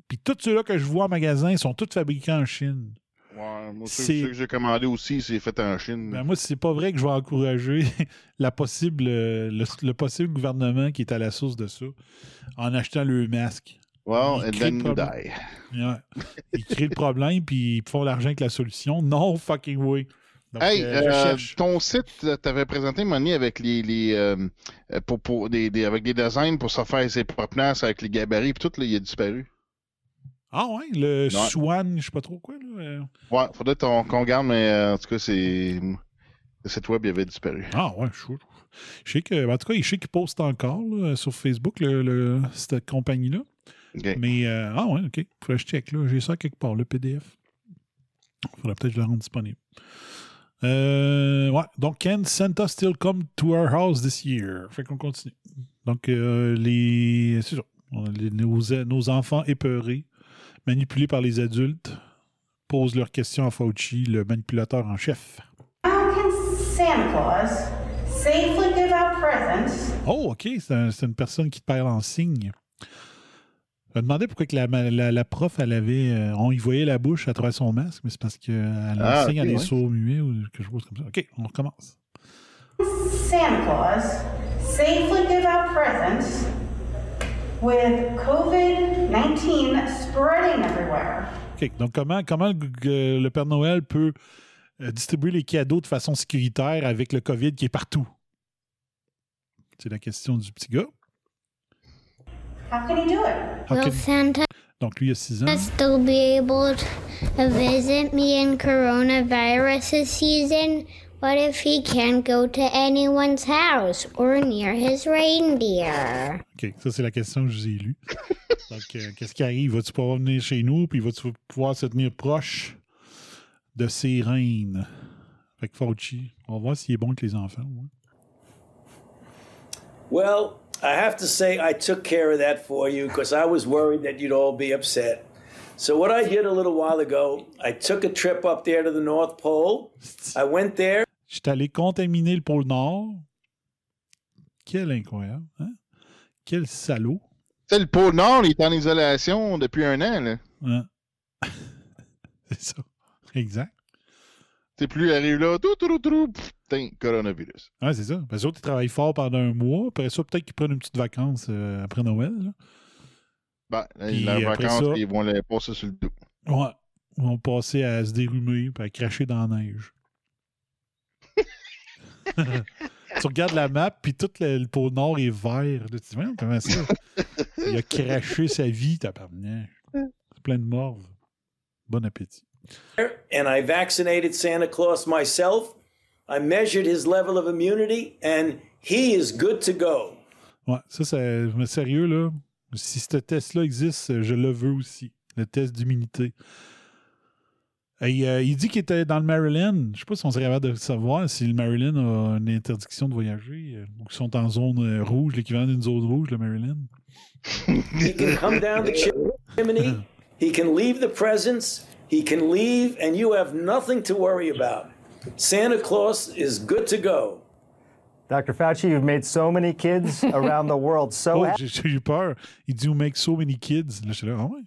Puis tous ceux-là que je vois en magasin sont tous fabriqués en Chine. Ouais, moi, ceux, que j'ai commandé aussi, c'est fait en Chine. Ben, moi, c'est pas vrai que je vais encourager la possible, euh, le, le possible gouvernement qui est à la source de ça en achetant le masque. Well, and then you die. Ils créent le problème puis ils font l'argent avec la solution. Non fucking way. Donc, Hey, euh, euh, ton site, euh, t'avais présenté Money avec les, les euh, pour, pour des, des- avec des designs pour se faire ses propres places avec les gabarits puis tout, là, il a disparu. Ah ouais, le Ouais. Swan, je sais pas trop quoi. Là. Ouais, faudrait qu'on qu'on regarde, mais euh, en tout cas, c'est. Le site web, il avait disparu. Ah ouais, je sais. Je sais que, en tout cas, je sais qu'ils postent encore là, sur Facebook le, le- cette compagnie-là. Ok. Mais, euh, ah ouais, OK. Faudrait que je check, là. J'ai ça quelque part, le PDF. Faudrait peut-être que je le rende disponible. Euh, ouais. Donc, can Santa still come to our house this year? Fait qu'on continue. Donc, euh, les, c'est. On a les- nos, nos enfants épeurés, manipulés par les adultes, posent leurs questions à Fauci, le manipulateur en chef. How can Santa Claus safely give out presents Oh, OK. C'est un- c'est une personne qui te parle en signe. Je me demandais pourquoi que la, la- la prof, elle avait. euh, on y voyait la bouche à travers son masque, mais c'est parce qu'elle Ah, enseigne à ok, des ouais. sourds muets ou quelque chose comme ça. OK, on recommence. Santa Claus safely give out presents with COVID 19 spreading everywhere? OK, donc comment, comment le, g- le Père Noël peut euh, distribuer les cadeaux de façon sécuritaire avec le COVID qui est partout? C'est la question du petit gars. How can he do it? How Will can- Santa Donc, lui, il a 6 ans. still be able to visit me in coronavirus this season? What if he can't go to anyone's house or near his reindeer? OK, ça, c'est la question que je vous ai lue. Donc, euh, qu'est-ce qui arrive? Vas-tu pouvoir venir chez nous, puis vas-tu pouvoir se tenir proche de ses reines? Fait que Fauci, on va voir s'il est bon avec les enfants. ouais. Well, I have to say I took care of that for you because I was worried that you'd all be upset. So what I did a little while ago, I took a trip up there to the North Pole. I went there. J'étais allé contaminer le pôle Nord. Quel incroyable, hein? Quel salaud. Tu sais, le pôle Nord, il est en isolation depuis un an, là. Ouais. C'est ça. Exact. T'es plus arrivé là, tout, tout, tout, tout, putain, coronavirus. Ouais, c'est ça. Parce que les autres, ils travaillent fort pendant un mois. Après ça, peut-être qu'ils prennent une petite vacance euh, après Noël. là. Ben, Puis leurs après vacances, ça- ils vont les passer sur le dos. Ouais. Ils vont passer à se dérumer et à cracher dans la neige. tu regardes la map, puis tout le, le pôle Nord est vert. Tu te dis, comment ça? Il a craché sa vie, t'as C'est plein de morve. Bon appétit. And I vaccinated Santa Claus myself. I measured his level of immunity, and he is good to go. Ouais, ça, c'est mais sérieux, là. Si ce test-là existe, je le veux aussi. Le test d'immunité. Et, euh, il dit qu'il était dans le Maryland. Je sais pas si on serait capable de savoir si le Maryland a une interdiction de voyager euh, ou qu'ils sont en zone euh, rouge, l'équivalent d'une zone rouge, le Maryland. He can come down the chimney. He can leave the presents. He can leave, and you have nothing to worry about. Santa Claus is good to go. Dr. Fauci, you've made so many kids around the world so Oh, j'ai j'ai eu peur. Il dit, we make so many kids? Là, j'étais là, ah ouais.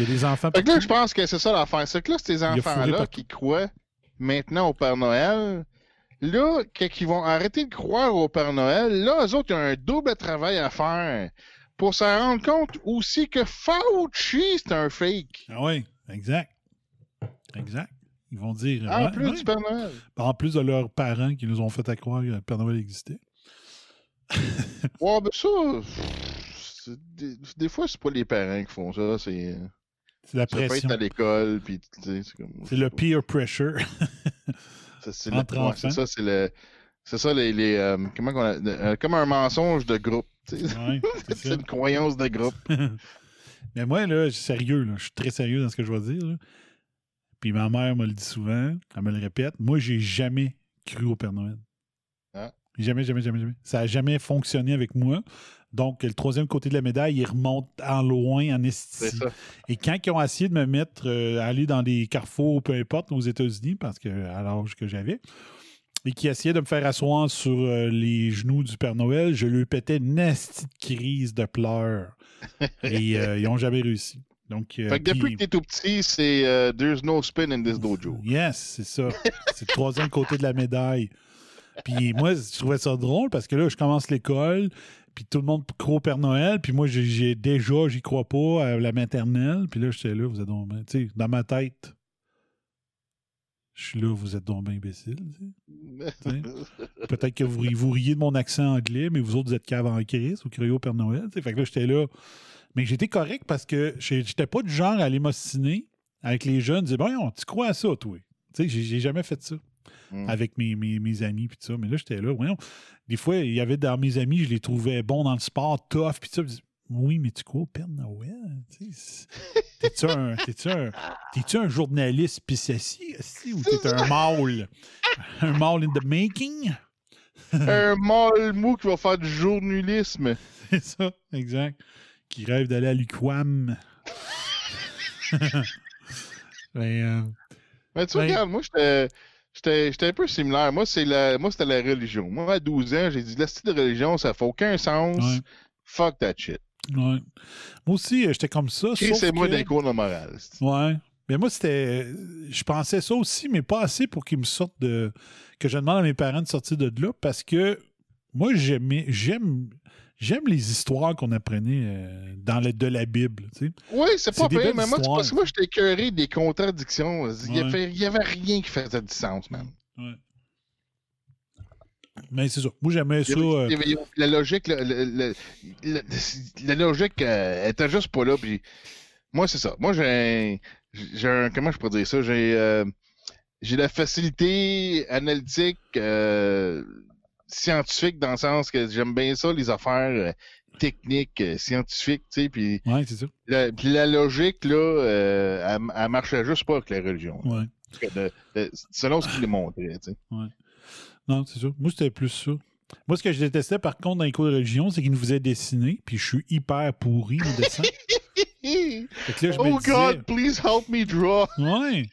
Il y a des enfants Fait que là, je pense que c'est ça l'affaire. C'est que là, ces enfants-là qui croient maintenant au Père Noël, là, quand ils vont arrêter de croire au Père Noël, là, eux autres, ils ont un double travail à faire pour se rendre compte aussi que Fauci, c'est un fake. Ah oui, exact. Exact. Ils vont dire. En ouais, plus ouais. du Père Noël. En plus de leurs parents qui nous ont fait à croire que le Père Noël existait. Ouais, ben ça, des, des fois, c'est pas les parents qui font ça, c'est... C'est la ça peut pression. être à l'école, puis tu sais, c'est comme... C'est le peer pressure. C'est ouais, ça, c'est le... C'est ça, les... les, euh, comment qu'on a... euh, comme un mensonge de groupe. Ouais, c'est une croyance de groupe. Mais moi, là, je suis sérieux, là. Je suis très sérieux dans ce que je vais dire. là. Puis ma mère me le dit souvent, elle me le répète. Moi, j'ai jamais cru au Père Noël. Ah. Jamais, jamais, jamais, jamais. Ça n'a jamais fonctionné avec moi. Donc, le troisième côté de la médaille, il remonte en loin, en C'est esti. ça. Et quand ils ont essayé de me mettre euh, à aller dans des carrefours, peu importe, aux États-Unis, parce que à l'âge que j'avais, et qui essayaient de me faire asseoir sur euh, les genoux du Père Noël, je lui pétais une de crise de pleurs. Et euh, ils n'ont jamais réussi. Donc, euh, Fait que depuis puis- que t'es tout petit, c'est euh, There's no spin in this dojo. Yes, c'est ça. C'est le troisième côté de la médaille. Puis moi, je trouvais ça drôle parce que là, je commence l'école, puis tout le monde croit au Père Noël, puis moi, j'ai- déjà, j'y crois pas à la maternelle, puis là, j'étais là, vous êtes dans ma tête, je suis là, vous êtes donc imbécile. Peut-être que vous, vous riez de mon accent anglais, mais vous autres, vous êtes cave en crise, vous croyez au Père Noël. Fait que là, j'étais là. Mais j'étais correct parce que j'étais pas du genre à aller m'ostiner avec les jeunes, dire Bon, tu crois à ça, toi? Tu sais, j'ai jamais fait ça Mm. avec mes, mes, mes amis, puis ça. Mais là, j'étais là, voyons. Des fois, il y avait dans mes amis, je les trouvais bons dans le sport, tough, puis ça. Je oui, mais tu crois au Père Noël? T'es-tu un, t'es-tu un, un journaliste spécialisé ou t'es un mâle? Un mâle in the making? un mâle mou qui va faire du journalisme. C'est ça, exact. Qui rêve d'aller à l'UQAM. Mais, euh, Mais tu Ben- regardes, moi, j'étais. J'étais j'étais un peu similaire. Moi, c'est la, moi, c'était la religion. Moi, à 12 ans, j'ai dit, la style de religion, ça fait aucun sens. Ouais. Fuck that shit. Ouais. Moi aussi, euh, j'étais comme ça. C'est moi que- d'un cours de morale. Ouais. Mais moi, c'était. Je pensais ça aussi, mais pas assez pour qu'ils me sortent de. Que je demande à mes parents de sortir de là parce que moi, j'aimais. J'aime. J'aime les histoires qu'on apprenait euh, dans le- de la Bible. Tu sais. Oui, c'est pas belles mais moi, c'est parce que moi, j'étais écœuré des contradictions. Il y, Ouais. avait, rien qui faisait du sens, man. Ouais. Mais c'est ça. Moi, j'aimais ça. euh, la logique, le- le- le- le- la logique euh, était juste pas là. Puis moi, c'est ça. Moi, j'ai un, comment je pourrais dire ça? J'ai, euh, j'ai la facilité analytique, scientifique dans le sens que j'aime bien ça, les affaires techniques, scientifiques, tu sais. Puis Ouais, c'est ça. la, puis la logique, là, elle, elle marchait juste pas avec la religion. Ouais. Parce que de- de- selon ce qu'il montrait, tu sais. Ouais. Non, c'est ça. Moi, c'était plus ça. Moi, ce que je détestais, par contre, dans les cours de religion, c'est qu'ils nous faisaient dessiner, puis je suis hyper pourri en dessin. Fait que là, je me oh disais- God, please help me draw. Ouais.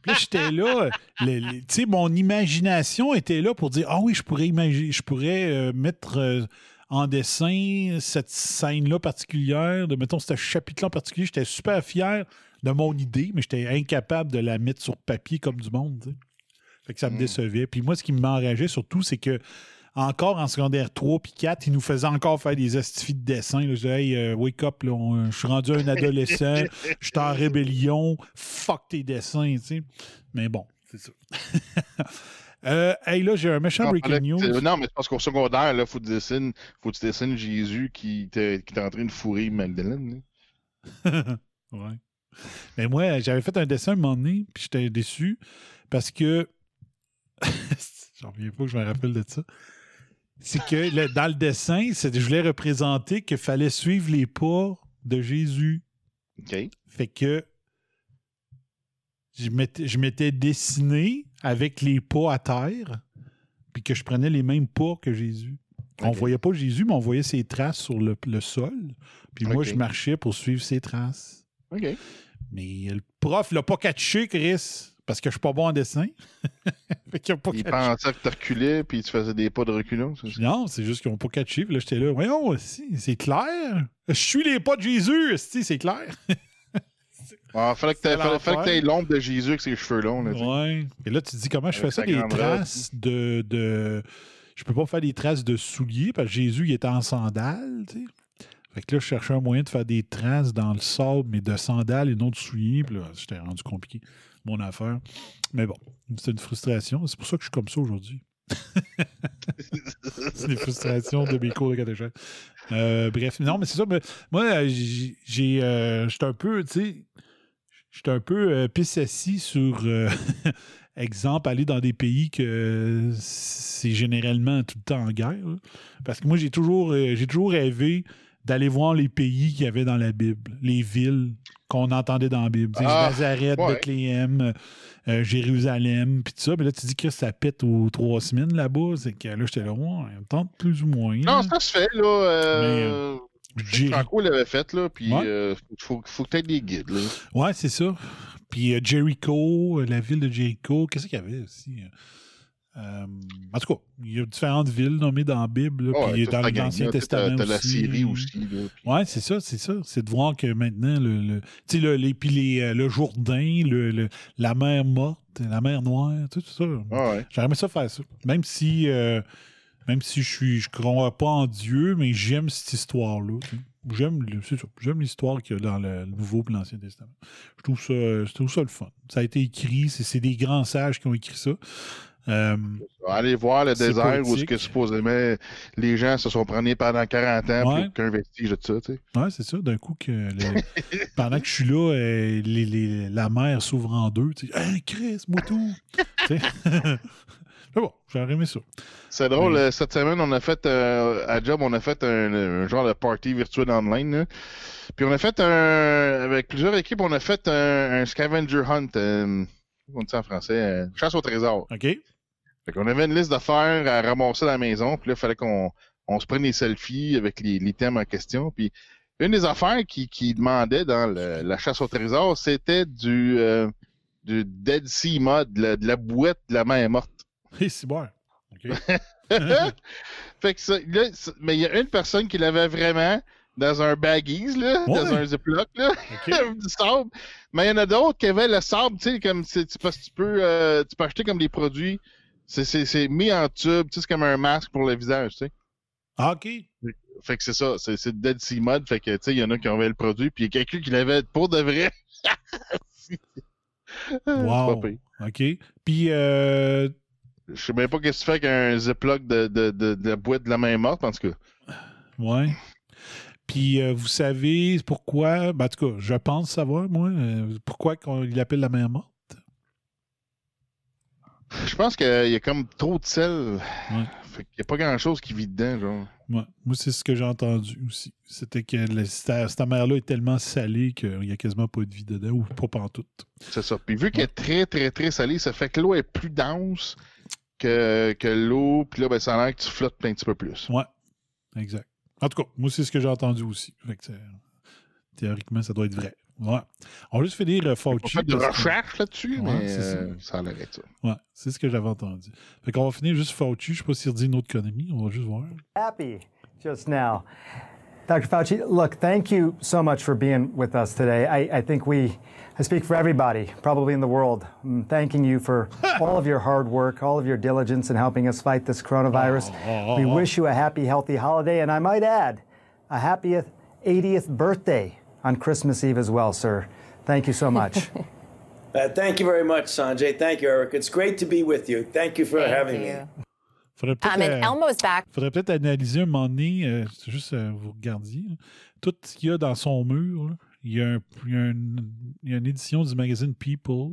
Puis là, j'étais là. Tu sais, mon imagination était là pour dire Ah oui, je pourrais imaginer, je pourrais euh, mettre euh, en dessin cette scène-là particulière, de mettons ce chapitre-là en particulier. J'étais super fier de mon idée, mais j'étais incapable de la mettre sur papier comme du monde. Fait que ça me décevait. Puis moi, ce qui m'enrageait surtout, c'est que encore en secondaire 3 puis 4, ils nous faisaient encore faire des astifies de dessin. là. Je disais, hey, euh, wake up, là, on- je suis rendu un adolescent, je suis en rébellion, fuck tes dessins, tu sais. Mais bon, c'est ça. Euh, hey, là, j'ai un méchant Non, breaking news. non, mais c'est parce qu'au secondaire, là, faut que tu dessines, faut que tu dessines Jésus qui t'est en train de fourrer Magdalene. là. ouais. Mais moi, j'avais fait un dessin un moment donné, puis j'étais déçu parce que. J'en reviens pas que je me rappelle de ça. C'est que le- dans le dessin, je voulais représenter qu'il fallait suivre les pas de Jésus. OK. Fait que je m'étais, dessiné avec les pas à terre, puis que je prenais les mêmes pas que Jésus. On voyait pas Jésus, mais on voyait ses traces sur le, le sol. Puis moi, je marchais pour suivre ses traces. OK. Mais le prof l'a pas catché, Chris, parce que je suis pas bon en dessin. fait pas Il catché. pensait que tu reculais puis tu faisais des pas de reculons. Non, c'est juste qu'ils n'ont pas catché. Puis là, j'étais là. Voyons, c'est clair. Je suis les pas de Jésus, c'est clair. Ah, fallait que tu t'aies l'ombre de Jésus avec ses cheveux longs. Là. Ouais. Et là, tu te dis comment je fais ça, des traces de, de. Je peux pas faire des traces de souliers parce que Jésus, il était en sandales, tu sais. Fait que là, je cherchais un moyen de faire des traces dans le sable, mais de sandales et non de souliers. Puis là, c'était rendu compliqué, mon affaire. Mais bon, c'est une frustration. C'est pour ça que je suis comme ça aujourd'hui. c'est des frustrations de mes cours de catéchèse. Euh, bref, non, mais c'est ça. moi, euh, j'ai. euh, J'étais un peu, tu sais. J'étais un peu euh, pisse sur, euh, exemple, aller dans des pays que c'est généralement tout le temps en guerre. Parce que moi, j'ai toujours, euh, j'ai toujours rêvé d'aller voir les pays qu'il y avait dans la Bible, les villes qu'on entendait dans la Bible. Ah, Nazareth, ouais. Bethléem, euh, Jérusalem, puis tout ça. Mais là, tu dis que ça pète aux trois semaines là-bas. C'est que là, j'étais là, ouais, tente plus ou moins. Non, ça se fait, là. Euh... Jerry- Franco l'avait fait, là, puis Ouais. euh, faut, faut que tu aies des guides, là. Ouais, c'est ça. Puis euh, Jericho, euh, la ville de Jericho, qu'est-ce qu'il y avait aussi? Euh, en tout cas, il y a différentes villes nommées dans la Bible, Ouais, puis dans l'Ancien Testament T'as la aussi. Syrie aussi. Ouais, c'est ça, c'est ça. C'est de voir que maintenant, le, le, tu sais, le, les, puis les, euh, le Jourdain, le, la mer morte, la mer noire, tout ça. ouais. J'aimerais ça faire ça. Même si, euh, même si je suis, je crois pas en Dieu, mais j'aime cette histoire-là. J'aime. J'aime l'histoire qu'il y a dans le Nouveau et l'Ancien Testament. Je trouve ça, je trouve ça le fun. Ça a été écrit, c'est des grands sages qui ont écrit ça. Euh, Aller voir le désert où ce que supposément les gens se sont prenés pendant 40 ans, Ouais. aucun vestige de ça, tu sais. Ouais, c'est ça. D'un coup, que le- pendant que je suis là, euh, les- les- la mer s'ouvre en deux. Tu sais, hey, Chris, moi tout. Tu sais. Mais bon, j'aurais aimé ça. C'est drôle, euh, cette semaine, on a fait, euh, à Job, on a fait un, un genre de party virtuel online. là. Puis on a fait un, avec plusieurs équipes, on a fait un, un scavenger hunt, euh, on dit ça en français, euh, chasse au trésor. OK. Fait qu'on avait une liste d'affaires à ramasser à la maison, puis là, il fallait qu'on on se prenne des selfies avec les, les thèmes en question. Puis une des affaires qui, qui demandait dans le- la chasse au trésor, c'était du, euh, du Dead Sea Mod, de la, de la bouette de la mer morte. Et c'est bon. Fait que ça, là, mais il y a une personne qui l'avait vraiment dans un baggies, là, Ouais. dans un ziploc, là, du sable. Mais il y en a d'autres qui avaient le sable, tu sais, comme c'est parce que tu peux, euh, tu peux acheter comme des produits. C'est- C'est c'est mis en tube, tu sais, c'est comme un masque pour le visage, tu sais. Ah, OK. Fait que c'est ça, c'est Dead Sea Mod, fait que tu sais, il y en a qui avaient le produit, puis il y a quelqu'un qui l'avait pour de vrai. Wow. pas. OK. Puis, euh, Je sais même pas qu'est-ce que tu fais avec un ziploc de, de, de, de la boîte de la main morte, en tout cas. ouais. Puis, euh, vous savez pourquoi, ben, en tout cas, je pense savoir, moi, euh, pourquoi il l'appelle la mer morte? Je pense qu'il y a comme trop de sel. Ouais. Fait qu'il n'y a pas grand-chose qui vit dedans, genre. Ouais. Moi, c'est ce que j'ai entendu aussi. C'était que le- cette, cette mer-là est tellement salée qu'il n'y a quasiment pas de vie dedans, ou pas pantoute. C'est ça. Puis vu qu'elle est très, très, très salée, ça fait que l'eau est plus dense que, que l'eau. Puis là, ben, ça a l'air que tu flottes un petit peu plus. Ouais, exact. En tout cas, moi, c'est ce que j'ai entendu aussi. Fait que c'est- Théoriquement, ça doit être vrai. Ouais. On va juste finir euh, On Fauci. fait de recherche là-dessus, Ouais, mais euh, ça a l'air ça. Ouais, c'est ce que j'avais entendu. Fait qu'on va finir juste Fauci. Je sais pas s'il redit une autre connerie. On va juste voir. happy just now. Dr. Fauci, look, thank you so much for being with us today. I, I think we, I speak for everybody, probably in the world, mm, thanking you for all of your hard work, all of your diligence in helping us fight this coronavirus. We wish you a happy, healthy holiday, and I might add, a happy 80th birthday on Christmas Eve as well, sir. Thank you so much. Uh, thank you very much, Sanjay. Thank you, Eric. It's great to be with you. Thank you for Thank having you. me. Faudrait peut-être, Um, and Elmo's back. faudrait peut-être analyser un moment donné, euh, juste euh, vous regardiez, là, tout ce qu'il y a dans son mur. là. Il, y a un- il y a une, il y a une édition du magazine People.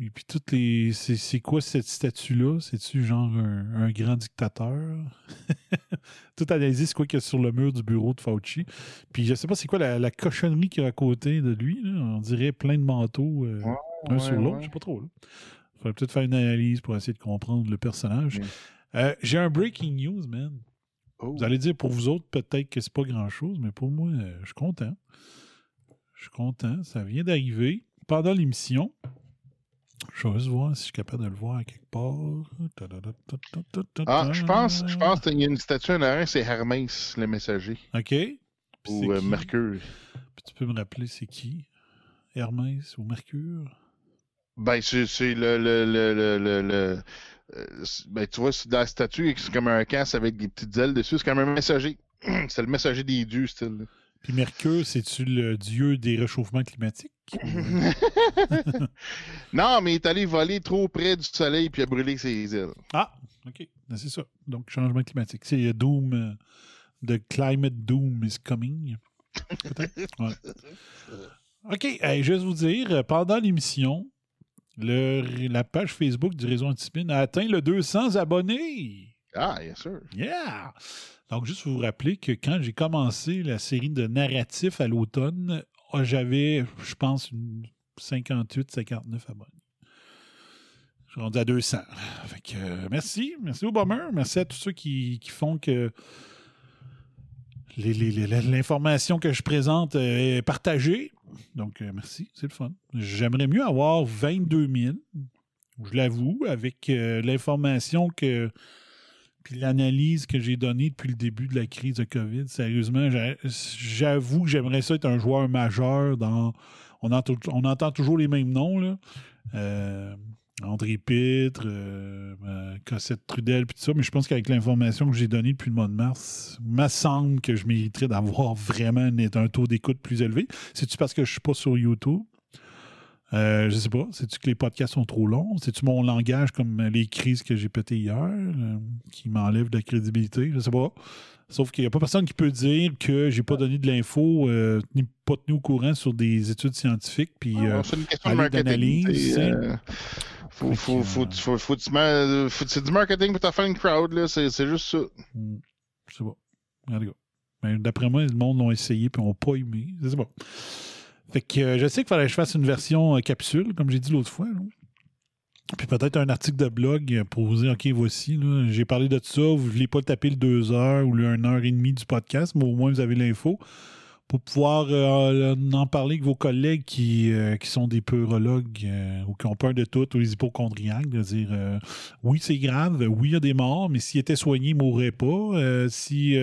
Et puis toutes les. C'est, c'est quoi cette statue-là? C'est-tu genre un, un grand dictateur? Tout analysé, c'est quoi qu'il y a sur le mur du bureau de Fauci? Puis je sais pas c'est quoi la, la cochonnerie qu'il y a à côté de lui. là? On dirait plein de manteaux euh, un ouais, sur l'autre. ouais. Je sais pas trop. Il faudrait peut-être faire une analyse pour essayer de comprendre le personnage. Euh, j'ai un breaking news, man. Oh. Vous allez dire pour vous autres, peut-être que c'est pas grand-chose, mais pour moi, euh, je suis content. Je suis content. Ça vient d'arriver pendant l'émission. Je vais juste voir si je suis capable de le voir à quelque part. Ah, je pense, je pense qu'il y a une statue en arrière, c'est Hermès, le messager. OK. Ou euh? Mercure. Puis tu peux me rappeler c'est qui? Hermès ou Mercure? Ben, c'est le. le, le, le, le, euh, ben, tu vois, c'est dans la statue, c'est comme un casse avec des petites ailes dessus. C'est comme un messager. c'est le messager des dieux, style. Puis Mercure, c'est-tu le dieu des réchauffements climatiques? non, mais il est allé voler trop près du soleil puis a brûlé ses ailes. Ah, OK. Ben, c'est ça. Donc, changement climatique. C'est euh, Doom. euh, The climate doom is coming. Ouais. OK. hey, juste vous dire, euh, pendant l'émission, la page Facebook du réseau Antispin a atteint le 200 abonnés. Ah, bien sûr. Yeah! Donc, juste vous rappeler que quand j'ai commencé la série de narratifs à l'automne, ah, j'avais, je pense, une 58, 59 abonnés. Je suis rendu à 200. Fait que, euh, merci. Merci au Bomber. Merci à tous ceux qui, qui font que l'information que je présente euh, est partagée. Donc, euh, merci. C'est le fun. J'aimerais mieux avoir 22 000, je l'avoue, avec l'information que puis l'analyse que j'ai donnée depuis le début de la crise de COVID, sérieusement, j'a- j'avoue que j'aimerais ça être un joueur majeur dans. On entend, on entend toujours les mêmes noms, là. Euh, André Pitre, euh, euh, Cossette Trudel, puis tout ça, mais je pense qu'avec l'information que j'ai donnée depuis le mois de mars, il me semble que je mériterais d'avoir vraiment un, un taux d'écoute plus élevé. C'est-tu parce que je suis pas sur YouTube? Euh, je sais pas. C'est-tu que les podcasts sont trop longs? C'est-tu mon langage comme les crises que j'ai pété hier euh, qui m'enlève de la crédibilité? Je sais pas. Sauf qu'il n'y a pas personne qui peut dire que j'ai pas donné de l'info, euh, ni pas tenu au courant sur des études scientifiques. Puis, euh, c'est une question de marketing. euh, faut, faut, faut, faut, c'est du marketing pour te faire une crowd, là. C'est c'est juste ça. Je sais pas. Mais d'après moi, le monde l'ont essayé puis n'ont pas aimé. Je sais pas. Fait que euh, je sais qu'il fallait que je fasse une version euh, capsule, comme j'ai dit l'autre fois. Puis peut-être un article de blog pour vous dire, OK, voici, j'ai parlé de ça, vous ne voulez pas taper le deux heures ou le 1 heure et demie du podcast, mais au moins vous avez l'info pour pouvoir euh, en parler avec vos collègues qui, euh, qui sont des peurologues euh, ou qui ont peur de tout, ou les hypochondriaques, de dire oui, c'est grave, oui, il y a des morts, mais s'ils étaient soignés, ils ne mourraient pas. Euh, si,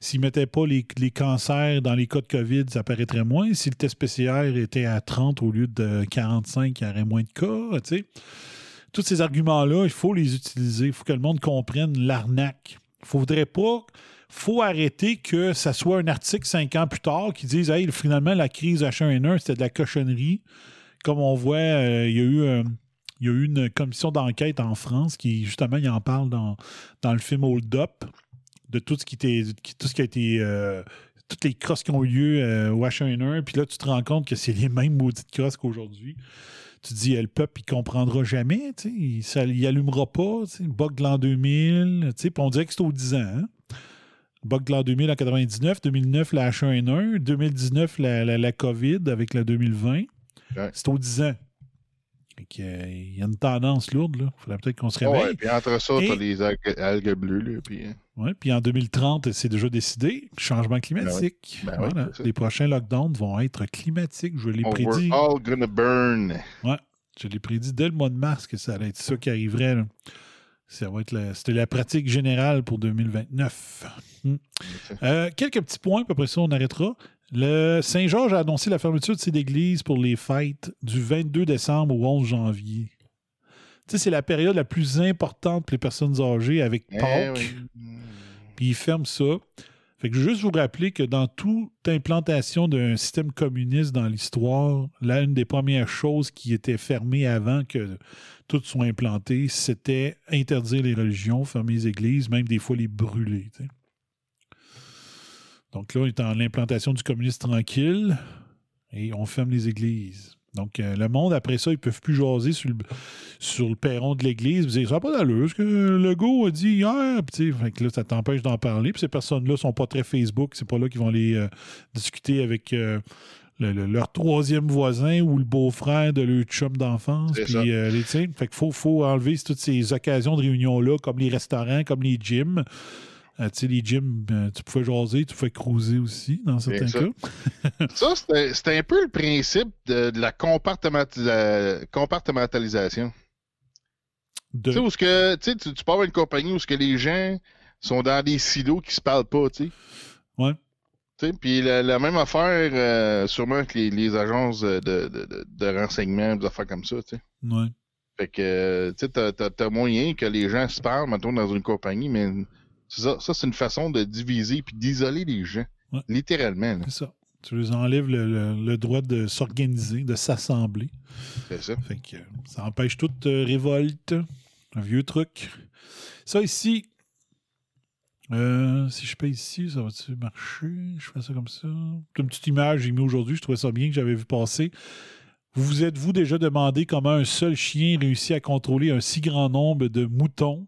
s'ils ne mettaient pas les, les cancers dans les cas de COVID, ça paraîtrait moins. Si le test PCR était à 30 au lieu de 45, il y aurait moins de cas. Tu sais. Tous ces arguments-là, il faut les utiliser. Il faut que le monde comprenne l'arnaque. Il ne faudrait pas faut arrêter que ça soit un article cinq ans plus tard qui dise Hey, finalement, la crise H1N1, c'était de la cochonnerie. Comme on voit, euh, il y a eu. euh, il y a eu une commission d'enquête en France qui, justement, il en parle dans, dans le film Hold Up, de tout ce qui, qui- tout ce qui a été. euh, toutes les crosses qui ont eu lieu au H1N1. Puis là, tu te rends compte que c'est les mêmes maudites crosses qu'aujourd'hui. Tu te dis, le peuple, il comprendra jamais. Il, ça, il allumera pas. Bug de l'an 2000. tu sais, Puis on dirait que c'est aux 10 ans. hein. Bug de l'an 2000 en 99, 2009 la H1N1, 2019 la, la, la COVID avec la 2020. C'est aux 10 ans. Euh, Il y a une tendance lourde, là. Faudrait peut-être qu'on se Ouais, réveille. puis entre ça, Et- t'as les algues, algues bleues, là, puis... euh, Ouais, puis en 2030, c'est déjà décidé, changement climatique. Ben oui, Voilà. c'est ça. Les prochains lockdowns vont être climatiques, je l'ai Oh, prédit. we're all gonna burn. Ouais, je l'ai prédit dès le mois de mars que ça allait être ça qui arriverait. là. Ça va être la- C'était la pratique générale pour 2029. Hmm. Euh, quelques petits points, puis après ça, on arrêtera. Le Saint-Georges a annoncé la fermeture de ses églises pour les fêtes du 22 décembre au 11 janvier. Tu sais, c'est la période la plus importante pour les personnes âgées avec Eh Pâques. oui. Puis ils ferment ça. Je veux juste vous rappeler que dans toute implantation d'un système communiste dans l'histoire, là, une des premières choses qui était fermée avant que tout soit implanté, c'était interdire les religions, fermer les églises, même des fois les brûler. Donc là, on est en l'implantation du communisme tranquille et on ferme les églises. Donc, euh, le monde, après ça, ils ne peuvent plus jaser sur le, sur le perron de l'église. Ils disent, ça n'a pas d'allure, ce que Legault a dit hier. Puis, fait que là, ça t'empêche d'en parler. Puis ces personnes-là ne sont pas très Facebook. C'est pas là qu'ils vont aller euh, discuter avec euh, le- le- leur troisième voisin ou le beau-frère de leur chum d'enfance. Puis, euh, les- fait qu'il faut, faut enlever toutes ces occasions de réunion-là, comme les restaurants, comme les gyms. Euh, tu sais, les gyms, euh, tu pouvais jaser, tu pouvais cruiser aussi, dans certains ça. cas. Ça, c'était un peu le principe de, de la compartimentali- compartimentalisation. De- Tu sais, où ce que, tu, pars à une compagnie où ce que les gens sont dans des silos qui se parlent pas, tu sais. Ouais. Tu sais, Puis la, la même affaire, euh, sûrement avec les, les agences de, de, de, renseignement, des affaires comme ça, tu sais. Ouais. Fait que, tu sais, t'as, t'as moyen que les gens se parlent, maintenant dans une compagnie, mais c'est ça, ça c'est une façon de diviser puis d'isoler les gens. Ouais. Littéralement. C'est ça. Tu les enlèves le, le- le droit de s'organiser, de s'assembler. c'est ça. Fait que ça empêche toute euh, révolte. Un vieux truc. Ça ici, euh, si je paye ici, ça va-tu marcher? Je fais ça comme ça. C'est Une petite image que j'ai mis aujourd'hui, je trouvais ça bien que j'avais vu passer. Vous vous êtes-vous déjà demandé comment un seul chien réussit à contrôler un si grand nombre de moutons?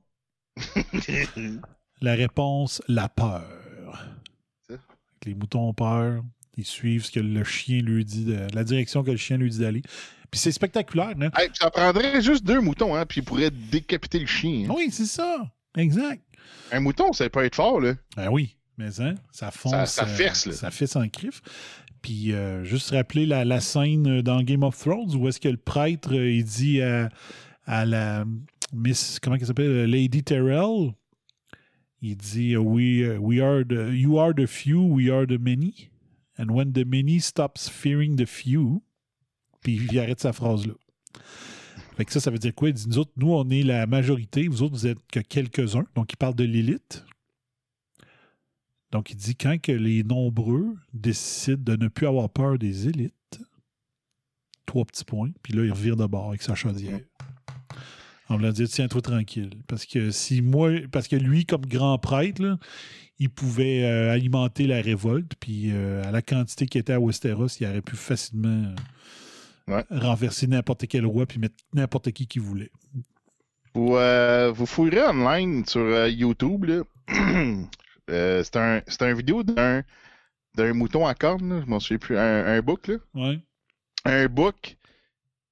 La réponse, la peur. Ça. Les moutons ont peur. Ils suivent ce que le chien lui dit, de- la direction que le chien lui dit d'aller. Puis c'est spectaculaire, hein? Hey, ça prendrait juste deux moutons, hein, puis ils pourraient décapiter le chien. hein. Oui, c'est ça. Exact. Un mouton, ça peut être fort, là. Ben oui, mais hein, ça fonce. Ça- ça euh, fesse, là. Ça fesse en crif. Puis euh, juste rappeler la, la scène dans Game of Thrones où est-ce que le prêtre, euh, il dit à, à la Miss, comment elle s'appelle, Lady Terrell, il dit we, uh, we are the, you are the few, we are the many. And when the many stops fearing the few, puis il arrête sa phrase-là. Fait que ça, ça veut dire quoi? Il dit, nous autres, nous, on est la majorité, vous autres, vous êtes que quelques-uns. Donc, il parle de l'élite. Donc, il dit, quand que les nombreux décident de ne plus avoir peur des élites, trois petits points, puis là, il revire de bord avec sa chaudière. En voulant dire, tiens-toi tranquille. Parce que si moi, parce que lui, comme grand prêtre, là, il pouvait euh, alimenter la révolte, puis euh, à la quantité qui était à Westeros, il aurait pu facilement euh, renverser n'importe quel roi, puis mettre n'importe qui qui voulait. Vous, euh, vous fouillerez online sur YouTube, là. C'est un, un vidéo d'un, d'un mouton à cornes, là, je m'en souviens plus, un, un bouc, là. Ouais. Un bouc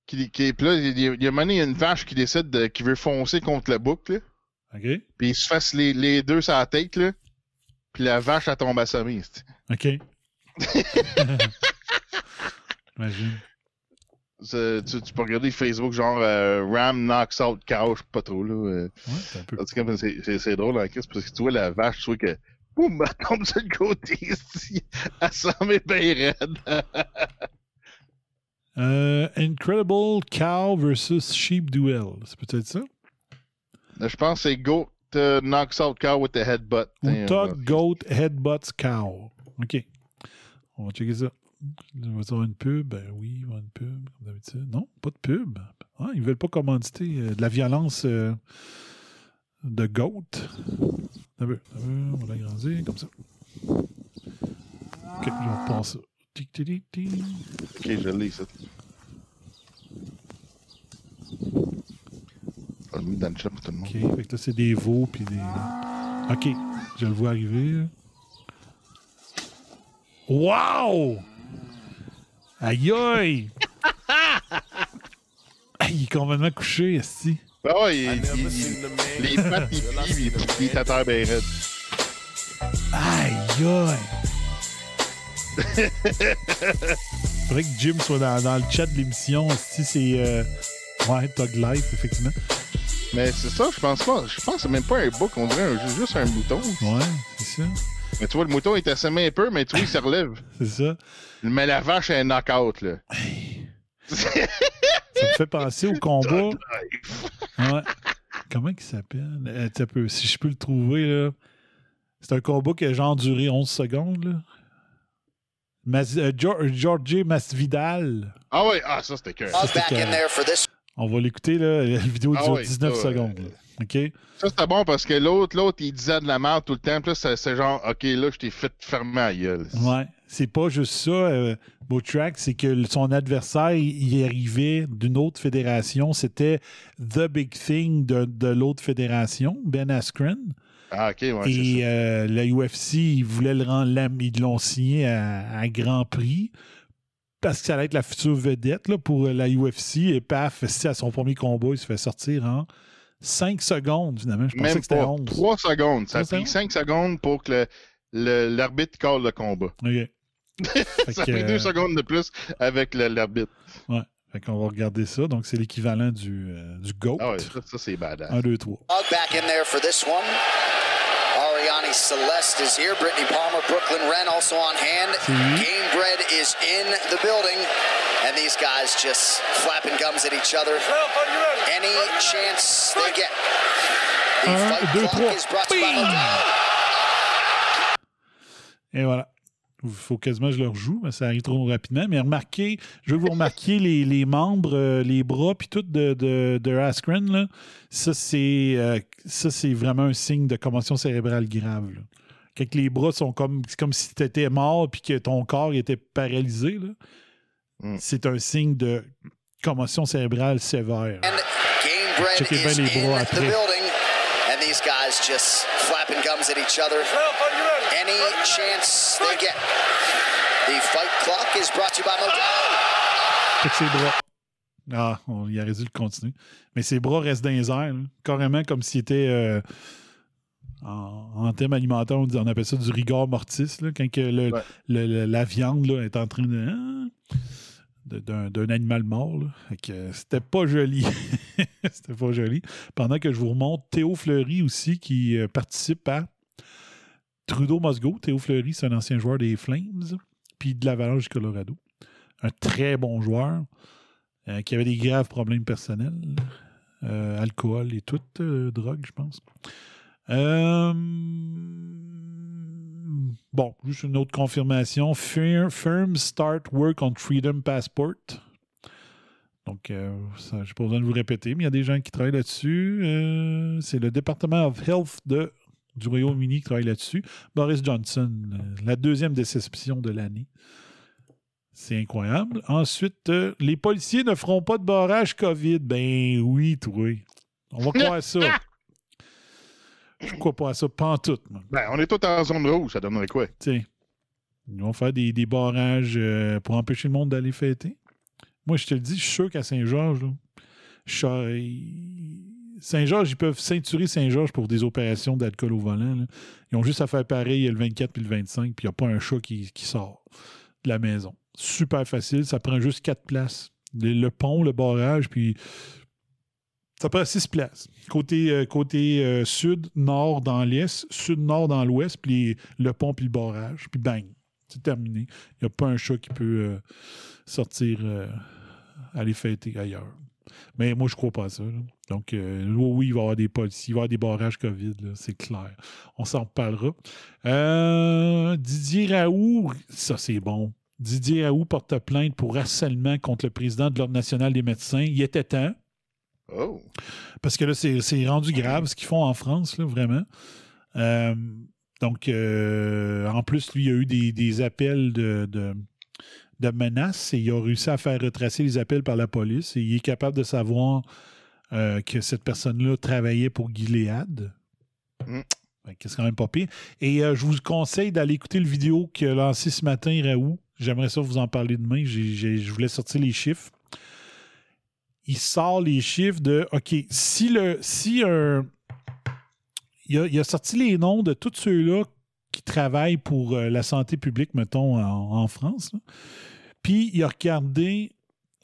qui, qui puis là, il y a, il y a il une vache qui décide de, qui veut foncer contre le bouc, là. OK? Puis ils se fassent les, les deux sur la tête, là. Puis la vache, elle tombe c'est- OK. Imagine. Tu, tu peux regarder Facebook, genre euh, Ram knocks out cow, je sais pas trop, là. euh. Ouais, c'est un peu. En tout cas, c'est- c'est c'est drôle en crise parce que tu vois la vache, tu vois que boum, elle tombe sur le côté ici. Elle s'en met bien raide. Euh, Incredible Cow versus Sheep Duel. C'est peut-être ça? Je pense que c'est Goat uh, knocks out cow with the headbutt. Ou Tug Goat Headbutts Cow. OK. On va checker ça. Il va avoir une pub? Ben oui, il va avoir une pub, comme d'habitude. Non, pas de pub. Ah, ils veulent pas commanditer euh, de la violence euh, de Goat. On va l'agrandir comme ça. OK, je reprends ça. Ok, je l'ai, ça. Je l'ai mis dans le chat pour tout le monde. OK, fait que là, c'est des veaux puis des. OK, je le vois arriver. Wow! Aïe aïe! Aïe il est complètement couché, esti. Ah ouais, il, il- il- les pattes, il plie, puis il est à terre bien raide. Aïe, aïe. Faudrait que Jim soit dans, dans le chat de l'émission. Si c'est. euh, Ouais, Tug Life, effectivement. Mais c'est ça, je pense pas. Je pense que c'est même pas un bouc, on dirait un- juste un mouton. Ouais, c'est ça. Mais tu vois, le mouton est assommé un peu, mais tu vois, il se relève. C'est ça. Mais la vache est un knockout, là. Ça me fait penser au combat. Ouais. Comment il s'appelle? Euh, si je peux le trouver, là. C'est un combat qui a genre duré 11 secondes, là. Mas- euh, Geor- Georgie Masvidal. Ah ouais, ah ça c'était carré. On va l'écouter, là. La vidéo Ah dure ouais, 19 ça, ouais. secondes. là. OK? Ça c'était bon parce que l'autre, l'autre, il disait de la merde tout le temps. Puis là, c'est genre, ok, là, je t'ai fait fermer la gueule. Ouais. C'est pas juste ça, euh, Track, c'est que son adversaire, il il arrivait d'une autre fédération. C'était The Big Thing de, de l'autre fédération, Ben Askren. Ah, ok, ouais, Et euh, la UFC, ils voulaient le rendre, ils l'ont signé à, à Grand Prix parce que ça allait être la future vedette là, pour la UFC. Et paf, si à son premier combat, il se fait sortir en 5 secondes, finalement. Je pensais Même que c'était pas. 11. 3 secondes. Ça a pris 5 secondes pour que le- le- l'arbitre cale le combat. OK. ça a pris euh, 2 secondes de plus avec le- l'arbitre. Ouais. Fait qu'on va regarder ça. Donc, c'est l'équivalent du, euh, du GOAT. Ah ouais, ça, ça, c'est badass. 1, 2, 3. Dog back in there for this one. Ariani Celeste is here. Brittany Palmer, Brooklyn Wren also on hand. Game Bread is in the building. And these guys just flapping gums at each other. Any chance they get. The Un, deux, trois. is brought to you by Modelo. Et voilà. Il faut quasiment que je le rejoue, mais ça arrive trop rapidement. Mais remarquez, je veux que vous remarquiez les, les membres, euh, les bras, puis tout de, de, de Askren, là. Ça, c'est euh, ça, c'est vraiment un signe de commotion cérébrale grave. là. Quand les bras sont comme, c'est comme si tu étais mort puis que ton corps était paralysé. là. Mm. C'est un signe de commotion cérébrale sévère. Checkez bien les bras après. And these guys just flapping gums at each other. Any chance they get. The fight clock is brought to you by Modelo. Ah, on y aurait dû le continuer. Mais ses bras restent dans les airs, là. carrément comme s'il était euh, en, en thème alimentaire, on, dit- on appelle ça du rigor mortis, là, quand que le- le- le- la viande là, est en train de. de- d'un, d'un animal mort. là. Fait que c'était pas joli. c'était pas joli. Pendant que je vous remonte Théo Fleury aussi qui euh, participe à Trudeau Mosgo. Théo Fleury, c'est un ancien joueur des Flames, puis de l'Avalanche du Colorado. Un très bon joueur euh, qui avait des graves problèmes personnels, euh, alcool et toute euh, drogue, je pense. Bon, juste une autre confirmation. Fir- Firms start work on Freedom Passport. Donc, je n'ai pas besoin de vous répéter, mais il y a des gens qui travaillent là-dessus. C'est le département of Health de, du Royaume-Uni qui travaille là-dessus. Boris Johnson, la deuxième déception de l'année. C'est incroyable. Ensuite, euh, les policiers ne feront pas de barrage COVID. Ben oui, toi. On va croire ça. Je crois pas à ça, pas en tout. moi. Ben, on est tous en zone rouge, ça donnerait quoi? T'sais, ils vont faire des, des barrages euh, pour empêcher le monde d'aller fêter. Moi, je te le dis, je suis sûr qu'à Saint-Georges, Saint-Georges, ils peuvent ceinturer Saint-Georges pour des opérations d'alcool au volant. Ils ont juste à faire pareil le 24 puis le 25, puis il n'y a pas un chat qui, sort de la maison. Super facile, ça prend juste quatre places. Le, pont, le barrage, puis ça prend six places. Côté, euh, euh, sud, nord dans l'est, sud-nord dans l'ouest, puis le pont, puis le barrage, puis bang, c'est terminé. Il n'y a pas un chat qui peut euh, sortir, aller fêter ailleurs. Mais moi, je crois pas à ça. là. Donc, euh, oui, il va y avoir des policiers, il va y avoir des barrages COVID, c'est clair. On s'en reparlera. Euh, Didier Raoult, ça c'est bon. Didier Raoult porte plainte pour harcèlement contre le président de l'Ordre national des médecins. Il était temps. Oh. Parce que là, c'est rendu grave ce qu'ils font en France, là, vraiment. Euh, donc, en plus, lui, il a eu des, des appels de, de, de menaces et il a réussi à faire retracer les appels par la police et il est capable de savoir euh, que cette personne-là travaillait pour Gilead. Que C'est quand même pas pire. Et euh, je vous conseille d'aller écouter le vidéo qu'il a lancé ce matin, Raoult. J'aimerais ça vous en parler demain. Je voulais sortir les chiffres. il sort les chiffres de OK, si le si un il a, il a sorti les noms de tous ceux-là qui travaillent pour euh, la santé publique, mettons, en, en France. là. Puis il a regardé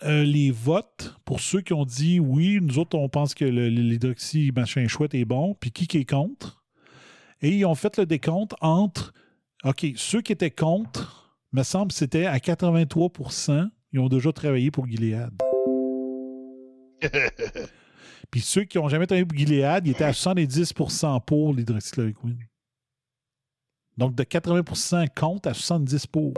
euh, les votes pour ceux qui ont dit oui, nous autres, on pense que l'hydroxy machin chouette est bon, puis qui qui est contre? Et ils ont fait le décompte entre OK, ceux qui étaient contre, me semble, c'était à 83% ils ont déjà travaillé pour Gilead. Puis ceux qui n'ont jamais travaillé pour Gilead, ils étaient à 70% pour l'hydroxychloroquine. Donc de 80% contre à 70% pour.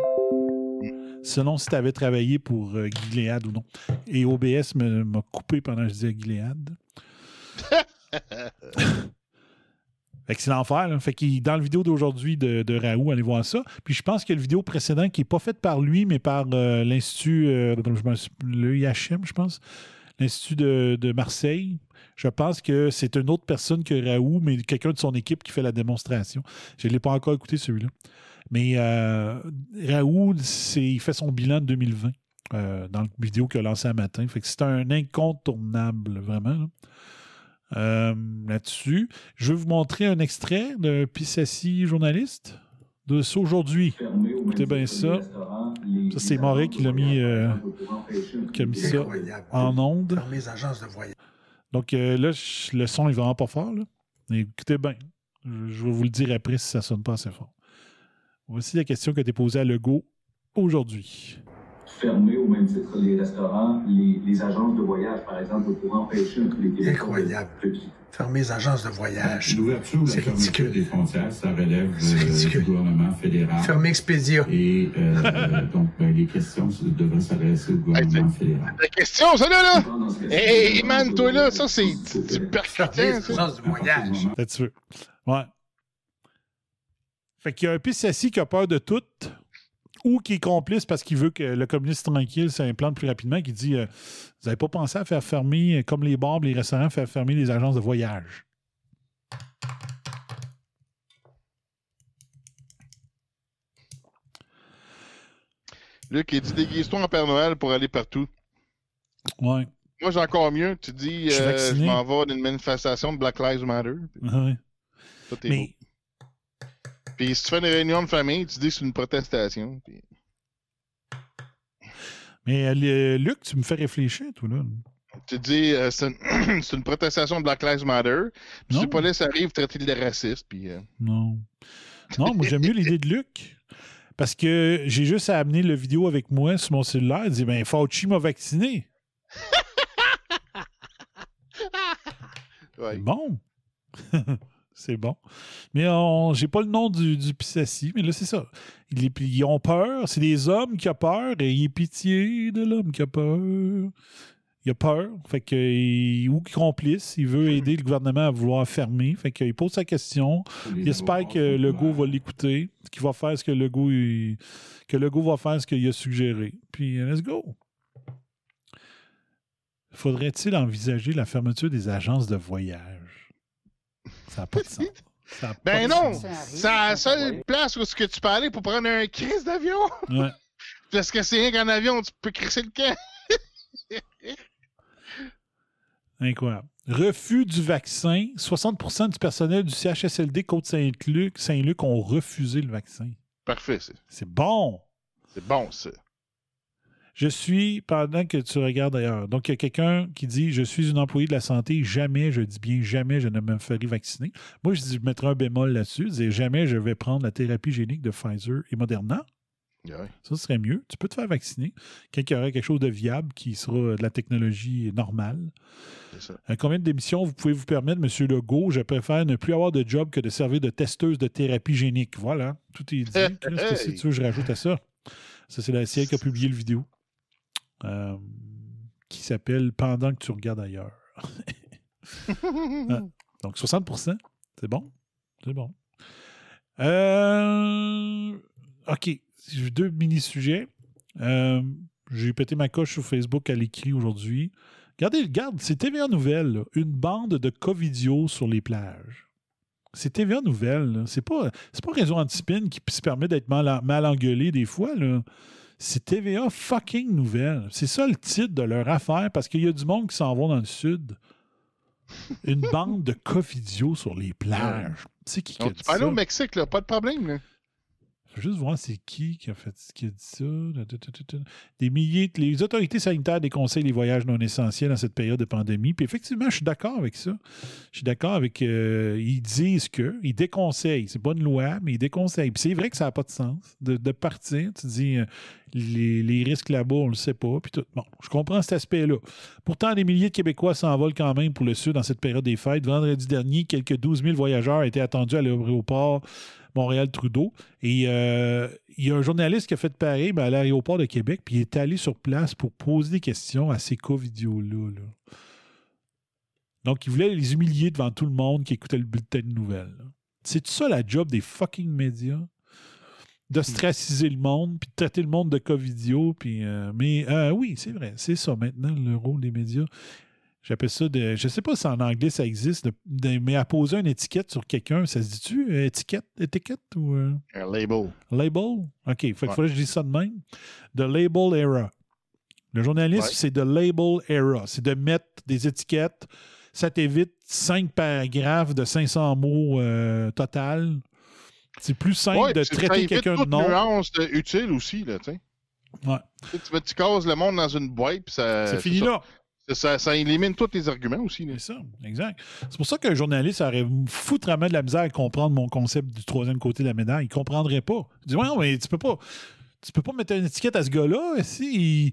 Selon si tu avais travaillé pour euh, Gilead ou non. Et OBS m'a coupé pendant que je disais Gilead. Fait que c'est l'enfer. là. Fait que dans la vidéo d'aujourd'hui de, de Raoult, allez voir ça. Puis je pense que le vidéo précédent qui n'est pas faite par lui, mais par euh, l'Institut, euh, le IHM, je pense, l'Institut de, de Marseille. Je pense que c'est une autre personne que Raoult, mais quelqu'un de son équipe qui fait la démonstration. Je ne l'ai pas encore écouté celui-là. Mais euh, Raoult, il fait son bilan de 2020 euh, dans la vidéo qu'il a lancé un matin. Fait que c'est un incontournable, vraiment. là. Euh, là-dessus. Je vais vous montrer un extrait de Pissassi, journaliste, de ça aujourd'hui. Écoutez bien ça. Ça, c'est Moret qui l'a mis, euh, qui a mis ça en onde. Mes agences de voyage. Donc euh, là, le son est vraiment pas fort. Là. Écoutez bien. Je, vais vous le dire après si ça sonne pas assez fort. Voici la question a été posée à Legault aujourd'hui. Fermer au même titre les restaurants, les, les agences de voyage, par exemple, pour empêcher un les Incroyable. Fermer les agences de voyage. L'ouverture ou la fermeture des frontières, ça relève euh, du gouvernement fédéral. Fermer Expedia. Et euh, donc, ben, les questions devraient s'adresser au gouvernement fédéral. La question, ça là, là! Hey, man, toi là, ça c'est du percutant, ça. du voyage. Là-dessus. Ouais. Fait qu'il y a un Pissassi qui a peur de tout ou qui est complice parce qu'il veut que le communiste tranquille s'implante plus rapidement, qui dit euh, Vous n'avez pas pensé à faire fermer, euh, comme les bars, les restaurants, faire fermer les agences de voyage? Luc, il dit déguise-toi en Père Noël pour aller partout. Ouais. Moi, j'ai encore mieux. Tu dis, euh, je m'en vais d'une manifestation de Black Lives Matter. Ouais. Ça, t'es Mais- beau. Puis si tu fais une réunion de famille, tu dis que c'est une protestation. Puis... Mais euh, Luc, tu me fais réfléchir, toi, là. Tu dis, euh, c'est une... protestation de Black Lives Matter. Puis si police arrive, traiter de raciste. Puis, euh, Non. Non, moi, j'aime mieux l'idée de Luc. Parce que j'ai juste à amener le vidéo avec moi sur mon cellulaire et dire Ben, Fauci m'a vacciné. ouais. Bon. c'est bon. Mais on- j'ai pas le nom du, du Pissassi, mais là, c'est ça. Ils, ils ont peur. C'est des hommes qui ont peur et il est pitié de l'homme qui a peur. Il a peur. Fait que, il- ou complice. Il veut aider le gouvernement à vouloir fermer. Fait qu'il pose sa question. Il espère que Legault va l'écouter. Qu'il va faire ce que Legault, il- que Legault va faire ce qu'il a suggéré. Puis, euh, let's go. Faudrait-il envisager la fermeture des agences de voyage? Ça n'a pas de sens. Ça a pas Ben de non! C'est la seule place où est-ce que tu peux aller pour prendre un crise d'avion! Ouais. Parce que c'est rien qu'en avion, tu peux crisser le camp! Incroyable. Refus du vaccin. 60% du personnel du CHSLD Côte-Saint-Luc Saint-Luc ont refusé le vaccin. Parfait, ça. C'est bon. C'est bon, ça. Je suis, pendant que tu regardes ailleurs, donc il y a quelqu'un qui dit Je suis une employée de la santé, jamais, je dis bien jamais, je ne me ferai vacciner. Moi, je, dis, je mettrai un bémol là-dessus, je dis jamais je vais prendre la thérapie génique de Pfizer et Moderna. Ça serait mieux. Tu peux te faire vacciner quand il y aurait quelque chose de viable qui sera de la technologie normale. Ça. À combien d'émissions vous pouvez vous permettre, M. Legault? Je préfère ne plus avoir de job que de servir de testeuse de thérapie génique. Voilà, tout est dit. Qu'est-ce que tu veux je rajoute à ça? Ça, c'est la CIE qui a publié le vidéo. Euh, qui s'appelle Pendant que tu regardes ailleurs. Ah, donc 60% c'est bon? C'est bon. Euh, OK. J'ai deux mini-sujets. Euh, J'ai pété ma coche sur Facebook à l'écrit aujourd'hui. Regardez, regarde, c'est TVA Nouvelle, là. une bande de covidios sur les plages. C'est TVA Nouvelle. C'est pas, pas Réseau Antispin qui se permet d'être mal, mal engueulé des fois. Là. C'est TVA fucking nouvelle. C'est ça le titre de leur affaire parce qu'il y a du monde qui s'en va dans le sud. Une bande de covidios sur les plages. C'est qui qui a dit tu peux aller ça? au Mexique, là, pas de problème. Là. Juste voir c'est qui qui a fait qui a dit ça. Des milliers, les autorités sanitaires déconseillent les voyages non essentiels dans cette période de pandémie. Puis effectivement, je suis d'accord avec ça. Je suis d'accord avec. euh, ils disent que, ils déconseillent. C'est pas une loi, mais ils déconseillent. Puis c'est vrai que ça n'a pas de sens de, de partir. Tu dis euh, les, les risques là-bas, on le sait pas. Puis tout. Bon, je comprends cet aspect-là. Pourtant, des milliers de Québécois s'envolent quand même pour le Sud dans cette période des fêtes. Vendredi dernier, quelques 12 000 voyageurs étaient attendus à l'aéroport Montréal-Trudeau. Et euh, il y a un journaliste qui a fait pareil ben, à l'aéroport de Québec, puis il est allé sur place pour poser des questions à ces co-vidéos-là. là. Donc, il voulait les humilier devant tout le monde qui écoutait le bulletin de nouvelles. C'est ça la job des fucking médias? D'ostraciser le monde, puis de traiter le monde de covidio, puis... euh, mais euh, oui, c'est vrai, c'est ça maintenant, le rôle des médias. J'appelle ça de. Je sais pas si en anglais ça existe, de- de- mais à poser une étiquette sur quelqu'un, ça se dit-tu euh, étiquette, étiquette ou. euh, Un label. Label? OK. Fait qu'il Ouais. faudrait que je dise ça de même. The label era. Le journalisme, Ouais. c'est the label era. C'est de mettre des étiquettes. Ça t'évite cinq paragraphes de 500 mots euh, total. C'est plus simple Ouais, de traiter quelqu'un de nom. nuance utile aussi, là, tu sais. Ouais. Tu, tu, tu casses le monde dans une boîte, puis ça. C'est fini ça. là. Ça, élimine tous les arguments aussi. C'est ça, exact. C'est pour ça qu'un journaliste aurait foutrement de la misère à comprendre mon concept du troisième côté de la médaille. Il ne comprendrait pas. Il dit Ouais, non, mais tu peux pas. Tu peux pas mettre une étiquette à ce gars-là. Si,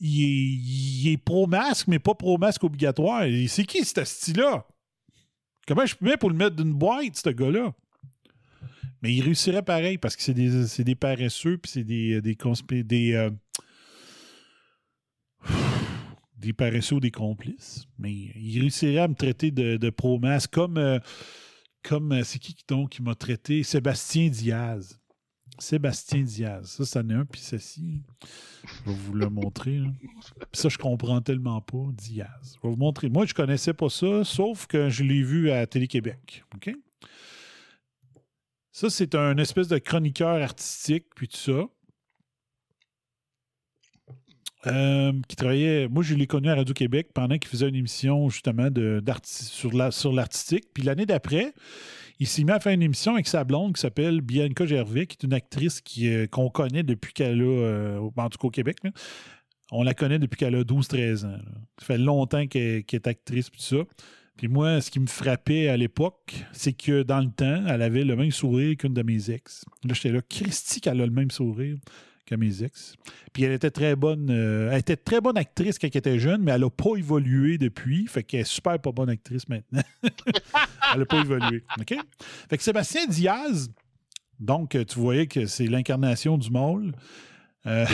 il, est, pro-masque, mais pas pro-masque obligatoire. C'est qui ce style-là? Comment je peux pour le mettre d'une boîte, ce gars-là? Mais il réussirait pareil parce que c'est des, des paresseux puis c'est des, des, conspi- des, euh, des paresseux des complices. Mais il réussirait à me traiter de, de pro-masque comme, euh, comme euh, c'est qui donc qui m'a traité? Sébastien Diaz. Sébastien Diaz. Ça, c'en est un, puis ceci. Je vais vous le montrer. ça, je comprends tellement pas. Diaz. Je vais vous montrer. Moi, je connaissais pas ça, sauf que je l'ai vu à Télé-Québec. OK? Ça, c'est un espèce de chroniqueur artistique, puis tout ça. Euh, qui travaillait. Moi, je l'ai connu à Radio-Québec pendant qu'il faisait une émission justement sur, la, sur l'artistique. Puis l'année d'après, il s'est mis à faire une émission avec sa blonde qui s'appelle Bianca Gervais, qui est une actrice euh, qu'on connaît depuis qu'elle a. euh, en tout cas au Québec. On la connaît depuis qu'elle a 12-13 ans. Ça fait longtemps qu'elle, est actrice, tout ça. Puis moi, ce qui me frappait à l'époque, c'est que dans le temps, elle avait le même sourire qu'une de mes ex. Là, j'étais là, Christy, qu'elle a le même sourire que mes ex. Puis elle était très bonne. euh, elle était très bonne actrice quand elle était jeune, mais elle n'a pas évolué depuis. Fait qu'elle est super pas bonne actrice maintenant. elle n'a pas évolué. OK? Fait que Sébastien Diaz, donc euh, tu voyais que c'est l'incarnation du mâle. Euh,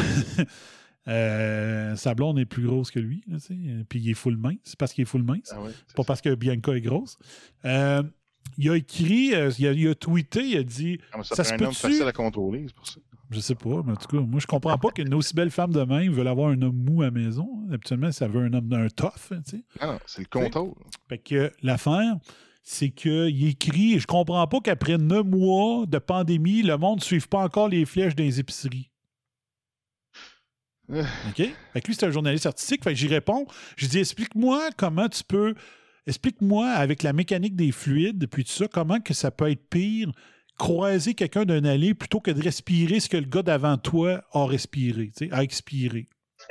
euh, sa blonde est plus grosse que lui, là, puis il est full mince. C'est parce qu'il est full mince. Ah ouais, pas parce que Bianca est grosse. Euh, il a écrit, il, a, il a tweeté, il a dit Ah, ça, Ça fait se un homme facile à contrôler, c'est pour ça. Je sais pas, mais en tout cas, moi, je comprends pas qu'une aussi belle femme de même veut avoir un homme mou à la maison. Habituellement, ça veut un homme d'un tough, sais. Ah non, c'est le contrôle. Fait que l'affaire, c'est qu'il écrit, je comprends pas qu'après neuf mois de pandémie, le monde ne suive pas encore les flèches les épiceries. OK? Fait que lui, c'est un journaliste artistique. Fait que j'y réponds. Je dis, explique-moi comment tu peux. Explique-moi, avec la mécanique des fluides, puis tout ça, comment que ça peut être pire croiser quelqu'un d'un allée plutôt que de respirer ce que le gars d'avant toi a respiré, a expiré.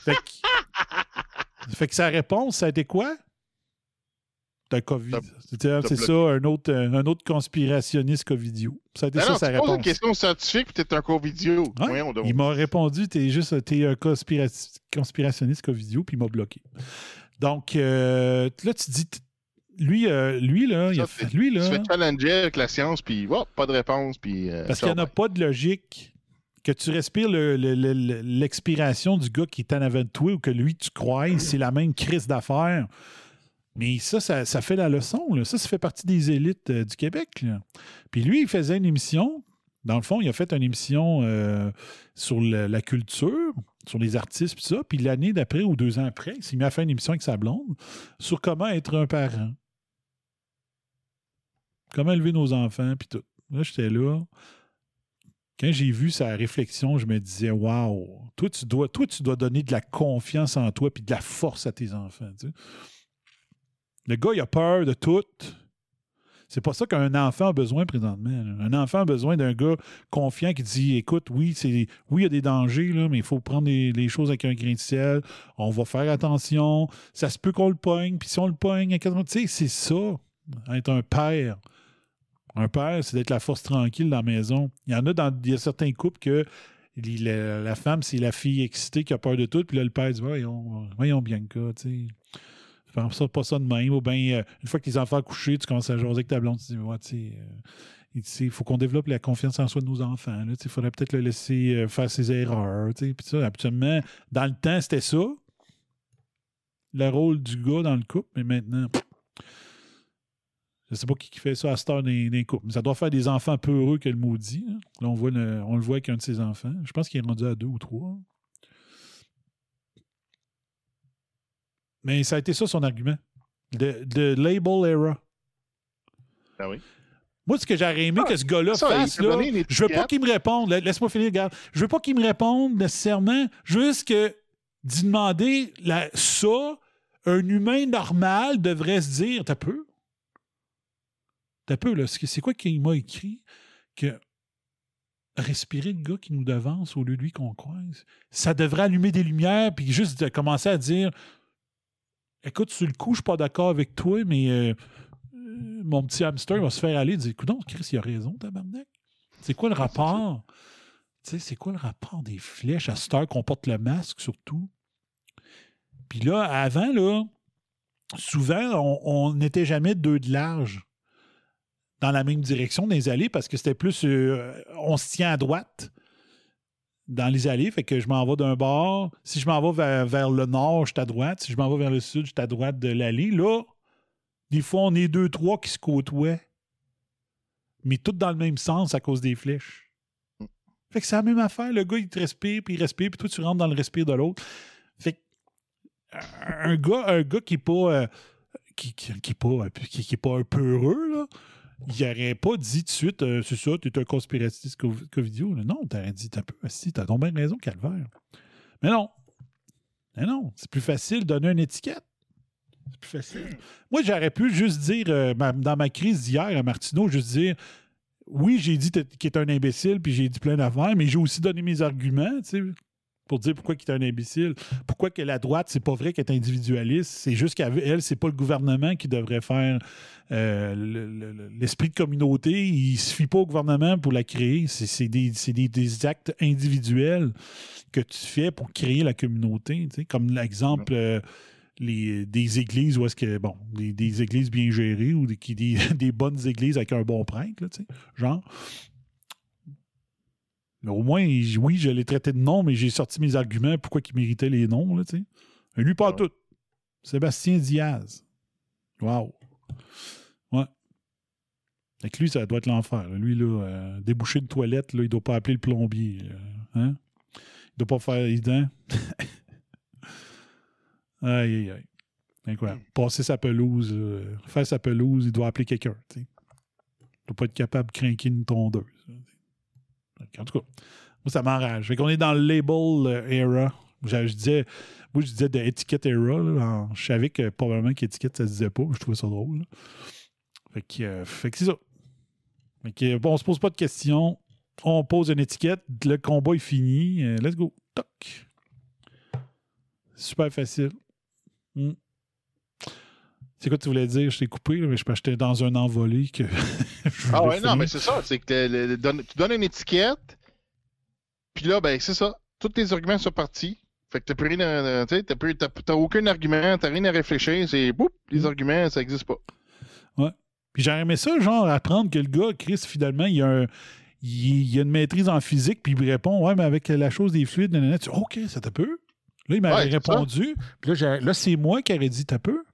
Fait que, fait que sa réponse, ça a été quoi? T'as COVID. T'as C'est ça, un autre, un autre conspirationniste covidio. Ça a été Non, ça non, sa tu réponse. une question scientifique, t'es un covidio. Voyons. Il m'a répondu, t'es juste t'es un conspira- conspirationniste covidio, puis il m'a bloqué. Donc euh, là, tu dis, lui, euh, lui là, il a fait, lui Tu là, fais challenger avec la science, puis hop, pas de réponse, puis. euh, parce qu'il n'y en a pas de logique que tu respires le- le- le- le- l'expiration du gars qui est en avant de toi ou que lui tu crois, c'est la même crise d'affaires. Mais ça, ça, ça fait la leçon. là. Ça, ça fait partie des élites euh, du Québec. là. Puis lui, il faisait une émission. Dans le fond, il a fait une émission euh, sur la culture, sur les artistes, puis ça. Puis l'année d'après ou deux ans après, il s'est mis à faire une émission avec sa blonde sur comment être un parent. Comment élever nos enfants, puis tout. Là, j'étais là. quand j'ai vu sa réflexion, je me disais, waouh, toi, tu dois, toi, tu dois donner de la confiance en toi puis de la force à tes enfants. Le gars, il a peur de tout. C'est pas ça qu'un enfant a besoin présentement. Un enfant a besoin d'un gars confiant qui dit écoute, oui, c'est oui, il y a des dangers, là, mais il faut prendre les, choses avec un grain de sel. On va faire attention. Ça se peut qu'on le pogne, puis si on le pogne, à 80 tu sais, c'est ça, être un père. Un père, c'est d'être la force tranquille dans la maison. Il y en a dans il y a certains couples que la, femme, c'est la fille excitée qui a peur de tout, puis là, le père dit Voyons, voyons Bianca, tu sais. Fais ça, pas ça de même. Ou bien, euh, une fois que tes enfants ont couché, tu commences à jaser avec ta blonde, tu dis Ouais, tu sais. euh, il faut qu'on développe la confiance en soi de nos enfants. Il faudrait peut-être le laisser euh, faire ses erreurs. Puis ça, habituellement, dans le temps, c'était ça. Le rôle du gars dans le couple, mais maintenant, je sais pas qui, qui fait ça à cette heure les couples. Mais ça doit faire des enfants peu heureux que le maudit. Là, Là, on, voit le, on le voit avec un de ses enfants. Je pense qu'il est rendu à deux ou trois. Mais ça a été ça son argument. De, de label era. Ah oui. Moi, ce que j'aurais aimé que ce gars-là ça, il fasse, là, je veux pas qu'il me réponde. La- Laisse-moi finir, regarde. Je veux pas qu'il me réponde nécessairement. Juste que d'y demander la- ça, un humain normal devrait se dire T'as peu? T'as peu, là. C'est quoi qu'il m'a écrit? Que respirer le gars qui nous devance au lieu de lui qu'on croise, ça devrait allumer des lumières, puis juste de commencer à dire Écoute, sur le coup, je suis pas d'accord avec toi, mais euh, euh, mon petit hamster va se faire aller et dire Écoute, Chris, il a raison, tabarnak. C'est quoi le rapport? Tu sais, c'est quoi le rapport des flèches à cette heure qu'on porte le masque, surtout? Puis là, avant, là, souvent, on n'était jamais deux de large dans la même direction dans les allées parce que c'était plus. euh, on se tient à droite dans les allées, fait que je m'en vais d'un bord. Si je m'en vais vers, le nord, je suis à droite. Si je m'en vais vers le sud, je suis à droite de l'allée. Là, des fois, on est deux, trois qui se côtoient, mais toutes dans le même sens à cause des flèches. Fait que c'est la même affaire. Le gars, il te respire, puis il respire, puis toi, tu rentres dans le respire de l'autre. Fait que un gars, un gars qui est pas. euh, qui, qui, pas, qui, qui pas un peu heureux, là, il n'aurait pas dit tout de suite, euh, c'est ça, tu es un conspiratiste co- covidio. Non, t'aurais dit, t'as peu, si, t'as donc bien raison, Calvaire. Mais non. Mais non, c'est plus facile de donner une étiquette. C'est plus facile. Moi, j'aurais pu juste dire, euh, dans ma crise d'hier à Martineau, juste dire, oui, j'ai dit qu'il est un imbécile, puis j'ai dit plein d'affaires, mais j'ai aussi donné mes arguments, tu sais, pour dire pourquoi il est un imbécile. Pourquoi que la droite, c'est pas vrai qu'elle est individualiste? C'est juste qu'elle, c'est pas le gouvernement qui devrait faire euh, le- le- le- l'esprit de communauté. Il se fie pas au gouvernement pour la créer. C'est, des, c'est des- des actes individuels que tu fais pour créer la communauté. tu sais. Comme l'exemple. euh, les, des églises où est-ce que, bon, des, des églises bien gérées ou des, qui- des, des bonnes églises avec un bon prêtre, là, genre. Mais au moins, oui, je l'ai traité de nom, mais j'ai sorti mes arguments pourquoi il méritait les noms, là. Et lui, pas tout. Sébastien Diaz. Wow. Ouais. Avec lui, ça doit être l'enfer. Lui, là, euh, déboucher une toilette, là, il doit pas appeler le plombier. là. Hein? Il doit pas faire les dents. aïe, aïe, aïe. Incroyable. Passer sa pelouse, euh, faire sa pelouse, il doit appeler quelqu'un. Il doit pas être capable de craquer une tondeuse. En tout cas, moi, ça m'enrage. Fait qu'on est dans le label euh, era. Je, je disais, moi, je disais de étiquette era. là, je savais que probablement qu'étiquette, ça se disait pas. Je trouvais ça drôle. Fait que, euh, que c'est ça. Fait que, bon, on se pose pas de questions. On pose une étiquette. Le combat est fini. Euh, let's go. Toc. Super facile. Hmm. C'est quoi tu voulais dire? Je t'ai coupé, là, mais je j'étais dans un envolé que. Ah ouais, non, mais c'est ça. C'est que le- le- le- donne- tu donnes une étiquette, puis là, ben, c'est ça. Tous tes arguments sont partis. Fait que t'as plus rien à- tu sais, t'as aucun argument, t'as rien à réfléchir. C'est, boum, les arguments, ça existe pas. Ouais. Puis j'aurais aimé ça, genre, apprendre que le gars, Chris, finalement, il a, un- il, il a une maîtrise en physique, puis il me répond Ouais, mais avec la chose des fluides, nanana, tu dis, OK, ça t'a peu. Là, il m'avait Ouais, répondu. Puis là, là, c'est moi qui aurais dit T'as peu?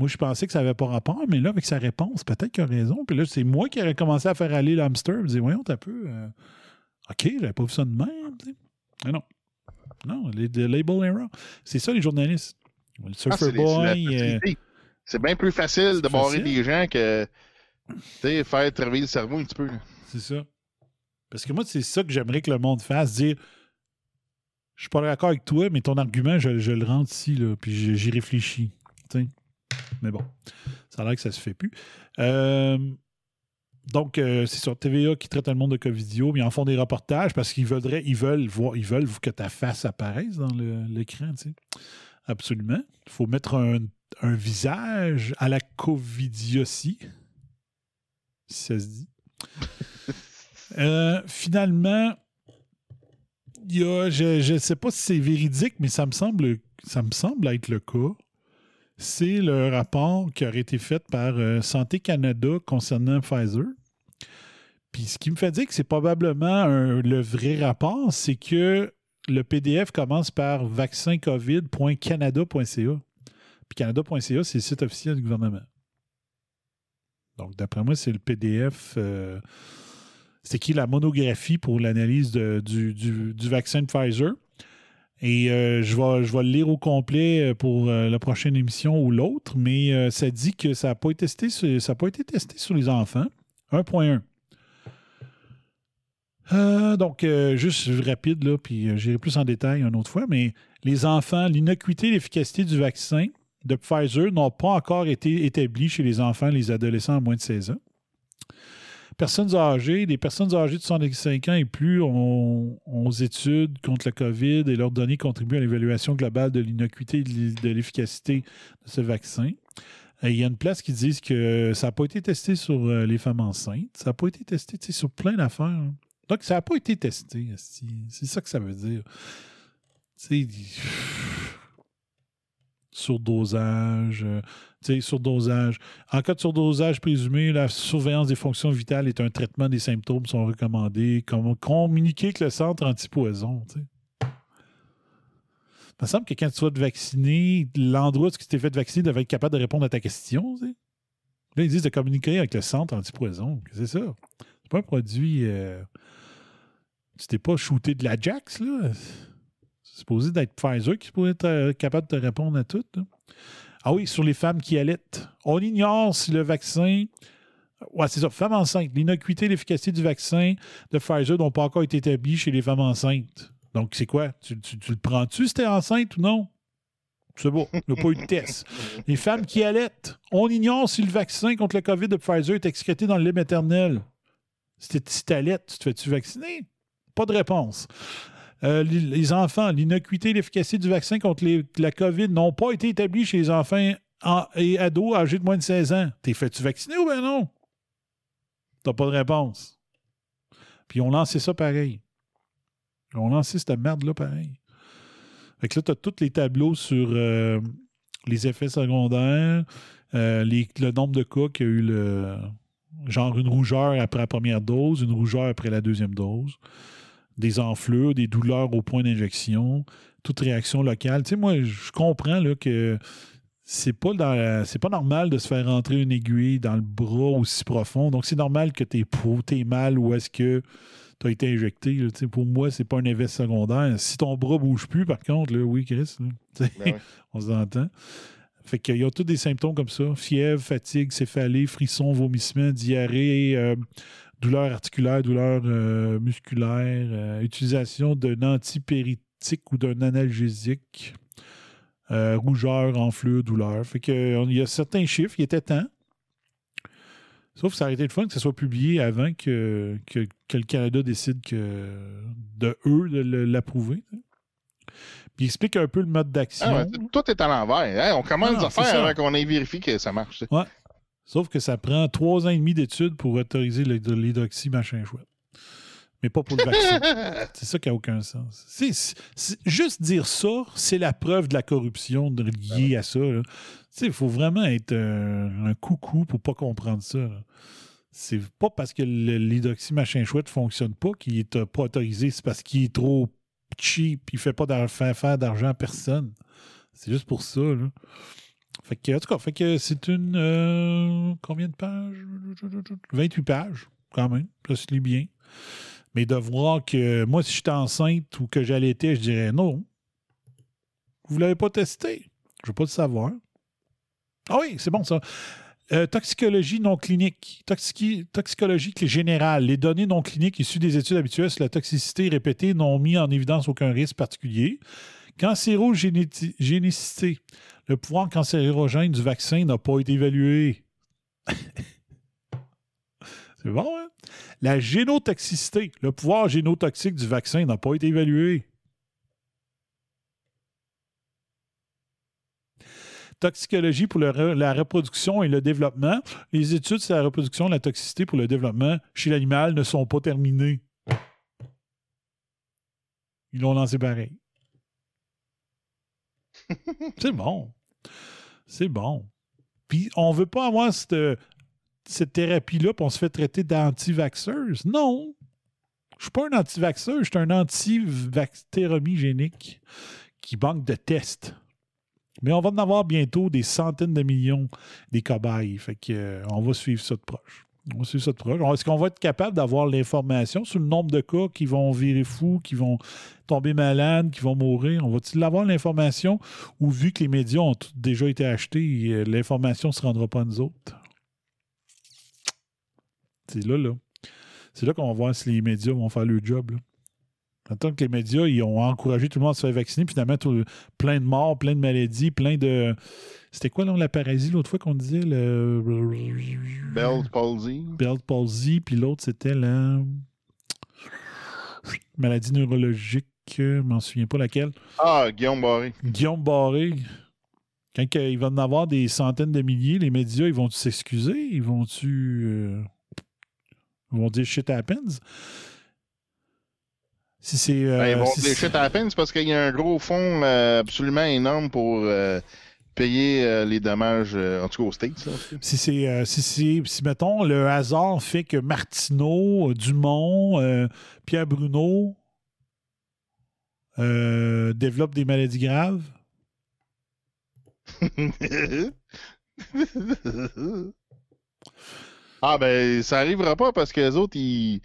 Moi, je pensais que ça n'avait pas rapport, mais là, avec sa réponse, peut-être qu'il a raison. Puis là, c'est moi qui aurais commencé à faire aller l'hamster. Je me disais, voyons, t'as peu. euh, OK, j'avais pas vu ça de même. Mais non. Non, les, les label error. C'est ça, les journalistes. Le Ah, Surfer Boy. euh. C'est bien plus facile de barrer facile. des gens que faire travailler le cerveau un petit peu. C'est ça. Parce que moi, c'est ça que j'aimerais que le monde fasse, dire je suis pas d'accord avec toi, mais ton argument, je, je le rentre ici, là, puis j'y réfléchis. tu sais. Mais bon, ça a l'air que ça se fait plus. Euh, donc, euh, c'est sur TVA qui traite le monde de Covidio, mais ils en font des reportages parce qu'ils voudraient, ils veulent voir, ils veulent que ta face apparaisse dans l'écran, tu sais. Absolument. Il faut mettre un, un visage à la covidiotie, si ça se dit. Euh, finalement, il y a, je ne sais pas si c'est véridique, mais ça me semble, ça me semble être le cas. C'est le rapport qui aurait été fait par euh, Santé Canada concernant Pfizer. Puis ce qui me fait dire que c'est probablement le vrai rapport, c'est que le PDF commence par vaccincovid.canada.ca. Puis canada.ca, c'est le site officiel du gouvernement. Donc, d'après moi, c'est le PDF. euh, c'est qui la monographie pour l'analyse du- du vaccin de Pfizer. Et euh, je, vais, le lire au complet euh, pour euh, la prochaine émission ou l'autre, mais ça dit que ça n'a pas, été testé sur- les enfants. 1.1. Euh, donc, juste rapide, là, puis j'irai plus en détail une autre fois, mais les enfants, l'innocuité et l'efficacité du vaccin de Pfizer n'ont pas encore été établis chez les enfants et les adolescents à moins de 16 ans. Personnes âgées, les personnes âgées de 65 ans et plus ont, ont études contre le COVID et leurs données contribuent à l'évaluation globale de l'innocuité et de l'e- de l'efficacité de ce vaccin. Et Il y a une place qui disent que ça n'a pas été testé sur euh, les femmes enceintes. Ça n'a pas été testé sur plein d'affaires. Donc, ça n'a pas été testé. C'est ça que ça veut dire. Tu sais, surdosage, euh, surdosage. En cas de surdosage présumé, la surveillance des fonctions vitales est un traitement des symptômes sont recommandés. Communiquer avec le centre antipoison. tu sais. Il me semble que quand tu vas te vacciner, l'endroit où tu t'es fait vacciner devait être capable de répondre à ta question. tu sais. Là, ils disent de communiquer avec le centre antipoison. C'est ça. C'est pas un produit. euh, Tu t'es pas shooté de la Jax, là. C'est supposé d'être Pfizer qui pourrait être euh, capable de te répondre à tout. là. Ah oui, sur les femmes qui allaitent. On ignore si le vaccin. Ouais, c'est ça. Femmes enceintes. L'innocuité et l'efficacité du vaccin de Pfizer n'ont pas encore été établies chez les femmes enceintes. Donc, c'est quoi? Tu, tu- tu le prends-tu si t'es enceinte ou non? C'est bon. Il n'y a pas eu de test. Les femmes qui allaitent. On ignore si le vaccin contre le COVID de Pfizer est excrété dans le lait maternel. Si t'es- si t'allaites, tu te fais-tu vacciner? Pas de réponse. Euh, les, enfants, l'innocuité et l'efficacité du vaccin contre la COVID n'ont pas été établies chez les enfants en- et ados âgés de moins de 16 ans. T'es fait-tu vacciner ou ben non? T'as pas de réponse. Puis ont lancé ça pareil. Ont lancé cette merde-là pareil. Fait que là, t'as tous les tableaux sur euh, les effets secondaires, euh, le nombre de cas qu'il y a eu le, genre une rougeur après la première dose, une rougeur après la deuxième dose, des enflures, des douleurs au point d'injection, toute réaction locale. Tu sais, moi, je comprends là, que c'est pas dans c'est pas normal de se faire rentrer une aiguille dans le bras aussi profond. Donc, c'est normal que t'es pour, t'es mal ou est-ce que tu as été injecté. là. Tu sais, pour moi, c'est pas un effet secondaire. Si ton bras bouge plus, par contre, là, oui, Chris, là, Ben ouais. on s'entend. Fait qu'il y a tous des symptômes comme ça. Fièvre, fatigue, céphalée, frisson, vomissement, diarrhée, euh, douleur articulaire, douleur euh, musculaire, euh, utilisation d'un antipéritique ou d'un analgésique, euh, rougeur, enflure, douleur. Fait que, il y a certains chiffres, il était temps. Sauf que ça aurait été le fun que ça soit publié avant que, que, que le Canada décide que de eux de l'approuver. Puis il explique un peu le mode d'action. Ah ouais, tout est à l'envers. hein. On non, c'est affaires ça. avant qu'on ait vérifié que ça marche. Ouais. Sauf que ça prend trois ans et demi d'études pour autoriser l'hydroxy machin chouette. Mais pas pour le vaccin. c'est ça qui n'a aucun sens. C'est- juste dire ça, c'est la preuve de la corruption liée à ça. là. Tu sais, Il faut vraiment être un, un coucou pour pas comprendre ça. là. C'est pas parce que l'hydroxy machin chouette fonctionne pas qu'il est euh, pas autorisé, c'est parce qu'il est trop cheap, il fait pas faire d'argent à personne. C'est juste pour ça. Là. Fait que, en tout cas, c'est une. euh, combien de pages? 28 pages, quand même. Ça se lit bien. Mais de voir que moi, si j'étais enceinte ou que j'allaitais, je dirais non. Vous l'avez pas testé? Je veux pas le savoir. Ah oui, c'est bon ça. Euh, toxicologie non clinique. Toxicologie générale. Les données non cliniques issues des études habituelles sur la toxicité répétée n'ont mis en évidence aucun risque particulier. Cancérogénicité. Le pouvoir cancérogène du vaccin n'a pas été évalué. C'est bon, hein? La génotoxicité. Le pouvoir génotoxique du vaccin n'a pas été évalué. Toxicologie pour le la reproduction et le développement. Les études sur la reproduction et la toxicité pour le développement chez l'animal ne sont pas terminées. Ils l'ont lancé pareil. C'est bon. C'est bon. Puis on veut pas avoir cette, cette thérapie-là, puis on se fait traiter d'anti-vaxxeuse. Non. Je suis pas un anti-vaxxeur, je suis un anti-bactérémie génique qui manque de tests. Mais on va en avoir bientôt des centaines de millions des cobayes. Fait que, euh, on va suivre ça de proche. Suivre ça de. Est-ce qu'on va être capable d'avoir l'information sur le nombre de cas qui vont virer fous, qui vont tomber malades, qui vont mourir? On va-t-il avoir l'information? Ou vu que les médias ont déjà été achetés, euh, l'information ne se rendra pas à nous autres? C'est là, là. C'est là qu'on va voir si les médias vont faire le job. Là. Tant que les médias ils ont encouragé tout le monde à se faire vacciner, finalement, tout- plein de morts, plein de maladies, plein de. C'était quoi, là, la paralysie, l'autre fois qu'on disait? Le... Bell palsy. Bell palsy, puis l'autre, c'était la. Maladie neurologique, euh, je m'en souviens pas laquelle. Ah, Guillaume Barré. Guillaume Barré. Quand il va en avoir des centaines de milliers, les médias, ils vont-tu s'excuser? Ils vont-tu. euh, Ils vont dire shit happens? Si c'est. euh, Ben, ils vont si c'est- shit c'est parce qu'il y a un gros fonds euh, absolument énorme pour euh, payer euh, les dommages, euh, en tout cas aux States. là. Si c'est euh, si, si, si, mettons le hasard fait que Martineau, Dumont, Pierre Bruno développent des maladies graves, ah ben ça arrivera pas parce que les autres ils,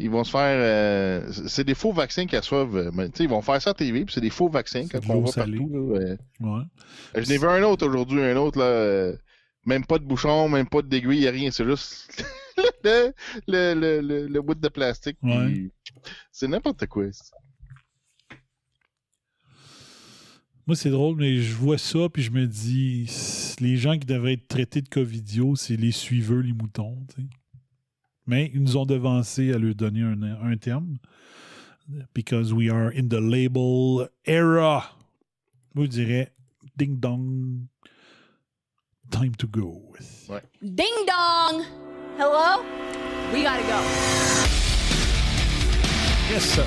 ils vont se faire euh, c'est des faux vaccins qu'ils reçoivent euh, mais, ils vont faire ça à TV puis c'est des faux vaccins quand on voit salée. partout là, euh. ouais. je n'ai vu un autre aujourd'hui un autre là même pas de bouchon même pas d'aiguille rien c'est juste le, le, le, le, bout de plastique puis c'est n'importe quoi Moi, c'est drôle, mais je vois ça, puis je me dis, les gens qui devraient être traités de Covidio, c'est les suiveux, les moutons. tu sais. Mais ils nous ont devancé à leur donner un, un terme. Because we are in the label era. Moi, je dirais, ding dong, time to go. Ouais. Ding dong! Hello? We gotta go. Yes, sir.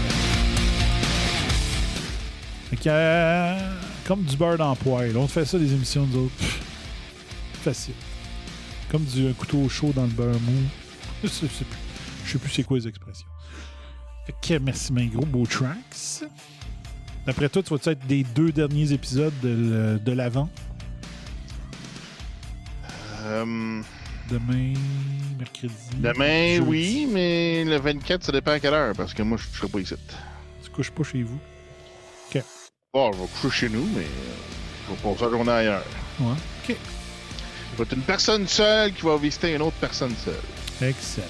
Euh, comme du beurre dans le poêle. On fait ça des émissions, nous autres. Pff, Facile. Comme du un couteau chaud dans le beurre mou. Je sais, plus. Je sais plus c'est quoi les expressions. Fait que merci, bien gros. Beau tracks. D'après toi, tu vas-tu être des deux derniers épisodes de, l'avant? Euh, Demain, mercredi. demain jeudi. oui mais le 24 ça dépend à quelle heure parce que moi je serai pas ici Tu couches pas chez vous? OK. bon je vais coucher chez nous mais euh, je vais passer la journée ailleurs Ouais. OK. Il va être une personne seule qui va visiter une autre personne seule. Excellent.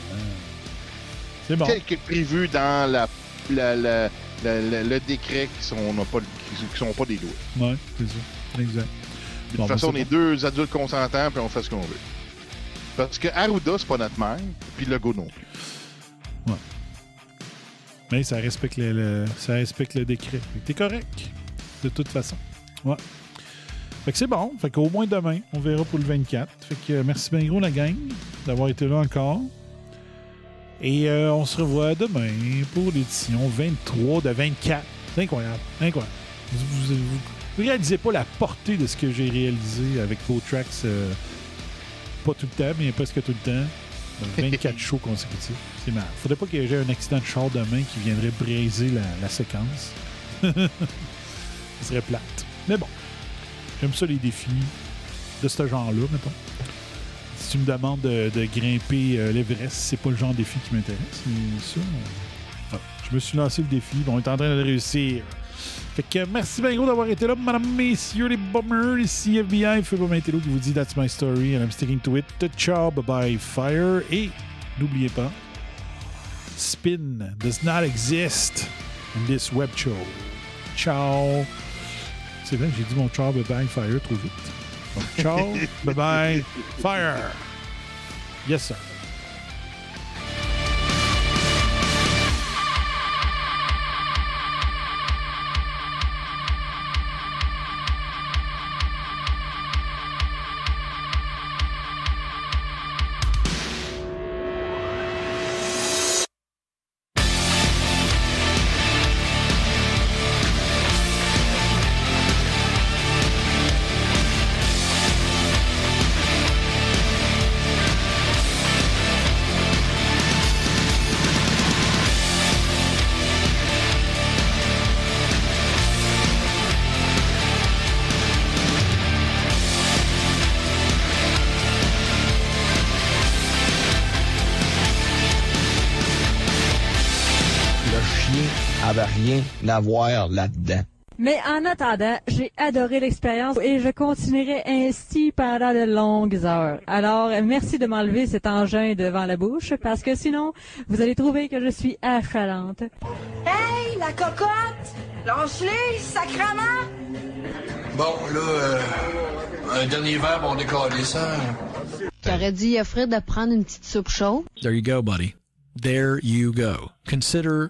C'est bon. Tel que prévu dans la, la- la- la- la- le décret qui sont, pas, qui, sont pas des lois. Ouais, c'est ça. Exact. De Bon, toute ben, façon, on est bon. deux adultes consentants puis on fait ce qu'on veut. Parce que Arruda, c'est pas notre mère, puis Legault non plus. Ouais. Mais ça respecte le, le- ça respecte le décret. T'es correct. De toute façon. Ouais. Fait que c'est bon. Fait qu'au moins demain, on verra pour le 24. Fait que euh, merci bien gros la gang d'avoir été là encore. Et euh, on se revoit demain pour l'édition 23 de 24. C'est incroyable. Incroyable. Vous, vous réalisez pas la portée de ce que j'ai réalisé avec vos tracks. euh, pas tout le temps, mais presque tout le temps. Donc, 24 shows consécutifs. C'est mal. Faudrait pas que j'aie un accident de char demain qui viendrait briser la, la séquence. Ce serait plate. Mais bon, j'aime ça les défis de ce genre-là, mettons. Si tu me demandes de, grimper euh, l'Everest, c'est pas le genre de défi qui m'intéresse. Euh, je me suis lancé le défi. On est en train de le réussir. Fait que merci bien d'avoir été là, madame, messieurs, les bombers. Ici FBI, Feu Maintelo qui vous dit That's my story and I'm sticking to it. Ciao, bye bye, fire. Et n'oubliez pas, spin does not exist in this web show. Ciao. C'est vrai, j'ai dit mon ciao, bye bye, fire trop vite. Ciao, bye bye, fire. Yes, sir. Là-dedans. Mais en attendant, j'ai adoré l'expérience et je continuerai ainsi pendant de longues heures. Alors, merci de m'enlever cet engin devant la bouche parce que sinon, vous allez trouver que je suis affalante. Hey, la cocotte! Lâche-les, sacrement! Bon, là, euh, un dernier verre, on décolle ça. J'aurais dit à Fred de prendre une petite soupe chaude. There you go, buddy. There you go. Consider